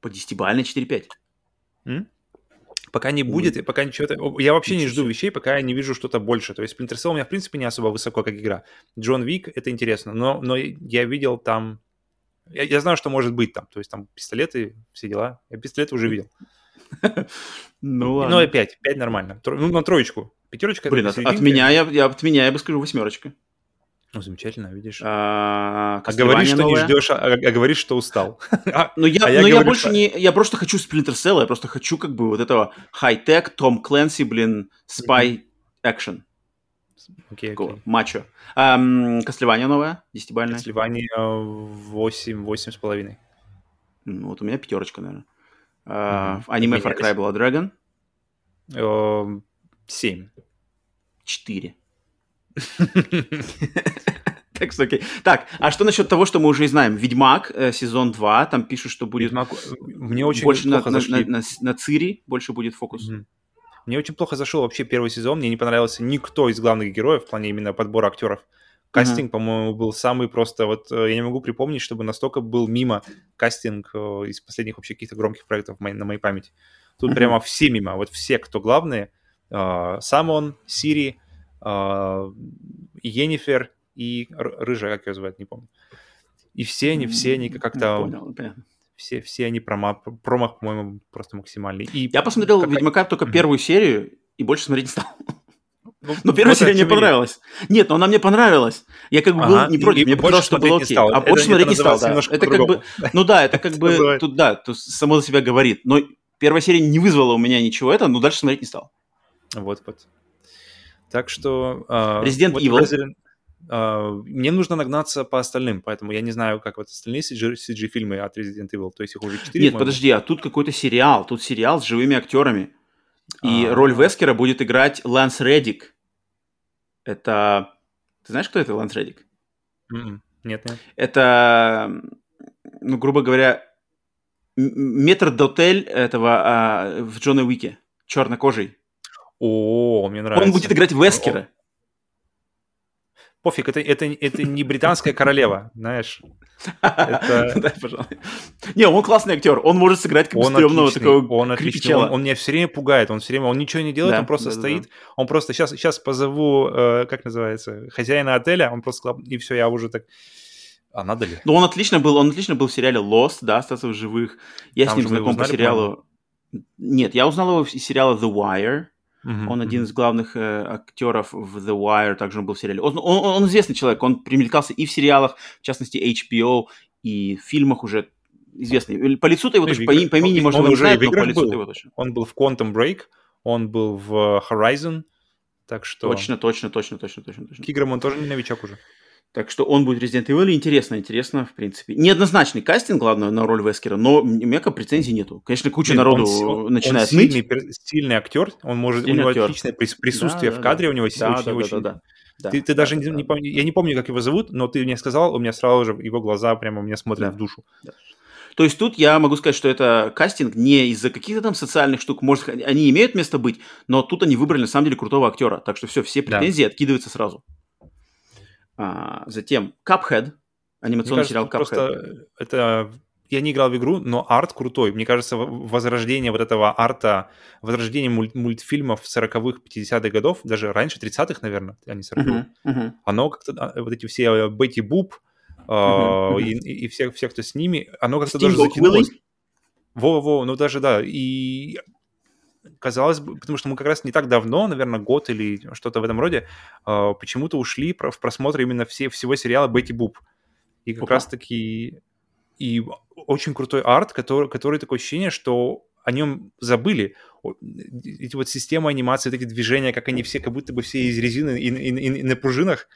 По десятибальной 4-5. М? Пока не будет, и пока ничего... Я вообще не жду вещей, пока я не вижу что-то больше. То есть Splinter Cell у меня, в принципе, не особо высоко, как игра. Джон Вик — это интересно, но, но я видел там... Я, я знаю, что может быть там. То есть там пистолеты, все дела. Я пистолеты уже видел. Ну Ну, и 5. 5 нормально. Ну, на троечку. Пятерочка — Блин, от, меня, я, я- от меня я бы скажу восьмерочка. Ну, замечательно, видишь. А, А говоришь, что не новая. ждешь, а, а говоришь, что устал. А, Ну я, А я но я больше что- не, я просто хочу Splinter Cell, я просто хочу как бы вот этого хай-тек, Том Клэнси, блин, спай экшен, Окей, окей. мачо. Ам, Castlevania новая, десятибальная. Сливание 8, 8 с половиной. Ну, вот у меня пятерочка, наверное. Мгм. Аниме Far. Cry Blood Dragon 7. 4. Так что окей. Так, а что насчет того, что мы уже и знаем? Ведьмак, э, сезон 2, там пишут, что будет Мне очень больше на, плохо на, зашли. на- на- на Цири, больше будет фокус. Мне очень плохо зашел вообще первый сезон. Мне не понравился никто из главных героев в плане именно подбора актеров. Кастинг, по-моему, был самый просто... Вот э, я не могу припомнить, чтобы настолько был мимо кастинг э, из последних вообще каких-то громких проектов на моей памяти. Тут Мгм. прямо все мимо. Вот все, кто главные. э, Сам он, Сири, Йеннифер и Рыжая, как ее звать, не помню. И все они, все они как-то... Понял. Все, все они прома- промах, по-моему, просто максимальный. И Я посмотрел какая- Ведьмака только первую серию и больше смотреть не стал. Ну, Но первая вот серия мне понравилась. Нет, но она мне понравилась. Я как бы был Ага, не и- против, и мне больше показалось, что было не окей. стал. А больше смотреть не стал, да. Это как бы, ну да, это как бы, тут да, тут само за себя говорит. Но первая серия не вызвала у меня ничего это, но дальше смотреть не стал. Вот, вот. Так что... а, Resident вот Evil. Resident- а, мне нужно нагнаться по остальным, поэтому я не знаю, как вот остальные CG, CG-фильмы от Resident Evil. То есть их уже 4, Нет, подожди, а тут какой-то сериал, тут сериал с живыми актерами. И А. роль Вескера будет играть Ланс Реддик. Это... Ты знаешь, кто это Ланс Реддик? М-м. Нет, нет. Это, ну, грубо говоря, метр дотель этого а, в Джона Уике, чернокожий. О, мне нравится. Он будет играть Вескера. Пофиг, это, это, это не британская королева, знаешь. Да, пожалуй. Не, он классный актер. Он может сыграть как стрёмного такого он отличный, он, меня все время пугает, он все время, он ничего не делает, он просто стоит, он просто, сейчас, сейчас позову, э, как называется, хозяина отеля, он просто сказал, и все, я уже так, а надо ли? Ну, он отлично был, он отлично был в сериале Lost, да, остаться в живых. Я с ним знаком по сериалу. Нет, я узнал его из сериала The Wire. Мгм, Он один из главных э, актеров в The Wire, также он был в сериале. Он, он- он известный человек, он примелькался и в сериалах, в частности HBO, и в фильмах уже известный. По лицу-то его Ну, и точно, в по, по имени, он- может, он его уже знает, но по лицу-то был. его точно. Он был в Quantum Break, он был в Horizon, так что Точно, точно, точно, точно, точно, точно. к играм он тоже не новичок уже. Так что он будет Resident Evil. Интересно, интересно, в принципе. Неоднозначный кастинг, главное, на роль Вескера, но у меня как претензий нету. Конечно, куча Блин, народу он, он- начинает он ныть. сильный, пер- сильный актер, он может, Сильный у него актер. отличное прис- присутствие Да, в да, кадре, да. у него Да, си- да, очень, да, очень да, да. Да, ты, ты да, даже да, не, да. не помни- я не помню, как его зовут, но ты мне сказал, у меня сразу же его глаза прямо у меня смотрят Да. в душу. То есть тут я могу сказать, что это кастинг не из-за каких-то там социальных штук. Может, они имеют место быть, но тут они выбрали на самом деле крутого актера. Так что все, все Да. претензии откидываются сразу. А, затем Cuphead, анимационный кажется, сериал Cuphead. просто это я не играл в игру, но арт крутой. Мне кажется, возрождение вот этого арта, возрождение муль- мультфильмов 40-х, 50-х годов, даже раньше, 30-х, наверное, а не 40-х, uh-huh, uh-huh. оно как-то, вот эти все Бетти Буб uh-huh, uh-huh. и, и все, все, кто с ними, оно как-то даже затянулось. Во-во, ну даже да, и казалось бы, потому что мы как раз не так давно, наверное, год или что-то в этом роде, э, почему-то ушли в просмотр именно все, всего сериала Бетти Буб. И как раз-таки и очень крутой арт, который, который такое ощущение, что о нем забыли. Эти вот системы анимации, эти движения, как они все, как будто бы все из резины и, и, и, и на пружинах.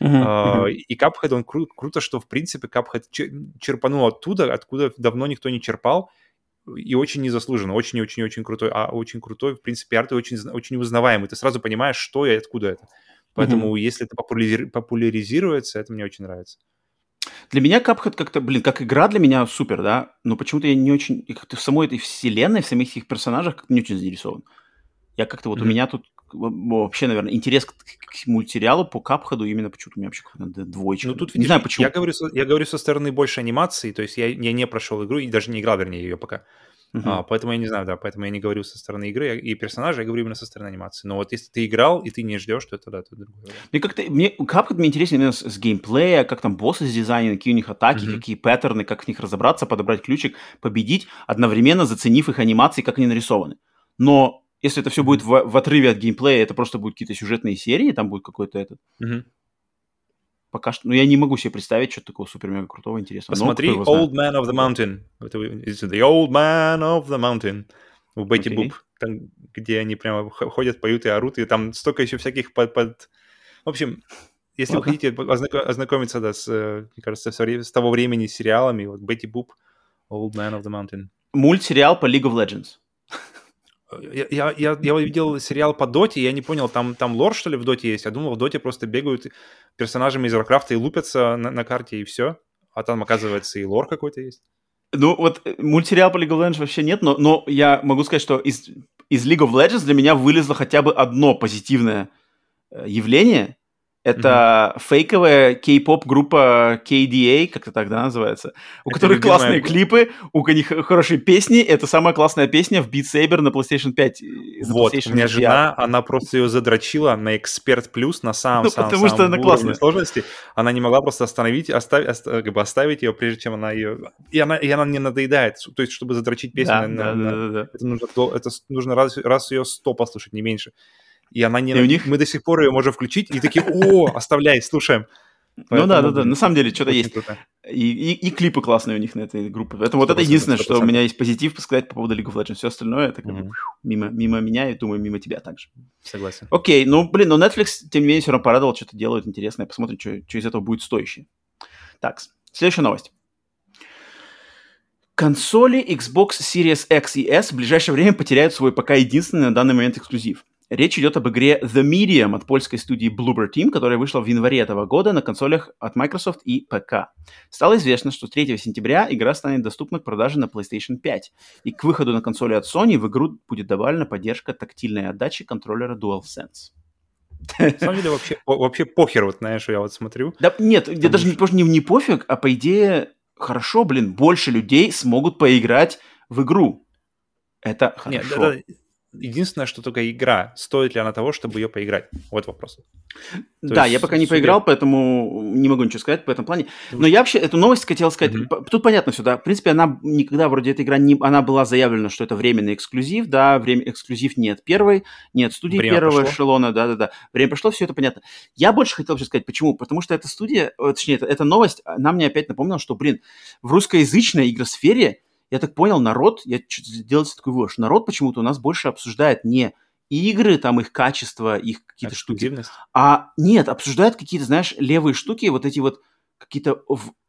Uh-huh, uh-huh. И Cuphead, он кру- круто, что, в принципе, Cuphead черпанул оттуда, откуда давно никто не черпал, и очень незаслуженно, очень-очень-очень крутой, а очень крутой, в принципе, арт и очень, очень узнаваемый. Ты сразу понимаешь, что и откуда это. Поэтому, mm-hmm. если это популяри- популяризируется, это мне очень нравится. Для меня Cuphead как-то, блин, как игра для меня супер, да, но почему-то я не очень, как-то в самой этой вселенной, в самих этих персонажах как-то не очень заинтересован. Я как-то вот mm-hmm. у меня тут вообще, наверное, интерес к, к мультсериалу по Капхаду именно почему-то у меня вообще какая-то двоечка. Ну, тут, не знаю, почему. Я говорю, я говорю со стороны больше анимации, то есть я, я не прошел игру и даже не играл, вернее, ее пока. Uh-huh. А, поэтому я не знаю, да, поэтому я не говорю со стороны игры и персонажа, я говорю именно со стороны анимации. Но вот если ты играл и ты не ждешь, то это да, это другое. Мне как-то, мне, Cuphead мне интереснее именно с, с геймплея, как там боссы с дизайном, какие у них атаки, uh-huh. какие паттерны, как в них разобраться, подобрать ключик, победить, одновременно заценив их анимации, как они нарисованы. Но если это все будет в, в отрыве от геймплея, это просто будут какие-то сюжетные серии, там будет какой-то этот. Угу. Пока что, ну я не могу себе представить что-то такого супер-мега крутого, интересного. Посмотри Old Man of the Mountain. Это The Old Man of the Mountain. У Бетти okay. Буб. Там, где они прямо ходят, поют и орут, и там столько еще всяких под... под... В общем, если okay. вы хотите ознакомиться, да, с, э, мне кажется, с того времени с сериалами, вот Бетти Буб, Old Man of the Mountain. Мультсериал по League of Legends. Я, я, я, видел сериал по Доте, я не понял, там, там лор, что ли, в Доте есть? Я думал, в Доте просто бегают персонажами из Warcraft и лупятся на, на карте, и все. А там, оказывается, и лор какой-то есть. Ну, вот э, мультсериал по League of Legends вообще нет, но, но я могу сказать, что из, из League of Legends для меня вылезло хотя бы одно позитивное э, явление, это mm-hmm. фейковая кей-поп группа KDA, как-то тогда называется, у это которых классные группа. клипы, у них хорошие песни. Это самая классная песня в Beat Saber на PlayStation 5. Вот, PlayStation у меня жена, она просто ее задрочила на Эксперт Плюс, на самом, ну, самом, потому самом что она классная. сложности. Она не могла просто остановить, оставить, оставить, как бы оставить ее, прежде чем она ее... И она, и она не надоедает. То есть, чтобы задрочить песню, да, на, да, на, да, да, да. это нужно, это нужно раз, раз ее сто послушать, не меньше и она не... И у них... Мы до сих пор ее можем включить, и такие, о, оставляй, слушаем. Поэтому, ну да, да, да, на самом деле что-то есть. И, и, и клипы классные у них на этой группе. Это вот это единственное, что у меня есть позитив сказать по поводу League of Legends. Все остальное это как mm-hmm. мимо, мимо меня и, думаю, мимо тебя также. Согласен. Окей, ну, блин, но Netflix, тем не менее, все равно порадовал, что-то делают интересное. Посмотрим, что, что из этого будет стоящее. Так, следующая новость. Консоли Xbox Series X и S в ближайшее время потеряют свой пока единственный на данный момент эксклюзив. Речь идет об игре The Medium от польской студии Bloober Team, которая вышла в январе этого года на консолях от Microsoft и ПК. Стало известно, что 3 сентября игра станет доступна к продаже на PlayStation 5, и к выходу на консоли от Sony в игру будет добавлена поддержка тактильной отдачи контроллера DualSense. На самом деле вообще, вообще похер, вот знаешь, я вот смотрю. Да нет, я даже не, не, не пофиг, а по идее, хорошо, блин, больше людей смогут поиграть в игру. Это хорошо. Нет, это, единственное, что только игра, стоит ли она того, чтобы ее поиграть? Вот вопрос. То да, я пока не судья... поиграл, поэтому не могу ничего сказать по этому плане. Но я вообще эту новость хотел сказать. Mm-hmm. Тут понятно все, да. В принципе, она никогда вроде эта игра не, она была заявлена, что это временный эксклюзив, да, время эксклюзив нет первой, нет студии время первого прошло. эшелона, да, да, да. Время прошло, все это понятно. Я больше хотел вообще сказать, почему? Потому что эта студия, э, точнее, эта, эта новость, она мне опять напомнила, что, блин, в русскоязычной игросфере я так понял, народ, я сделал такой вывод, что народ почему-то у нас больше обсуждает не игры, там их качество, их какие-то штуки, а нет, обсуждают какие-то, знаешь, левые штуки, вот эти вот какие-то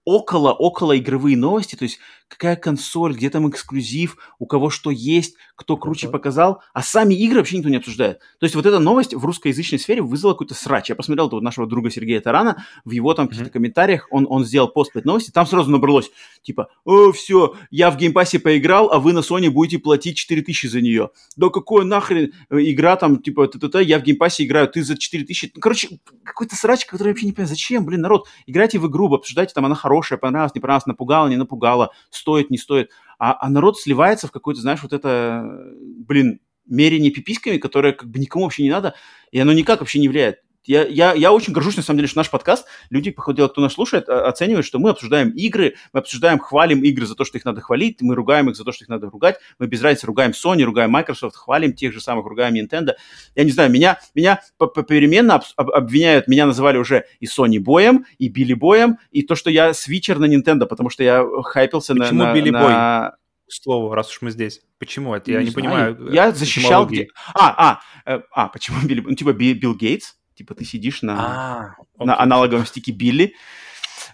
около, около игровые новости, то есть какая консоль, где там эксклюзив, у кого что есть, кто круче показал, а сами игры вообще никто не обсуждает. То есть вот эта новость в русскоязычной сфере вызвала какой-то срач. Я посмотрел вот нашего друга Сергея Тарана, в его там каких-то комментариях, он, он сделал пост по этой новости, там сразу набралось, типа, о, все, я в Game Pass е поиграл, а вы на Sony будете платить 4000 за нее. Да какой нахрен э, игра там, типа, т -т -т, я в Game Pass е играю, ты за 4000. Ну, короче, какой-то срач, который я вообще не понимаю, зачем, блин, народ, играйте в игру, обсуждайте, там она хорошая, хорошее, понравилось, не понравилось, напугало, не напугало, стоит, не стоит. А, а народ сливается в какой-то, знаешь, вот это, блин, мерение пиписьками, которое как бы никому вообще не надо, и оно никак вообще не влияет. Я, я, я очень горжусь, на самом деле, что наш подкаст, люди, по ходу дела, кто нас слушает, оценивают, что мы обсуждаем игры, мы обсуждаем, хвалим игры за то, что их надо хвалить, мы ругаем их за то, что их надо ругать, мы без разницы ругаем Sony, ругаем Microsoft, хвалим тех же самых, ругаем Nintendo. Я не знаю, меня, меня попеременно обвиняют, меня называли уже и Sony боем, и Билли боем, и то, что я свичер на Nintendo, потому что я хайпился Почему на... Билли на, Бой? на слово, раз уж мы здесь. Почему это? Я не, не знаю. понимаю. Я э, защищал... этимологии. Где... А, а, э, а, почему Билли... Ну, типа Би- Билл Гейтс, типа ты сидишь на... А, на аналоговом стике Билли.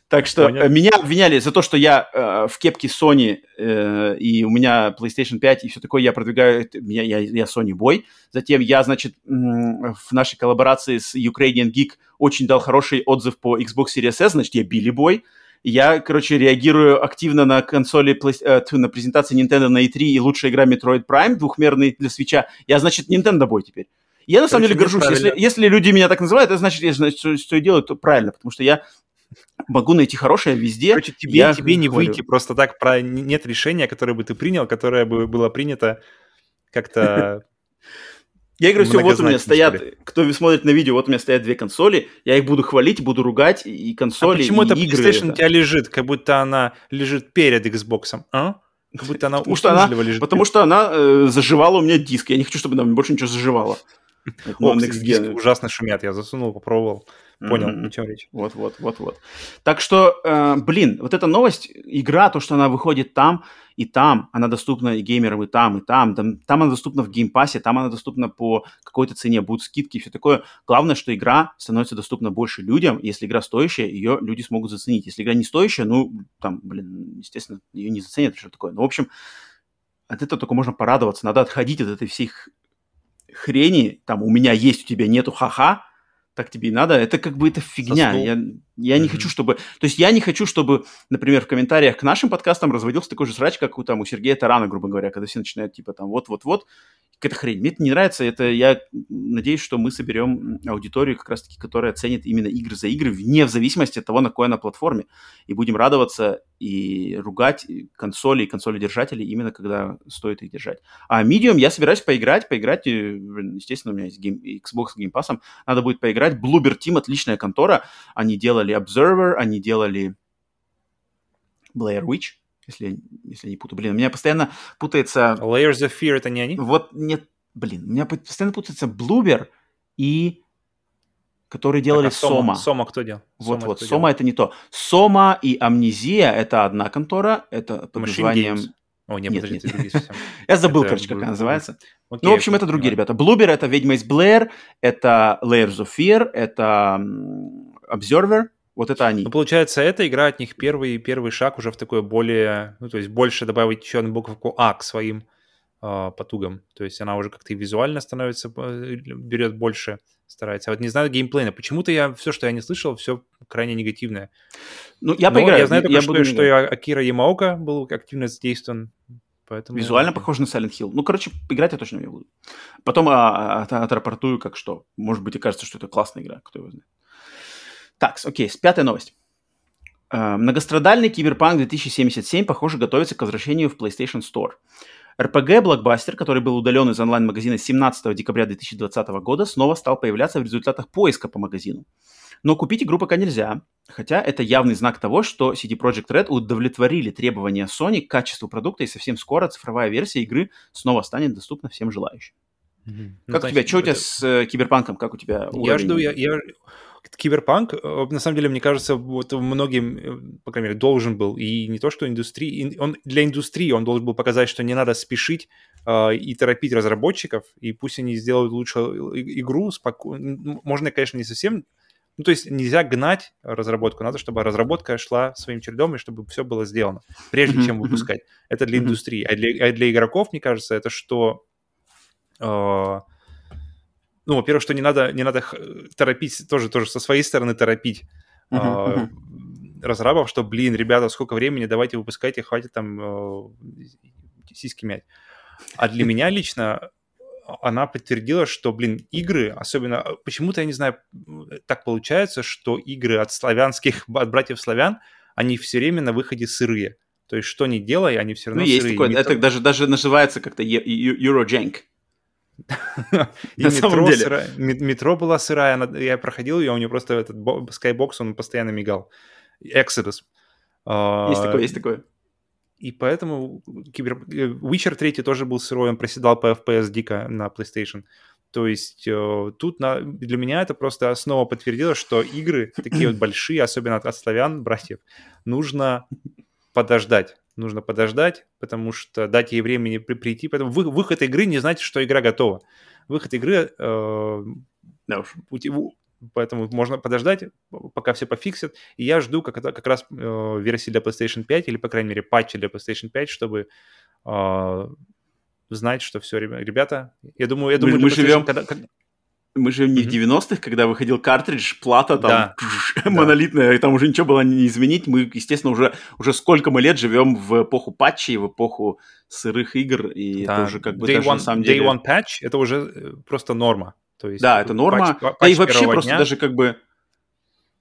Так что Понял. э, меня обвиняли за то, что я э, в кепке Sony э, и у меня PlayStation 5 и все такое, я продвигаю, меня, я, я Sony Boy. Затем я, значит, в нашей коллаборации с Ukrainian Geek очень дал хороший отзыв по Xbox Series S, значит, я Billy Boy. Я, короче, реагирую активно на консоли, э, на презентации Nintendo на E3 и лучшая игра Metroid Prime двухмерный для свеча. Я, значит, Nintendo Boy теперь. Я на самом деле горжусь. Если, если люди меня так называют, это значит, я, значит, что, что я делаю, то правильно, потому что я могу найти хорошее везде. Короче, тебе, я тебе не хвалю. выйти просто так, про... нет решения, которое бы ты принял, которое бы было принято как-то... Я говорю, все, вот у меня стоят, кто смотрит на видео, вот у меня стоят две консоли, я их буду хвалить, буду ругать, и и А консоли, почему и это игры. PlayStation это. у тебя лежит, как будто она лежит перед Xbox, а? Как будто она Потому что она, лежит. потому что она э, заживала у меня диск. Я не хочу, чтобы там больше ничего заживало. О, диски ужасно шумят, я засунул, попробовал, понял, Мгм. о чем речь. Вот, вот, вот, вот. Так что, э, блин, вот эта новость, игра, то, что она выходит там и там, она доступна и геймерам и там, и там, там, там она доступна в Game Pass е, там она доступна по какой-то цене, будут скидки и все такое. Главное, что игра становится доступна больше людям, если игра стоящая, ее люди смогут заценить. Если игра не стоящая, ну, там, блин, естественно, ее не заценят, что такое. Ну, в общем, от этого только можно порадоваться. Надо отходить от этой всей х- хрени, там, у меня есть, у тебя нету, ха-ха, так тебе и надо. Это как бы это фигня. Соснул. Я, я не Мгм. хочу, чтобы... То есть я не хочу, чтобы, например, в комментариях к нашим подкастам разводился такой же срач, как у, там, у Сергея Тарана, грубо говоря, когда все начинают, типа, там, вот-вот-вот, какая-то хрень. Мне это не нравится. Это я надеюсь, что мы соберем аудиторию, как раз-таки, которая ценит именно игры за игры, вне в зависимости от того, на какой она платформе. И будем радоваться и ругать консоли и консоли-держателей именно когда стоит их держать. А Medium я собираюсь поиграть, поиграть, естественно, у меня есть гейм- Xbox с Game Pass, надо будет поиграть. Bloober Team отличная контора, они делали Observer, они делали Blair Witch, если, если не путаю. Блин, у меня постоянно путается... Layers of Fear это не они? Вот нет, блин, у меня по- постоянно путается Bloober и... Которые делали Так, а Сома? Сома. Сома кто делал? Вот, вот, Сома это не то. Сома и Амнезия это одна контора, это под Machine названием... Games. О, нет, Нет, подожди, нет. Я забыл, короче, как она называется. Ну, в общем, это другие ребята. Блубер это Ведьма из Блэр, это Layers of Fear, это Observer. Вот это они. Ну, получается, эта игра от них первый, первый шаг уже в такое более, ну, то есть больше добавить еще одну буковку А к своим а, потугам. То есть она уже как-то и визуально становится, э, берет больше, старается. А вот не знаю геймплейна. Почему-то я все, что я не слышал, все крайне негативное. Ну, я Но поиграю. Я знаю только, я что, буду что и Акира Ямаока был активно задействован. Поэтому... Визуально похож на Silent Hill. Ну, короче, играть я точно не буду. Потом а, а, от- отрапортую, как что. Может быть, и кажется, что это классная игра, кто его знает. Так, окей, пятая новость. Э, Многострадальный Киберпанк 2077, похоже, готовится к возвращению в PlayStation Store. RPG-блокбастер, который был удален из онлайн-магазина 17 декабря 2020 года, снова стал появляться в результатах поиска по магазину. Но купить игру пока нельзя, хотя это явный знак того, что CD Projekt Red удовлетворили требования Sony к качеству продукта, и совсем скоро цифровая версия игры снова станет доступна всем желающим. Ну, Как у тебя? Что у тебя с э, Киберпанком? Как у тебя Я уровень? жду, я, я... Киберпанк, э, на самом деле, мне кажется, вот многим, э, по крайней мере, должен был, и не то, что индустрии, ин- он, для индустрии он должен был показать, что не надо спешить э, и торопить разработчиков, и пусть они сделают лучше и- игру, спокойно. Можно, конечно, не совсем... Ну, то есть нельзя гнать разработку, надо, чтобы разработка шла своим чередом, и чтобы все было сделано, прежде чем выпускать. Это для индустрии. А для, а для игроков, мне кажется, это что... э, ну, во-первых, что не надо, не надо торопить, тоже, тоже со своей стороны торопить Мгм, а, мгм. разрабов, что, блин, ребята, сколько времени, давайте выпускайте, хватит там э, сиськи мять. А для меня лично она подтвердила, что, блин, игры, особенно, почему-то, я не знаю, так получается, что игры от славянских, от братьев славян, они все время на выходе сырые. То есть что ни делай, они все равно ну, есть сырые. такое, Метро- это даже, даже называется как-то Eurojank. И на самом метро, деле. метро была сырая, она- я проходил ее, у нее просто этот бо- Skybox, он постоянно мигал. Exodus. А, Есть такое, есть такое. И поэтому кибер... э, Witcher 3 тоже был сырой, он проседал по FPS дико на PlayStation. То есть э, тут на... для меня это просто снова подтвердило, что игры такие вот большие, особенно от, от славян, братьев, нужно подождать. Нужно подождать, потому что дать ей времени при- прийти. Поэтому вы- выход игры не значит, что игра готова. Выход игры э, Да уж. Поэтому можно подождать, пока все пофиксят. И я жду как, как раз э, версии для PlayStation 5, или, по крайней мере, патчи для PlayStation 5, чтобы э, знать, что все, ребята, я думаю, я Мы- думаю, мы PlayStation, живем- когда- когда- Мы же не в Мгм. 90-х, когда выходил картридж, плата там Да, да. монолитная, и там уже ничего было не изменить. Мы, естественно, уже, уже сколько мы лет живем в эпоху патчей, в эпоху сырых игр, и да, это уже как бы day даже one, на самом day деле... one patch это уже э, просто норма. То есть Да, это норма. патч- па- да и патч вообще просто дня- даже как бы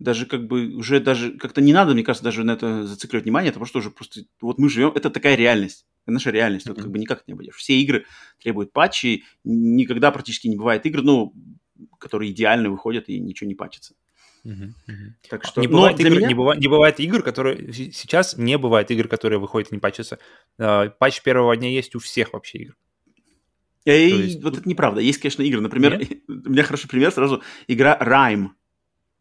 даже как бы уже даже как-то не надо, мне кажется, даже на это зацикливать внимание, потому что уже просто вот мы живем, это такая реальность, это наша реальность, тут Мгм. как бы никак не обойдешь. Все игры требуют патчей, никогда практически не бывает игр, ну, которые идеально выходят и ничего не мгм. Так что, Не но бывает, игр, меня- не, бывает, не бывает игр, которые... Сейчас не бывает игр, которые выходят и не патчатся. Э, Патч первого дня есть у всех вообще игр. Эй, То есть вот это неправда. Есть, конечно, игры. Например, у меня хороший пример сразу. Игра Rime.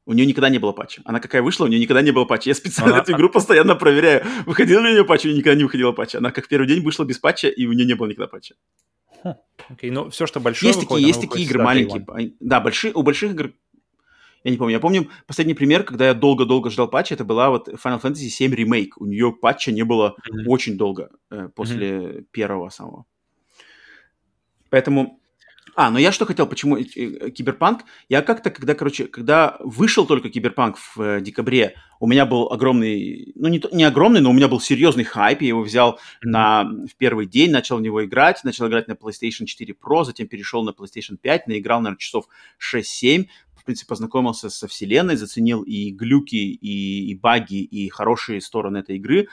У нее никогда не было патча. Она какая вышла, у нее никогда не было патча. Я специально эту игру постоянно проверяю. Выходила ли у нее патч, у нее никогда не выходила патча. Она как в первый день вышла без патча, и у нее не было никогда патча. Окей, ну все, что большое есть выходит, такие, есть такие игры маленькие. one. Да, большие, у больших игр я не помню. Я помню последний пример, когда я долго-долго ждал патча, это была вот Final Fantasy VII Remake. У нее патча не было Мгм. очень долго э, после первого самого. Поэтому... А, но я что хотел, почему э, э, Киберпанк? Я как-то, когда, короче, когда вышел только Киберпанк в э, декабре, у меня был огромный, ну не, не огромный, но у меня был серьезный хайп, я его взял Мгм. на, в первый день, начал в него играть, начал играть на PlayStation 4 Pro, затем перешел на PlayStation 5, наиграл, наверное, часов 6-7, в принципе, познакомился со вселенной, заценил и глюки, и, и баги, и хорошие стороны этой игры.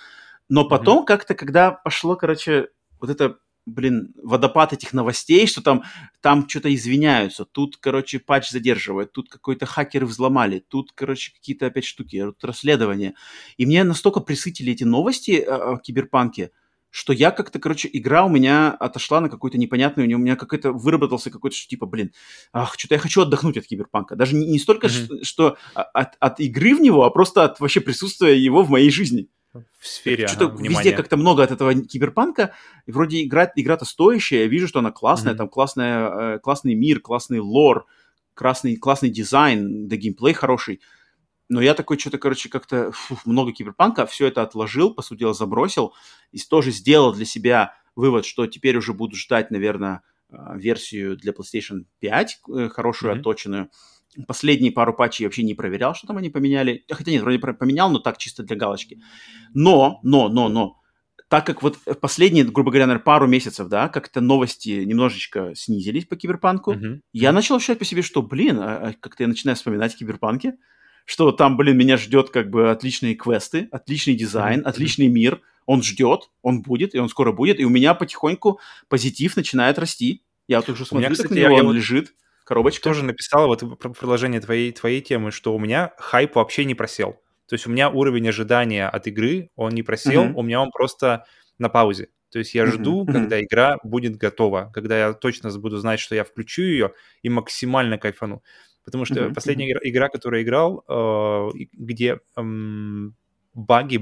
Но потом как-то, когда пошло, короче, вот это, блин, водопад этих новостей, что там, там что-то извиняются, тут, короче, патч задерживает, тут какой-то хакеры взломали, тут, короче, какие-то опять штуки, тут расследования. И мне настолько присытили эти новости о, о киберпанке, что я как-то, короче, игра у меня отошла на какую-то непонятную, у меня какой-то выработался какой-то, что типа, блин, ах, что-то я хочу отдохнуть от киберпанка. Даже не, не столько, Мгм. ш- что от, от игры в него, а просто от вообще присутствия его в моей жизни. В сфере Что-то ага, везде как-то много от этого киберпанка. И вроде игра, игра-то стоящая, я вижу, что она классная, Мгм. там классная, э, классный мир, классный лор, классный, классный дизайн, да геймплей хороший. Но я такой что-то, короче, как-то фу, много киберпанка, все это отложил, по сути дела, забросил. И тоже сделал для себя вывод, что теперь уже буду ждать, наверное, э, версию для PlayStation 5, э, хорошую, Мгм. отточенную. Последние пару патчей вообще не проверял, что там они поменяли. Хотя нет, вроде поменял, но так чисто для галочки. Но, но, но, но, так как вот последние, грубо говоря, наверное, пару месяцев, да, как-то новости немножечко снизились по киберпанку, Мгм. я начал ощущать по себе, что, блин, а- а как-то я начинаю вспоминать о киберпанке, что там, блин, меня ждет как бы отличные квесты, отличный дизайн, Мгм. отличный мир. Он ждет, он будет, и он скоро будет. И у меня потихоньку позитив начинает расти. Я вот уже У меня, смотрю, кстати, как на него я он вот лежит, коробочка. тоже написал вот про продолжение твоей, твоей темы, что у меня хайп вообще не просел. То есть у меня уровень ожидания от игры, он не просел, Мгм. у меня он просто на паузе. То есть я жду, мгм. когда игра будет готова, когда я точно буду знать, что я включу ее и максимально кайфану. Потому что Мгм, последняя игра, игра, которую я играл, э, где эм, баги...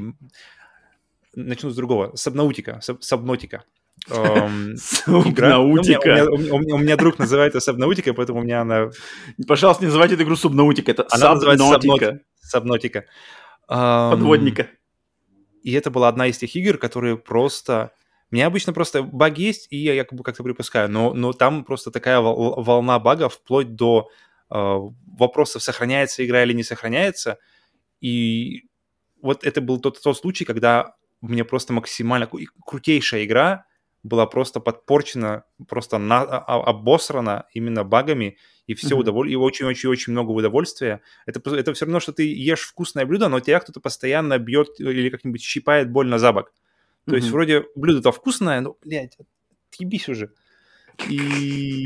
Начну с другого. Сабнаутика. Саб- Сабнотика. Игра. Ну, у, меня, Субнаутика. у друг называет это Сабнаутика, поэтому у меня она Пожалуйста, не называйте эту игру Субнаутика, это Сабнотика. Ам, подводника. И это была одна из тех игр, которые просто... Меня обычно просто баг есть, и я как бы как-то припускаю, но, но там просто такая вол- волна багов, вплоть до э, вопросов, сохраняется игра или не сохраняется. И вот это был тот, тот случай, когда мне просто максимально... Крутейшая игра, была просто подпорчена, просто на, а, обосрана именно багами, и все mm-hmm. удоволь... и очень-очень-очень много удовольствия. Это, это все равно, что ты ешь вкусное блюдо, но тебя кто-то постоянно бьет или как-нибудь щипает больно за бок. То mm-hmm. есть вроде блюдо-то вкусное, но, блядь, отъебись уже. И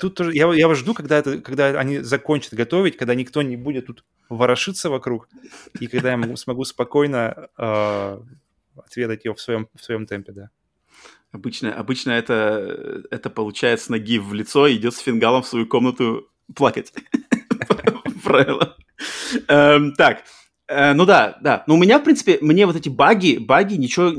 тут тоже я, я жду, когда, это, когда они закончат готовить, когда никто не будет тут ворошиться вокруг, и когда я смогу спокойно э, отведать ее в своем, в своем темпе, да. Обычно, обычно это, это получает с ноги в лицо и идет с фингалом в свою комнату плакать. Правило. Эм, так, Э, ну да, да. Но у меня, в принципе, мне вот эти баги, баги, ничего,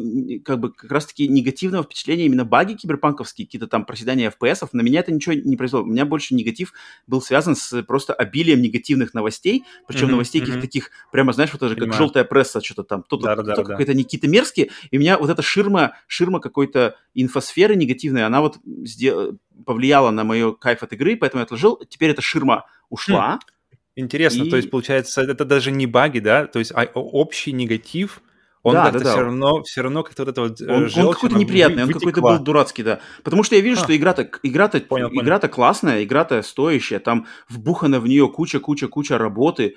как бы, как раз-таки негативного впечатления, именно баги киберпанковские, какие-то там проседания FPS, на меня это ничего не произвело. У меня больше негатив был связан с просто обилием негативных новостей, причем mm-hmm, новостей mm-hmm. каких-то таких, прямо, знаешь, вот даже как желтая пресса, что-то там, кто-то, да, кто-то да, какой-то да. какие-то мерзкие, и у меня вот эта ширма, ширма какой-то инфосферы негативной, она вот сдел... повлияла на мою кайф от игры, поэтому я отложил. Теперь эта ширма ушла, mm Интересно, и... то есть, получается, это даже не баги, да? То есть, а общий негатив, он да, как-то да, да. все равно, все равно как-то вот это вот Он, он какой-то неприятный, он какой-то был дурацкий, да. Потому что я вижу, а. что игра-то, игра-то, понял, игра-то понял. классная, игра-то стоящая, там вбухана в нее куча-куча-куча работы,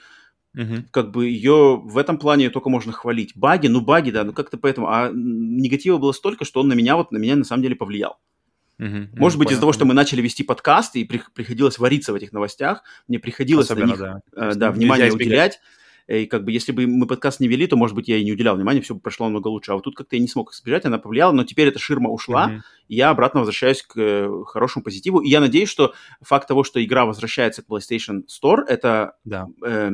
Угу. Как бы ее в этом плане только можно хвалить. Баги, ну баги, да, ну как-то поэтому. А негатива было столько, что он на меня вот на меня на самом деле повлиял. Угу, Может быть, из-за того, что мы начали вести подкасты и при, приходилось вариться в этих новостях, мне приходилось Особенно, на них да. Э, да, внимание уделять. И как бы если бы мы подкаст не вели, то, может быть, я и не уделял внимания, все бы прошло намного лучше. А вот тут как-то я не смог избежать, она повлияла, но теперь эта ширма ушла, mm-hmm. и я обратно возвращаюсь к э, хорошему позитиву. И я надеюсь, что факт того, что игра возвращается к PlayStation Store, это да. э,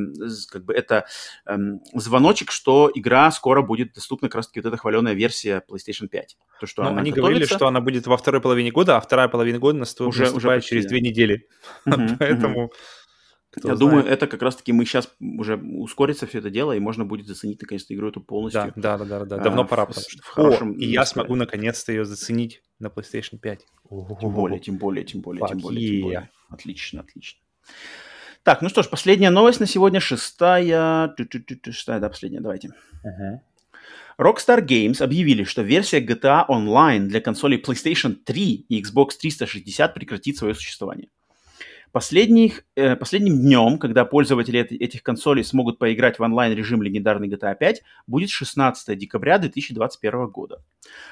как бы это э, звоночек, что игра скоро будет доступна как раз-таки вот эта хваленая версия PlayStation 5. То, что ну, они готовится. говорили, что она будет во второй половине года, а вторая половина года наступает уже, уже через две недели. Поэтому кто Я знает. думаю, это как раз-таки мы сейчас уже ускорится все это дело, и можно будет заценить наконец-то игру эту полностью. Да, да, да, да, да. давно а, пора, потому что в хорошем. О, и я смогу наконец-то ее заценить на PlayStation 5. Тем более, тем более, тем более, тем более, тем более. Отлично, отлично. Так, ну что ж, последняя новость на сегодня, шестая, шестая, да, последняя, давайте. Rockstar Games объявили, что версия GTA Online для консолей PlayStation 3 и Xbox 360 прекратит свое существование. Последних, э, последним днем, когда пользователи этих консолей смогут поиграть в онлайн-режим легендарный GTA 5, будет 16 декабря 2021 года.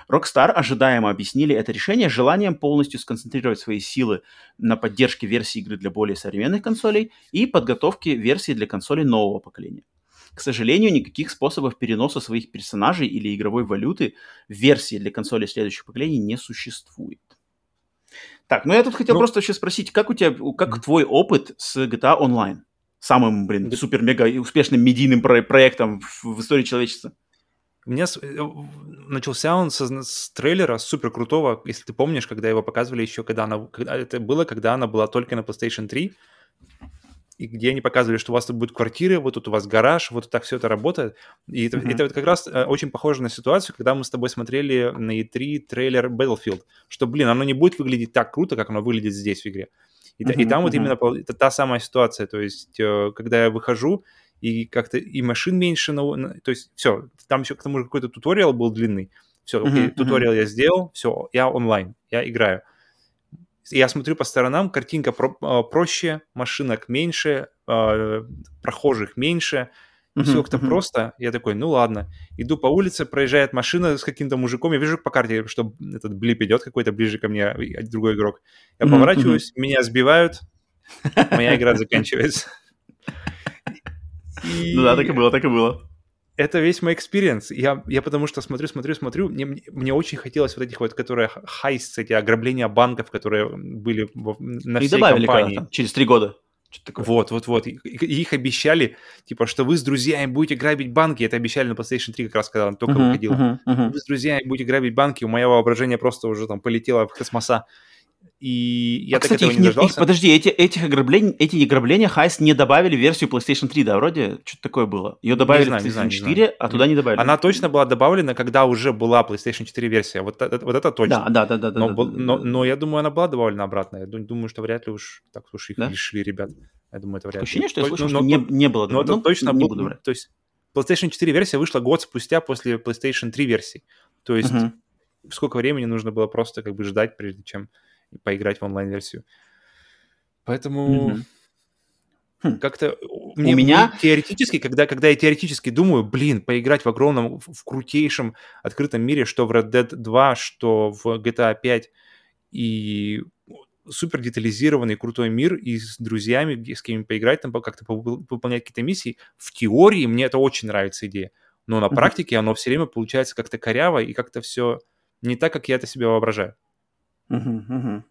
Rockstar ожидаемо объяснили это решение желанием полностью сконцентрировать свои силы на поддержке версии игры для более современных консолей и подготовке версии для консолей нового поколения. К сожалению, никаких способов переноса своих персонажей или игровой валюты в версии для консолей следующих поколений не существует. Так, ну я тут хотел ну, просто вообще спросить, как у тебя, как твой опыт с GTA Online? Самым, блин, супер-мега успешным медийным про- проектом в, в истории человечества. У меня с, э, начался он со, с трейлера супер крутого, если ты помнишь, когда его показывали еще, когда она, когда, это было, когда она была только на PlayStation 3, и где они показывали, что у вас тут будет квартира, вот тут у вас гараж, вот так все это работает. И это, mm-hmm. это вот как раз э, очень похоже на ситуацию, когда мы с тобой смотрели на E3 трейлер Battlefield, что, блин, оно не будет выглядеть так круто, как оно выглядит здесь в игре. И, mm-hmm. и там mm-hmm. вот именно это та самая ситуация, то есть э, когда я выхожу, и как-то и машин меньше, но, то есть все, там еще к тому же какой-то туториал был длинный, все, окей, mm-hmm. туториал я сделал, все, я онлайн, я играю я смотрю по сторонам, картинка про, а, проще, машинок меньше, э, прохожих меньше, uh-huh, все как-то uh-huh. просто. Я такой, ну ладно. Иду по улице, проезжает машина с каким-то мужиком, я вижу по карте, что этот blip идет какой-то ближе ко мне, другой игрок. Я uh-huh, поворачиваюсь, uh-huh. меня сбивают, моя игра заканчивается. Ну да, так и было, так и было это весь мой experience. Я, я потому что смотрю, смотрю, смотрю, мне, мне очень хотелось вот этих вот, которые хайс, эти ограбления банков, которые были на и всей добавили компании. через три года. Вот, вот, вот. И их обещали, типа, что вы с друзьями будете грабить банки. Это обещали на PlayStation 3 как раз, когда он только uh-huh, выходил. Uh-huh, uh-huh. Вы с друзьями будете грабить банки. У моего воображения просто уже там полетело в космоса. И я а, так кстати, этого не дождался. Их, подожди, эти, этих ограблений, эти ограбления Хайс не добавили в версию PlayStation 3, да, вроде? Что-то такое было. Ее добавили знаю, в PlayStation 4, а туда не добавили. Она точно была добавлена, когда уже была PlayStation 4 версия. Вот, это, вот это точно. Да, да, да. да, но, да, но, да, но, но я думаю, она была добавлена обратно. Я думаю, что вряд ли уж так уж их да? лишили ребят. Я думаю, это вряд ли. Ощущение, что я слышал, но, что не, не было добавлено. Но это точно не было. То есть PlayStation 4 версия вышла год спустя после PlayStation 3 версии. То есть... Uh-huh сколько времени нужно было просто как бы ждать, прежде чем поиграть в онлайн-версию. Поэтому mm-hmm. Хм. Как-то мне, у меня теоретически, когда, когда я теоретически думаю, блин, поиграть в огромном, в, в крутейшем открытом мире, что в Red Dead 2, что в GTA 5, и супер детализированный крутой мир, и с друзьями, с кем поиграть, там как-то выполнять какие-то миссии, в теории мне это очень нравится идея. Но на практике оно все время получается как-то коряво и как-то все не так, как я это себе воображаю. Uh-huh,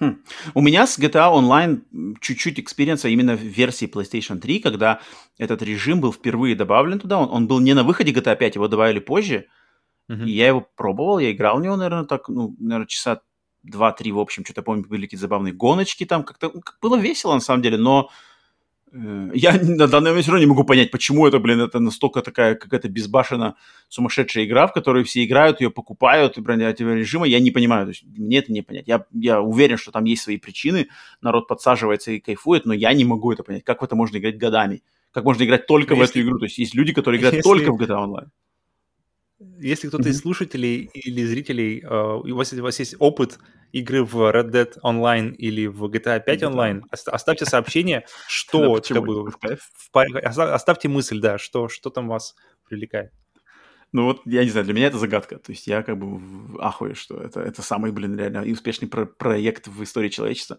Хм. У меня с GTA Online чуть-чуть experience а именно в версии PlayStation 3, когда этот режим был впервые добавлен туда. Он, он был не на выходе GTA 5, его добавили позже. Uh-huh. И я его пробовал, я играл в него, наверное, так, ну, наверное, часа 2-3, в общем, что-то помню, были какие-то забавные гоночки там, как-то было весело на самом деле, но я на данный момент все равно не могу понять, почему это, блин, это настолько такая какая-то безбашенно сумасшедшая игра, в которой все играют, ее покупают, и бронят режима, я не понимаю, то есть мне это не понять. Я, я уверен, что там есть свои причины, народ подсаживается и кайфует, но я не могу это понять. Как в это можно играть годами? Как можно играть только если, в эту игру? То есть есть люди, которые играют если, только в GTA Online. Если кто-то mm-hmm. из слушателей или зрителей, uh, у, вас, у вас есть опыт игры в Red Dead Online или в GTA 5 Online, оставьте сообщение, что как бы, оставьте мысль, да, что, что там вас привлекает. Ну вот, я не знаю, для меня это загадка. То есть я как бы в ахуе, что это, это самый, блин, реально успешный про- проект в истории человечества.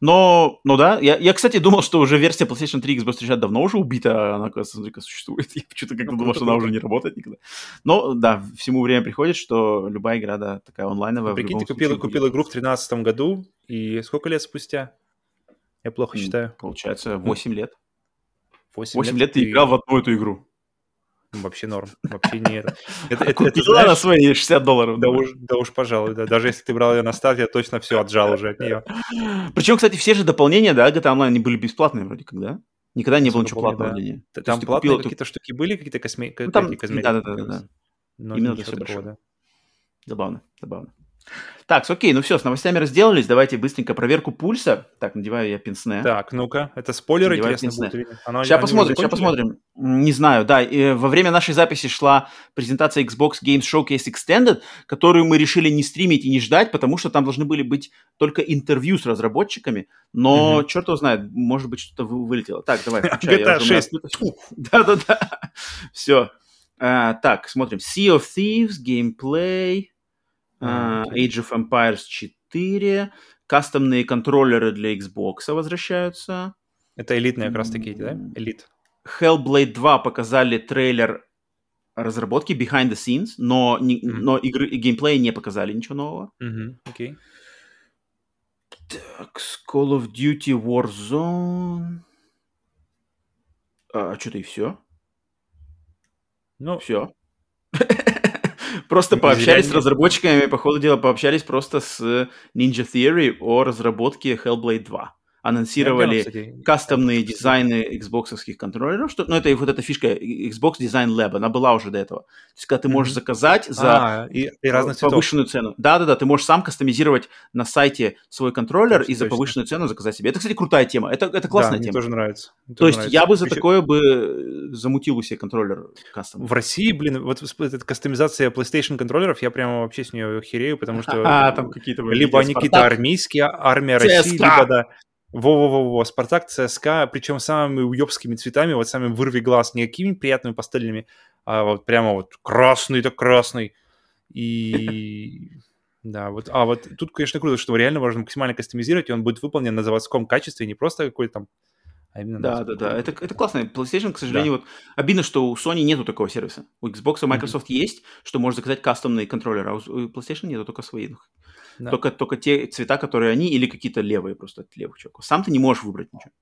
Но, ну да, я, я, кстати, думал, что уже версия PlayStation 3 Xbox 360 давно уже убита, а она, оказывается, существует. Я почему-то как-то думал, что она уже не работает никогда. Но, да, всему время приходит, что любая игра, да, такая онлайновая. Прикинь, ты купил, купил игру в 2013 году, и сколько лет спустя? Я плохо считаю. Получается, 8 лет. 8, 8 лет, лет ты играл в одну эту игру. Вообще норм. Вообще не это. Это, это, это знаешь, на свои 60 долларов. Да уж, да уж, пожалуй, да. Даже если ты брал ее на старт, я точно все отжал уже от нее. Причем, кстати, все же дополнения, да, GTA Online, они были бесплатные вроде как, да? Никогда не было ничего платного нее. Там платные какие-то штуки были, какие-то косме... ну, там, косметики? Да, да, да. да. Именно все такого, да. Забавно, забавно. Так, окей, ну все, с новостями разделались. Давайте быстренько проверку пульса. Так, надеваю я пенсне. Так, ну-ка, это спойлеры, надеваю интересно будет. Оно, сейчас посмотрим, сейчас посмотрим. Не знаю, да. И во время нашей записи шла презентация Xbox Games Showcase Extended, которую мы решили не стримить и не ждать, потому что там должны были быть только интервью с разработчиками. Но угу. черт его знает, может быть, что-то вылетело. Так, давай, включай. GTA 6. Да-да-да. Все. А, так, смотрим. Sea of Thieves, Gameplay... Uh, Age of Empires 4, кастомные контроллеры для Xbox возвращаются. Это элитные как раз таки, да? Элит. Hellblade 2 показали трейлер разработки behind the scenes, но, не, mm-hmm. но игры и геймплея не показали ничего нового. Mm-hmm. Okay. Так, Call of Duty Warzone. А, что-то и все. Ну, все. Просто пообщались с разработчиками, по ходу дела пообщались просто с Ninja Theory о разработке Hellblade 2 анонсировали понял, кастомные дизайны Xbox контроллеров, что, ну, это вот эта фишка Xbox Design Lab, она была уже до этого. То есть, когда ты можешь заказать за а, и, и повышенную цену. Да-да-да, ты можешь сам кастомизировать на сайте свой контроллер точно, и за повышенную цену заказать себе. Это, кстати, крутая тема, это, это классная да, тема. Мне тоже нравится. Мне То тоже есть нравится. я бы за такое бы замутил у себя контроллер кастом. В России, блин, вот эта кастомизация PlayStation контроллеров, я прямо вообще с нее херею, потому что а, там какие-то либо они какие-то армейские, армия России, либо да, во-во-во-во, Спартак, ЦСКА, причем самыми уебскими цветами, вот самыми вырви глаз, не какими приятными пастельными, а вот прямо вот красный-то красный. И да, вот, а вот тут, конечно, круто, что реально можно максимально кастомизировать, и он будет выполнен на заводском качестве, не просто какой-то там а именно да, да, да. Это, это классно. PlayStation, к сожалению, да. вот обидно, что у Sony нету такого сервиса. У Xbox и Microsoft mm-hmm. есть, что можно заказать кастомные контроллеры, а у PlayStation нету только свои. Да. Только, только те цвета, которые они, или какие-то левые просто от левых чуваков. Сам ты не можешь выбрать ничего.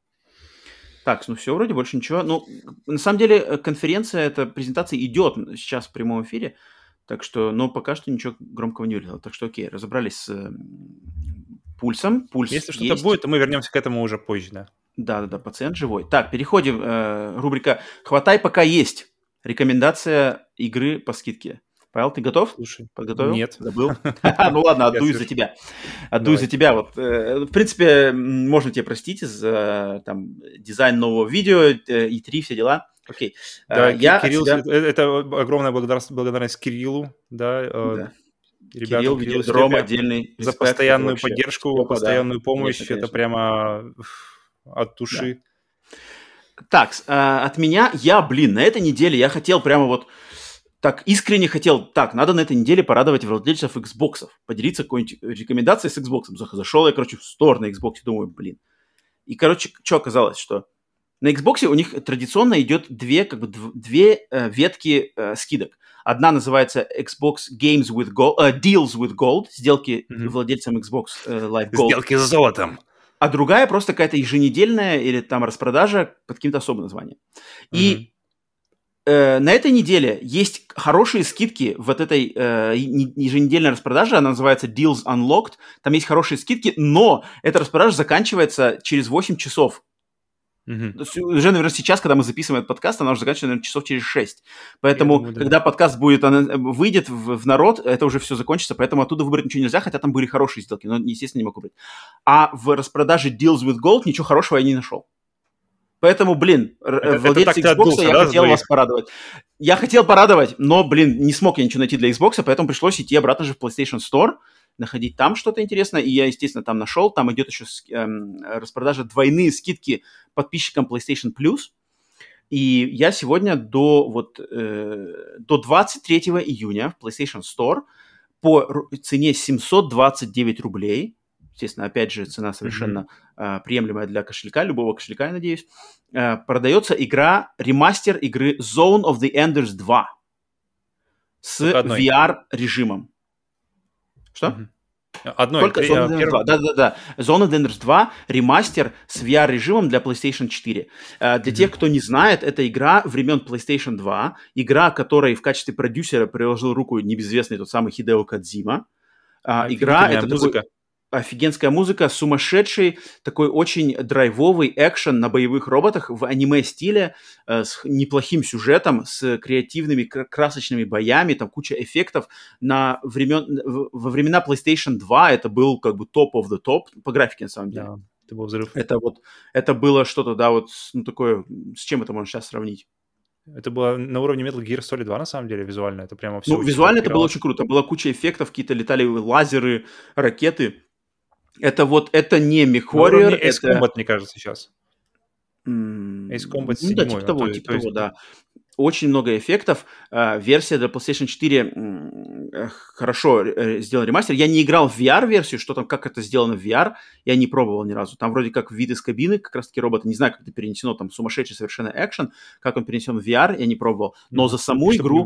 Так, ну все, вроде больше ничего. Ну, на самом деле, э, конференция, эта презентация идет сейчас в прямом эфире, так что, но пока что ничего громкого не вылетело. Так что, окей, разобрались с э, пульсом. Пульс Если что-то будет, то мы вернемся к этому уже позже, да. Да-да-да, пациент живой. Так, переходим. Э, рубрика «Хватай, пока есть». Рекомендация игры по скидке. Павел, ты готов? Слушай, подготовил? Нет. Забыл? Ну ладно, отдую за тебя. Отдую за тебя. Вот, э, в принципе, можно тебе простить за там, дизайн нового видео, и 3 все дела. Окей. Да, Э, я Кирилл, себя- это, огромная благодарность, благодарность Кириллу, да, э, Да. ребятам, Кирилл, Видеодром, Степе отдельный за постоянную вообще поддержку, Степа, да. постоянную помощь, Конечно, это прямо от души. Так, с- э, от меня, я, блин, на этой неделе я хотел прямо вот так искренне хотел, так, надо на этой неделе порадовать владельцев Xbox, поделиться какой-нибудь рекомендацией с Xbox. Зашел я, короче, в стор на Xbox, думаю, блин. И, короче, что оказалось, что на Xbox у них традиционно идет две, как бы, дв- две э, ветки э, скидок. Одна называется Xbox Games with Gold, э, Deals with Gold, сделки Мгм. владельцам Xbox э, Live Gold. Сделки с золотом. а другая просто какая-то еженедельная или там распродажа под каким-то особым названием. И э, на этой неделе есть хорошие скидки вот этой э, еженедельной распродаже, она называется Deals Unlocked, там есть хорошие скидки, но эта распродажа заканчивается через 8 часов. Есть Уже, наверное, сейчас, когда мы записываем этот подкаст, она уже заканчивается, наверное, часов через 6. Поэтому, думаю, да. когда подкаст будет, она, э, выйдет в, в народ, это уже все закончится, поэтому оттуда выбрать ничего нельзя, хотя там были хорошие сделки, но, естественно, не могу выбрать. А в распродаже Deals with Gold ничего хорошего я не нашел. Поэтому, блин, Это- владельцы Xbox, я да, хотел вас порадовать. Я хотел порадовать, но, блин, не смог я ничего найти для Xbox, поэтому пришлось идти обратно же в PlayStation Store, находить там что-то интересное, и я, естественно, там нашел. Там идет еще эм, распродажа двойные скидки подписчикам PlayStation Plus. И я сегодня до, вот, э, до 23 июня в PlayStation Store по цене 729 рублей, естественно, опять же, цена совершенно э, приемлемая для кошелька, любого кошелька, я надеюсь, э, продается игра, ремастер игры Zone of the Enders 2 с. VR-режимом. Что? Мгм. Одной. Только три- Zone а, of the Enders первый- 2. Да-да-да. Zone of the Enders 2 ремастер с VR-режимом для PlayStation 4. Э, Для Мгм. тех, кто не знает, это игра времен PlayStation 2. Игра, которой в качестве продюсера приложил руку небезвестный тот самый Хидео Кадзима. Игра это музыка. такой офигенская музыка, сумасшедший, такой очень драйвовый экшен на боевых роботах в аниме-стиле, э, с неплохим сюжетом, с креативными кра- красочными боями, там куча эффектов. На времен, во времена PlayStation 2 это был как бы топ of the top по графике, на самом деле. Да, это был взрыв. Это вот, это было что-то, да, вот, ну, такое, с чем это можно сейчас сравнить? Это было на уровне Metal Gear Solid 2, на самом деле, визуально. Это прямо все Ну, визуально это было очень круто. Была куча эффектов, какие-то летали лазеры, ракеты. Это вот, это не MechWarrior, Ace это... Combat, мне кажется, сейчас. Ace Combat Ну да, 7, типа а того, то- типа то есть- того, да. Очень много эффектов. Э, Версия для PlayStation 4 м, э, хорошо э, сделан ремастер. Я не играл в VR-версию, что там, как это сделано в VR, я не пробовал ни разу. Там вроде как вид из кабины, как раз-таки робота, не знаю, как это перенесено, там сумасшедший совершенно экшен, как он перенесен в VR, я не пробовал. Но Ну, за саму чтобы игру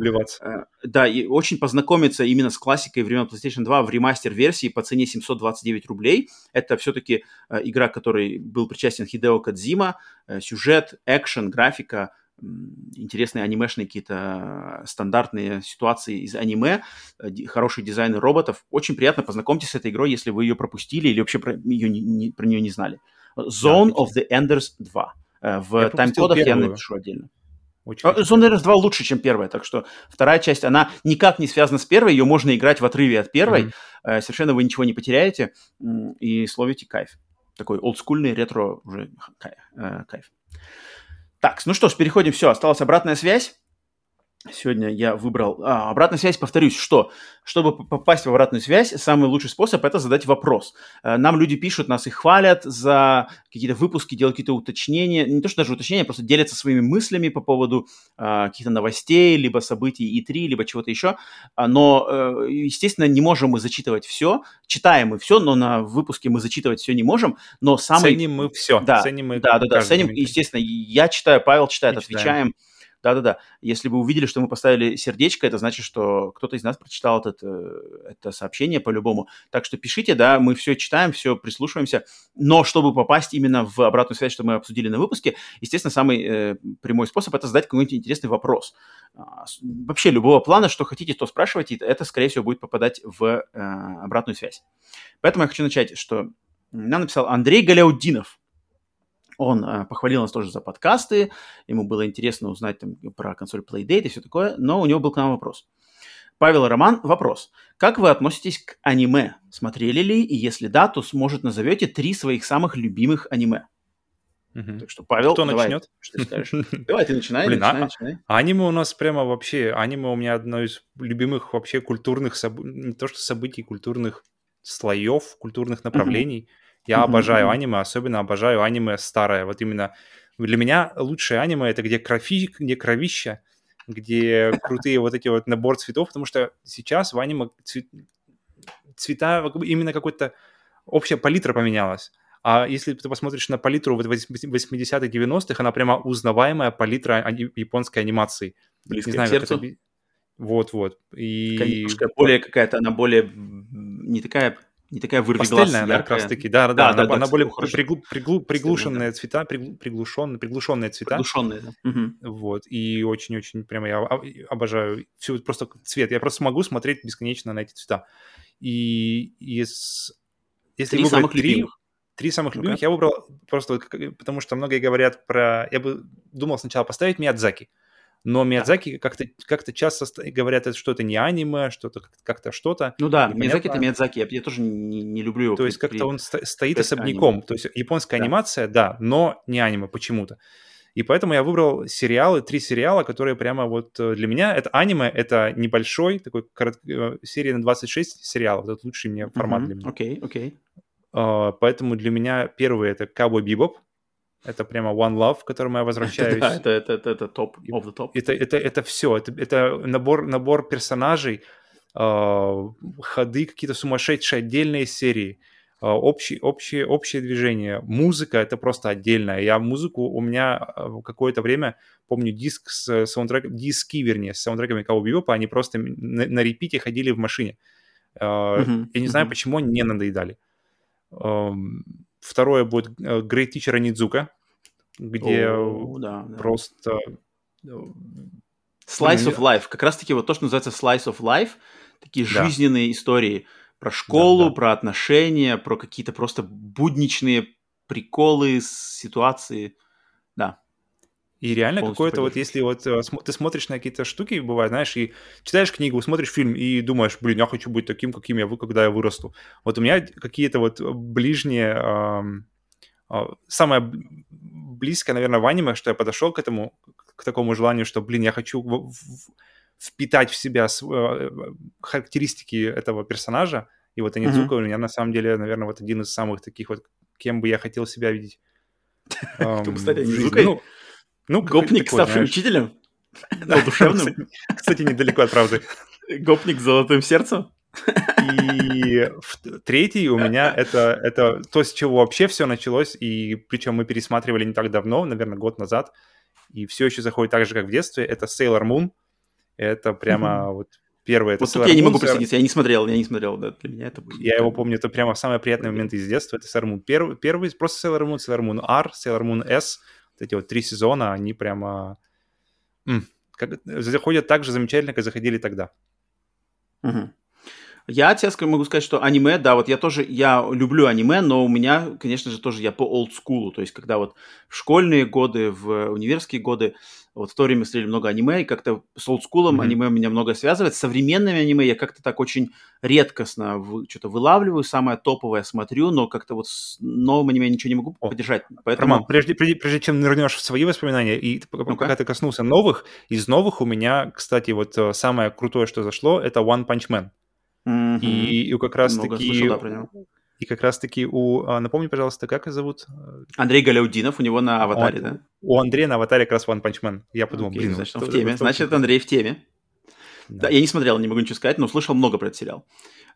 Да, и очень познакомиться именно с классикой времен PlayStation 2 в ремастер-версии по цене 729 рублей. Это все-таки игра, которой был причастен Хидео Кадзима. Сюжет, экшен, графика, интересные анимешные какие-то э, стандартные ситуации из аниме, э, хороший дизайн роботов. Очень приятно познакомьтесь с этой игрой, если вы ее пропустили или вообще про, ее не, про нее не знали. Zone of the Enders 2. Э, В тайм-кодах я напишу отдельно. Очень Zone Enders 2 лучше, чем первая, так что вторая часть, она никак не связана с первой, ее можно играть в отрыве от первой, э, совершенно вы ничего не потеряете и словите кайф. Такой олдскульный ретро уже э, кайф. Так, ну что ж, переходим, все, осталась обратная связь. Сегодня я выбрал... А, обратная связь, повторюсь, что? Чтобы попасть в обратную связь, самый лучший способ – это задать вопрос. Э, Нам люди пишут, нас и хвалят за какие-то выпуски, делают какие-то уточнения. Не то, что даже уточнения, просто делятся своими мыслями по поводу а, каких-то новостей, либо событий И3, либо чего-то еще. А, Но, э, естественно, не можем мы зачитывать все. Читаем мы все, но на выпуске мы зачитывать все не можем. Но самый... Ценим мы все. Да, Ценим мы Да, да, да, ценим. комментарий. Естественно, я читаю, Павел читает, Мы читаем. Да-да-да. Если вы увидели, что мы поставили сердечко, это значит, что кто-то из нас прочитал этот, э, это сообщение по-любому. Так что пишите, да, мы все читаем, все прислушиваемся. Но чтобы попасть именно в обратную связь, что мы обсудили на выпуске, естественно, самый э, прямой способ – это задать какой-нибудь интересный вопрос. А, Вообще любого плана, что хотите, то спрашивайте. Это, скорее всего, будет попадать в э, обратную связь. Поэтому я хочу начать, что нам написал Андрей Галяудинов. Он э, похвалил нас тоже за подкасты, ему было интересно узнать там, про консоль Playdate и все такое, но у него был к нам вопрос. Павел Роман, вопрос. Как вы относитесь к аниме? Смотрели ли? И если да, то, может, назовете три своих самых любимых аниме? Мгм. Так что, Павел, Кто давай, начнет? что ты скажешь? Давай, ты начинай, Блин, начинай, а- начинай. Аниме у нас прямо вообще... Аниме у меня одно из любимых вообще культурных... Не то что событий, культурных слоев, культурных направлений. Я Мгм, обожаю аниме, особенно обожаю аниме старое. Вот именно для меня лучшее аниме это где, крови, где кровища, где крутые вот эти вот набор цветов, потому что сейчас в аниме цве- цвета именно какой-то общая палитра поменялась. А если ты посмотришь на палитру вот 80-х, 90-х, она прямо узнаваемая палитра японской анимации. Близко Не к знаю, это... сердцу. объ- Вот-вот. И... Более какая-то, она более не такая, не такая вырви глаз, Пастельная, да, как яркая. раз таки. Да, да, Да, да. да, Она, да, она более приглу- приглу- приглушенные цвета, пригл- приглушенные, приглушенные цвета. Приглушенные, да. Вот. И очень-очень прямо я об- обожаю всю просто цвет. Я просто могу смотреть бесконечно на эти цвета. И из... Если Три самых три, любимых. три самых любимых, я выбрал просто вот потому что многие говорят про... Я бы думал сначала поставить Миядзаки. Но Миядзаки как-то как часто ст- говорят, что это не аниме, что-то как- как-то что-то. Ну да. Миядзаки это Миядзаки, я, я тоже не, не люблю его. То есть как-то он сто- стоит особняком. То есть японская Да. анимация, да, но не аниме почему-то. И поэтому я выбрал сериалы, три сериала, которые прямо вот э, для меня это аниме, это небольшой такой корот... э, серия на 26 сериалов. Это лучший мне формат Мгм. для меня. Окей, окей. А, Поэтому для меня первый это Cowboy Bebop. Это прямо One Love, к которому я возвращаюсь. Да, это, это, это, это топ, of the top. Это, это, это все. Это, это набор, набор персонажей, а, ходы, какие-то сумасшедшие отдельные серии, а, общие, общие, общее движение. Музыка — это просто отдельная. Я музыку... У меня а, какое-то время, помню, диск с саундтреком... Диски, вернее, с саундтреками Bebop, они просто на, на репите ходили в машине. А, Мгм, Я не знаю, мгм. почему они не надоедали. Второе будет э, Great Teacher Онидзука, где О, да, да. просто... э, Slice of life. Как раз-таки вот то, что называется slice of life. Такие Да. жизненные истории про школу, да. про отношения, про какие-то просто будничные приколы, ситуации. Да. И реально какое-то вот, если вот э, ты смотришь на какие-то штуки, бывает, знаешь, и читаешь книгу, смотришь фильм и думаешь, блин, я хочу быть таким, каким я, вы- когда я вырасту. Вот у меня какие-то вот ближние, ам, а, самое близкое, наверное, в аниме, что я подошел к этому, к такому желанию, что, блин, я хочу в- в- впитать в себя э, характеристики этого персонажа, и вот Анидзука у меня на самом деле, наверное, вот один из самых таких вот, кем бы я хотел себя видеть. Чтобы ам, стать. Анидзукой? Ну, Гопник, такой, ставший знаешь. учителем? Да, Душевным? Кстати, кстати, недалеко от правды. Гопник с золотым сердцем? И третий у меня это, это то, с чего вообще все началось, и причем мы пересматривали не так давно, наверное, год назад, и все еще заходит так же, как в детстве, это Sailor Moon. Это прямо вот первое. Вот тут Sailor я не Moon, могу Sailor- присоединиться, я не смотрел, я не смотрел, да, для меня это... Я его помню, это прямо самые приятные моменты из детства. Это Sailor Moon. Первый, первый просто Sailor Moon, Sailor Moon R, Sailor Moon S. Эти вот три сезона, они прямо... м, как, заходят так же замечательно, как заходили тогда. Мгм. Я ска- могу сказать, что аниме, да, вот я тоже, я люблю аниме, но у меня, конечно же, тоже я по олдскулу, то есть когда вот в школьные годы, в универские годы, вот в то время смотрели много аниме, и как-то с олдскулом Мгм. аниме меня много связывает. С современными аниме я как-то так очень редкостно вы, что-то вылавливаю, самое топовое смотрю, но как-то вот с новым аниме ничего не могу О, поддержать. Поэтому... Роман, прежде, прежде, прежде чем нырнешь в свои воспоминания, и т- пока пока ты коснулся новых, из новых у меня, кстати, вот э, самое крутое, что зашло, это One Punch Man. Мгм. И, и как раз Много таки... слышал, да. И как раз таки у... а, Напомни, пожалуйста, как зовут? Э, Андрей Галяудинов, у него на аватаре, он- да? У Андрея на аватаре как раз One Punch Man. Я подумал, Окей, блин, значит, он в теме. Значит, Андрей в теме. Да. Да, я не смотрел, не могу ничего сказать, но слышал много про этот сериал.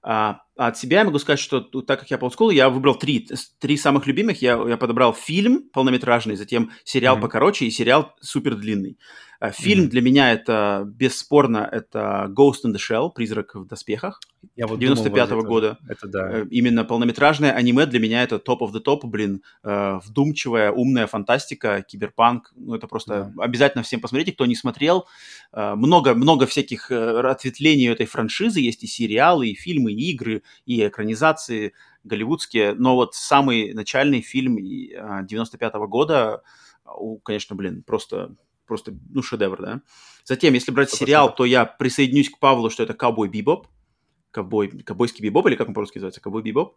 А, от себя я могу сказать, что так как я по олдскулу, я выбрал три, три самых любимых. Я, я подобрал фильм полнометражный, затем сериал Мгм. покороче и сериал супер длинный. А, фильм Мгм. для меня это, бесспорно, это Ghost in the Shell, «Призрак в доспехах». Я вот думал, 95-го вот это- года. Это да. Э, Именно полнометражное аниме для меня это топ of the топ, блин, э, вдумчивая, умная фантастика, киберпанк. Ну, это просто обязательно всем посмотрите, кто не смотрел. Э, Много, много всяких э, ответвлений этой франшизы. Есть и сериалы, и фильмы, и игры, и экранизации голливудские. Но вот самый начальный фильм и, э, 95-го года, э, у, конечно, блин, просто, просто, ну, шедевр, да. Затем, если брать Сто сериал, процентов. то я присоединюсь к Павлу, что это «Ковбой Бибоп», ковбой, ковбойский бибоп, или как он по-русски называется, ковбой бибоп?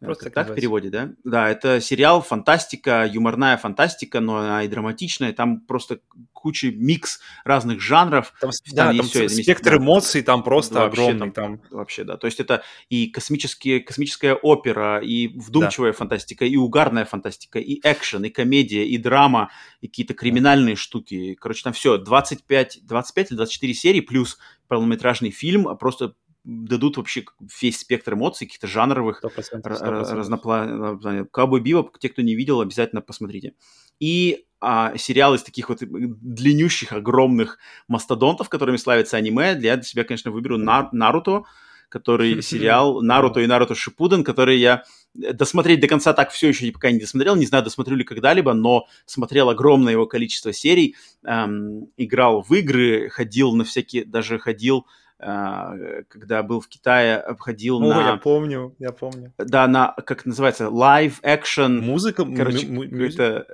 Просто так, так в переводе, да? Да, это сериал, фантастика, юморная фантастика, но она и драматичная. Там просто куча микс разных жанров. Там, да, там, там все, спектр да. эмоций там просто вообще, огромный. Там, там. Вообще, да. То есть это и космические, космическая опера, и вдумчивая да. фантастика, и угарная фантастика, и экшен, и комедия, и драма, и какие-то криминальные да. штуки. Короче, там все, 25, 25 или 24 серии плюс полнометражный фильм, а просто дадут вообще весь спектр эмоций, каких-то жанровых, 100%, 100%. разноплановых. Кабой Бибоп, те, кто не видел, обязательно посмотрите. И а, сериал из таких вот длиннющих, огромных мастодонтов, которыми славится аниме, для себя, конечно, выберу Наруто, который сериал Наруто и Наруто Шипуден, который я досмотреть до конца так все еще пока не досмотрел, не знаю, досмотрю ли когда-либо, но смотрел огромное его количество серий, эм, играл в игры, ходил на всякие, даже ходил когда был в Китае, обходил О, на... я помню, я помню. Да, на, как называется, live action... Музыка? Короче, это...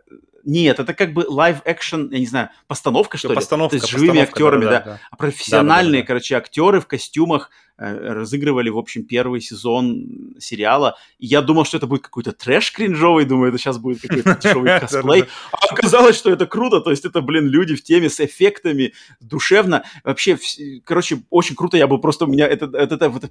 Нет, это как бы live action, я не знаю, постановка, что постановка, ли? То есть с живыми актерами, да, да, да. А профессиональные, да, да, да. короче, актеры в костюмах э, разыгрывали, в общем, первый сезон сериала. И я думал, что это будет какой-то трэш кринжовый, думаю, это сейчас будет какой-то дешевый косплей. А оказалось, что это круто, то есть это, блин, люди в теме с эффектами, душевно. Вообще, короче, очень круто, я был просто, у меня это, это, это, это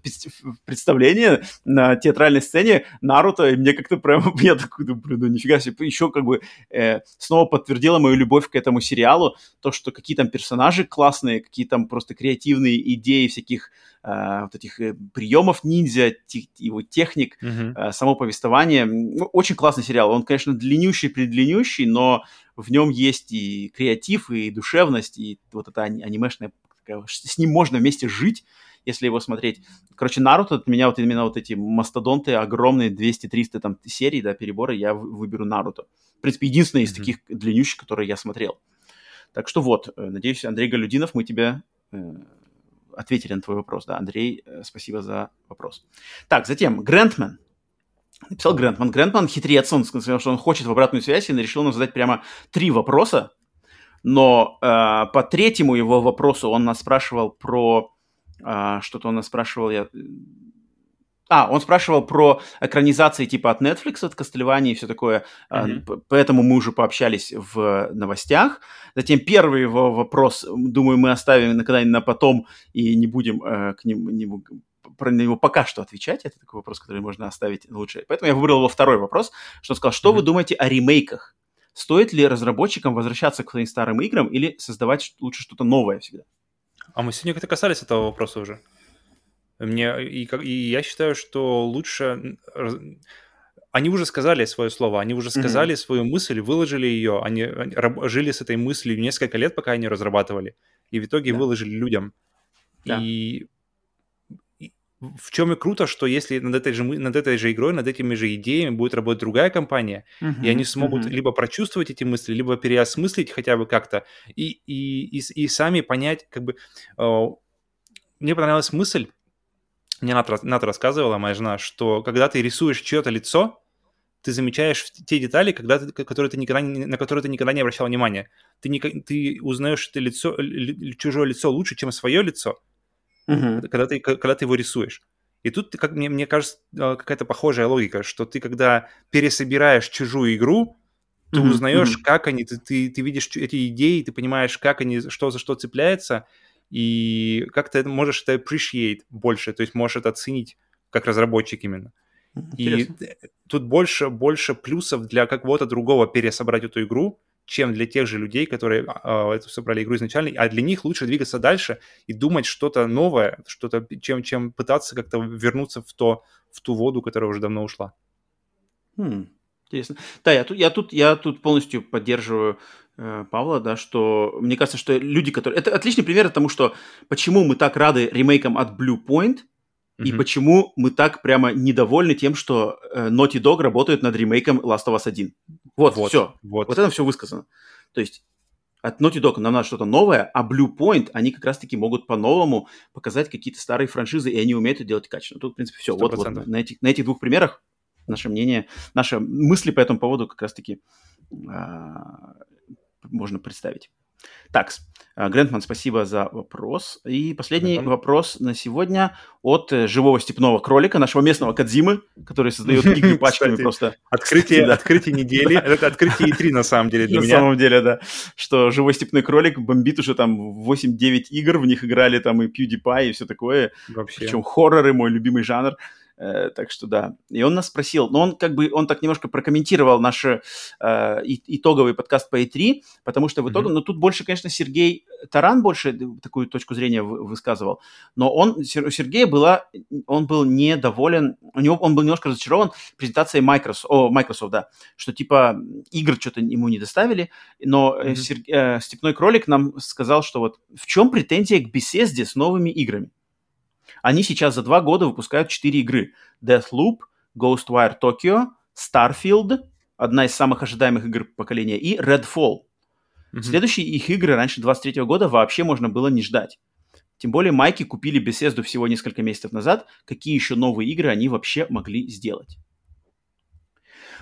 представление на театральной сцене Наруто, и мне как-то прям, я такой, блин, ну нифига себе, еще как бы э, снова подтвердила мою любовь к этому сериалу, то, что какие там персонажи классные, какие там просто креативные идеи всяких э, вот этих э, приемов ниндзя, тех, его техник, э, само повествование. Ну, очень классный сериал. Он, конечно, длиннющий, предлиннющий, но в нем есть и креатив, и душевность, и вот эта ани- анимешная такая, ш- с ним можно вместе жить, если его смотреть. Короче, Наруто, от меня вот именно вот эти мастодонты, огромные 200-300 там серий, да, переборы, я вы- выберу Наруто. В принципе, единственный из Мгм. таких длиннющих, которые я смотрел. Так что вот, надеюсь, Андрей Галюдинов, мы тебе э, ответили на твой вопрос. Да, Андрей, э, спасибо за вопрос. Так, затем Грантмен. Написал Грантман. Грантман хитрец, он сказал, что он хочет в обратную связь и решил нам задать прямо три вопроса. Но э, по третьему его вопросу он нас спрашивал про... э, что-то он нас спрашивал, я... А, он спрашивал про экранизации типа от Netflix, от Castlevania и все такое. П- Поэтому мы уже пообщались в новостях. Затем первый его вопрос, думаю, мы оставим на на потом и не будем э, к нему, не про него пока что отвечать. Это такой вопрос, который можно оставить лучше. Поэтому я выбрал его второй вопрос, что он сказал, что вы Мгм. думаете о ремейках? Стоит ли разработчикам возвращаться к своим старым играм или создавать лучше что-то новое всегда? А мы сегодня как-то касались этого вопроса уже. Мне, и, как- и я считаю, что лучше... Они уже сказали свое слово, они уже сказали свою мысль, выложили ее, они, жили с этой мыслью несколько лет, пока они разрабатывали, и в итоге Да. выложили людям. Да. И, и в чем и круто, что если над этой, же, над этой же игрой, над этими же идеями будет работать другая компания, и они смогут Мгм. либо прочувствовать эти мысли, либо переосмыслить хотя бы как-то, и, и, и, и сами понять, как бы... э, Мне понравилась мысль, мне Ната, Ната рассказывала, моя жена, что когда ты рисуешь чье-то лицо, ты замечаешь те детали, когда ты, которые ты никогда, не- на которые ты никогда не обращал внимания. Ты, никак- ты узнаешь это лицо, ли- ли- чужое лицо лучше, чем свое лицо, Мгм. когда ты, когда ты его рисуешь. И тут, как мне, мне кажется, э, какая-то похожая логика, что ты, когда пересобираешь чужую игру, ты Мгм, узнаешь, как они, ты, ты, ты видишь эти идеи, ты понимаешь, как они, что за что цепляется, и как ты это можешь это appreciate больше, то есть можешь это оценить как разработчик именно. И Интересно. т- тут больше, больше плюсов для какого-то другого пересобрать эту игру, чем для тех же людей, которые а, эту собрали игру изначально, а для них лучше двигаться дальше и думать что-то новое, что-то, чем, чем пытаться как-то вернуться в, то, в ту воду, которая уже давно ушла. Хм, интересно. Да, я тут, я тут, я тут полностью поддерживаю э, Павла, да, что мне кажется, что люди, которые... Это отличный пример тому, что почему мы так рады ремейкам от Blue Point, и Мгм. почему мы так прямо недовольны тем, что э, Naughty Dog работают над ремейком Last of Us 1. Вот, Вот, все. вот. Вот это все высказано. То есть от Naughty Dog нам надо что-то новое, а Blue Point, они как раз-таки могут по-новому показать какие-то старые франшизы, и они умеют это делать качественно. Тут, в принципе, все. Вот, вот 100%. на, этих, на этих двух примерах наше мнение, наши мысли по этому поводу как раз-таки а, можно представить. Так, Грентман, спасибо за вопрос. И последний Грентман. вопрос на сегодня от э, живого степного кролика, нашего местного Кадзимы, который создает игры пачками просто. Открытие, открытие недели. Это открытие E3 на самом деле для На меня. самом деле, да. Что живой степной кролик бомбит уже там 8-9 игр, в них играли там и PewDiePie, и все такое. Вообще. Причем хорроры мой любимый жанр. Э, так что да. И он нас спросил, но он как бы, он так немножко прокомментировал наш э, и- итоговый подкаст по E3, потому что в итоге, Мгм. ну тут больше, конечно, Сергей Таран больше такую точку зрения вы- высказывал, но он, у Сергея была, он был недоволен, у него, он был немножко разочарован презентацией Microsoft, о, Microsoft, да, что типа игр что-то ему не доставили, но Мгм. Сер- э, Степной Кролик нам сказал, что вот в чем претензия к Bethesda с новыми играми? Они сейчас за два года выпускают четыре игры. Deathloop, Ghostwire Tokyo, Starfield, одна из самых ожидаемых игр поколения, и Redfall. Мгм. Следующие их игры раньше 23 года вообще можно было не ждать. Тем более майки купили Bethesda всего несколько месяцев назад. Какие еще новые игры они вообще могли сделать?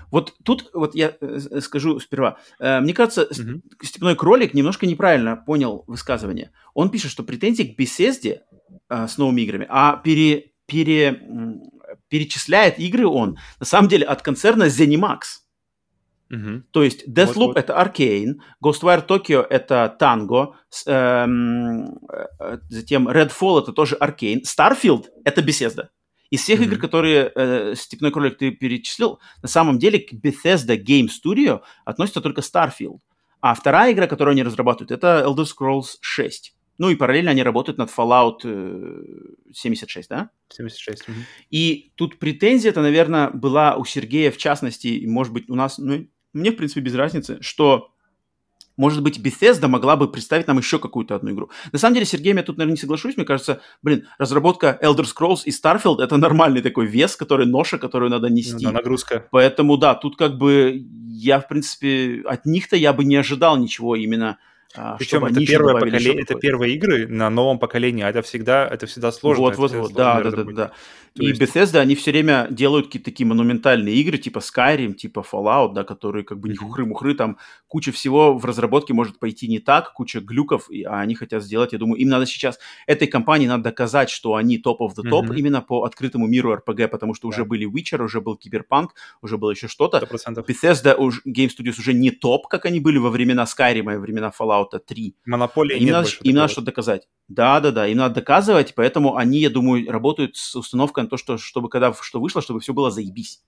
Вот тут вот я э, э, скажу сперва. Э, Мне кажется, Мгм. Степной кролик немножко неправильно понял высказывание. Он пишет, что претензии к Bethesda э, с новыми играми, а пере, пере, перечисляет игры он на самом деле от концерна ZeniMax. Мгм. То есть Deathloop Вот-вот. это Arcane, Ghostwire Tokyo это Tango, эм, э, затем Redfall это тоже Arcane, Starfield это Bethesda. Из всех Мгм. игр, которые э, Степной кролик ты перечислил, на самом деле к Bethesda Game Studio относится только Starfield. А вторая игра, которую они разрабатывают, это Elder Scrolls 6. Ну и параллельно они работают над Fallout э, 76, да? 76. мгм. И тут претензия-то, наверное, была у Сергея в частности, и, может быть, у нас, ну, мне, в принципе, без разницы, что, может быть, Bethesda могла бы представить нам еще какую-то одну игру. На самом деле, Сергеем я тут, наверное, не соглашусь. Мне кажется, блин, разработка Elder Scrolls и Starfield — это нормальный такой вес, который ноша, которую надо Ну нести. да, нагрузка. Поэтому, да, тут как бы я, в принципе, от них-то я бы не ожидал ничего именно, Причем чтобы это первое поколение, это первые игры на новом поколении, а это всегда, это всегда сложно. Вот, вот, вот, да, да, да, да. И есть- Bethesda, они все время делают какие-то такие монументальные игры, типа Skyrim, типа Fallout, да, которые как бы не хухры-мухры, там куча всего в разработке может пойти не так, куча глюков, и, а они хотят сделать, я думаю, им надо сейчас, этой компании надо доказать, что они топ of the top Мгм. именно по открытому миру RPG, потому что уже Да. были Witcher, уже был Киберпанк, уже было еще что-то. Сто процентов. Bethesda уж- Game Studios уже не топ, как они были во времена Skyrim и во времена Fallout 3. Монополия Им нет надо, больше им надо что-то доказать. Да, да, да, им надо доказывать, поэтому они, я думаю, работают с установкой на то, что чтобы когда что вышло, чтобы все было заебись.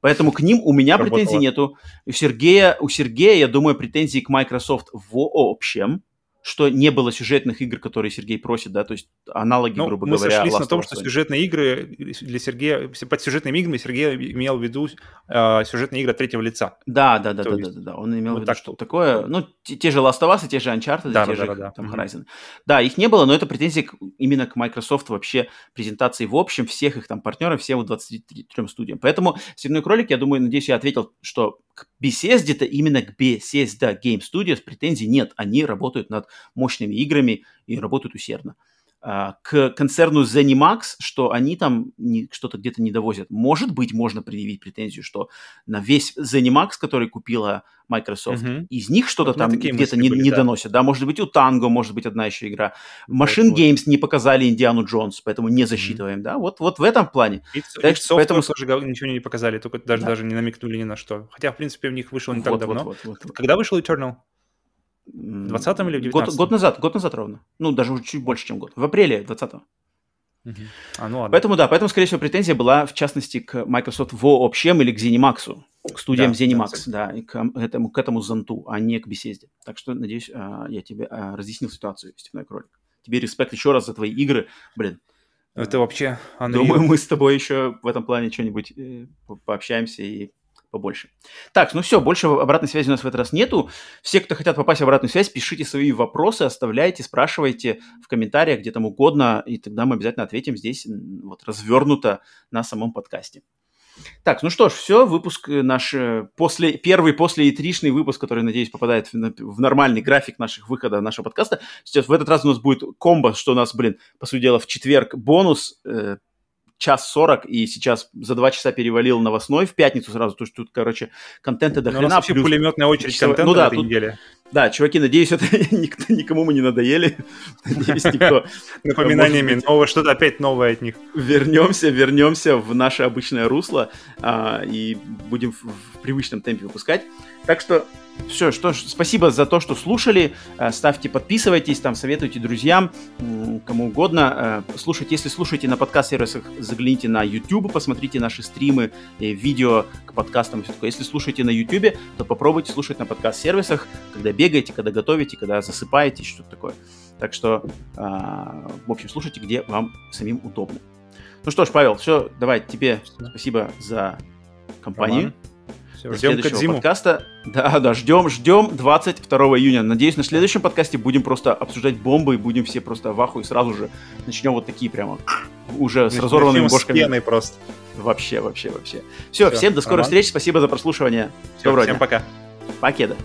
Поэтому к ним у меня Работало. претензий нету. У Сергея, у Сергея, я думаю, претензии к Microsoft в общем, что не было сюжетных игр, которые Сергей просит, да, то есть аналоги, Ну, грубо мы говоря, сошлись Last на том, что сюжетные игры для Сергея, под сюжетными играми Сергей имел в виду э, сюжетные игры от третьего лица. Да, да, да, То да, есть да, да, да. Он имел вот в виду, так что такое, ну, те, те же Last of Us и те же Uncharted, Да, те да, же да, да, там мгм. Horizon. Да, их не было, но это претензии к- именно к Microsoft вообще презентации в общем всех их там партнеров, всем вот 23 студиям. Поэтому «Степной кролик», я думаю, надеюсь, я ответил, что к Bethesda-то именно к Bethesda Game Studios претензий нет. Они работают над мощными играми и работают усердно. А, К концерну ZeniMax, что они там что-то где-то не довозят. Может быть, можно предъявить претензию, что на весь ZeniMax, который купила Microsoft, Мгм. из них что-то Вот там где-то не, были, не да. доносят. Да, может быть, у Танго может быть одна еще игра. Machine вот. Games не показали Индиану Джонс, поэтому не засчитываем. Да, вот, вот в этом плане. И, Так и поэтому- тоже ничего не показали, только даже, Да. даже не намекнули ни на что. Хотя, в принципе, у них вышел не так Вот, давно. вот, вот, вот. Когда вышел Eternal? М, 20-м или в год, 19-м? год назад, год назад ровно. Ну, даже чуть больше, чем год. В апреле 20-го. А, ну ладно. Поэтому, да, поэтому, скорее всего, претензия была, в частности, к Microsoft в общем или к ZeniMax, к студиям Да, ZeniMax, да, да, и к этому, к этому зонту, а не к беседе. Так что, надеюсь, а, я тебе а, разъяснил ситуацию, Степной кролик. Тебе респект еще раз за твои игры. Блин, Это вообще Unreal. думаю, мы с тобой еще в этом плане что-нибудь э, по- пообщаемся и побольше. Так, ну все, больше обратной связи у нас в этот раз нету. Все, кто хотят попасть в обратную связь, пишите свои вопросы, оставляйте, спрашивайте в комментариях, где там угодно, и тогда мы обязательно ответим здесь вот развернуто на самом подкасте. Так, ну что ж, все, выпуск э, наш э, после, первый после E3-шный выпуск, который, надеюсь, попадает в, в нормальный график наших выхода нашего подкаста. Сейчас в этот раз у нас будет комбо, что у нас, блин, по сути дела, в четверг бонус, э, час сорок, и сейчас за два часа перевалил новостной в пятницу сразу, то что тут, короче, контента до Ну, у нас хрена. вообще плюс пулеметная очередь контента ну да, на этой тут- неделе. Да, чуваки, надеюсь, это никто, никому мы не надоели. Надеюсь, никто... Напоминаниями, новое, что-то опять новое от них. Вернемся, вернемся в наше обычное русло а, и будем в, в привычном темпе выпускать. Так что все, что ж, спасибо за то, что слушали. Э, ставьте, подписывайтесь, там советуйте друзьям, кому угодно. Э, слушайте, если слушаете на подкаст-сервисах, загляните на YouTube, посмотрите наши стримы, видео к подкастам и все такое. Если слушаете на YouTube, то попробуйте слушать на подкаст-сервисах, когда бегаете, когда готовите, когда засыпаете, что-то такое. Так что, э, в общем, слушайте, где вам самим удобно. Ну что ж, Павел, все, давай, тебе спасибо за компанию. Роман. Все, До ждем следующего Кодзиму. подкаста. Да, да, ждем, ждем 22 июня. Надеюсь, на следующем подкасте будем просто обсуждать бомбы и будем все просто в аху и сразу же начнем вот такие прямо уже с разорванными бошками. С просто. Вообще, вообще, вообще. Все, Все всем до скорых Роман. встреч, спасибо за прослушивание. Все, Доброго всем дня. пока. Покеда.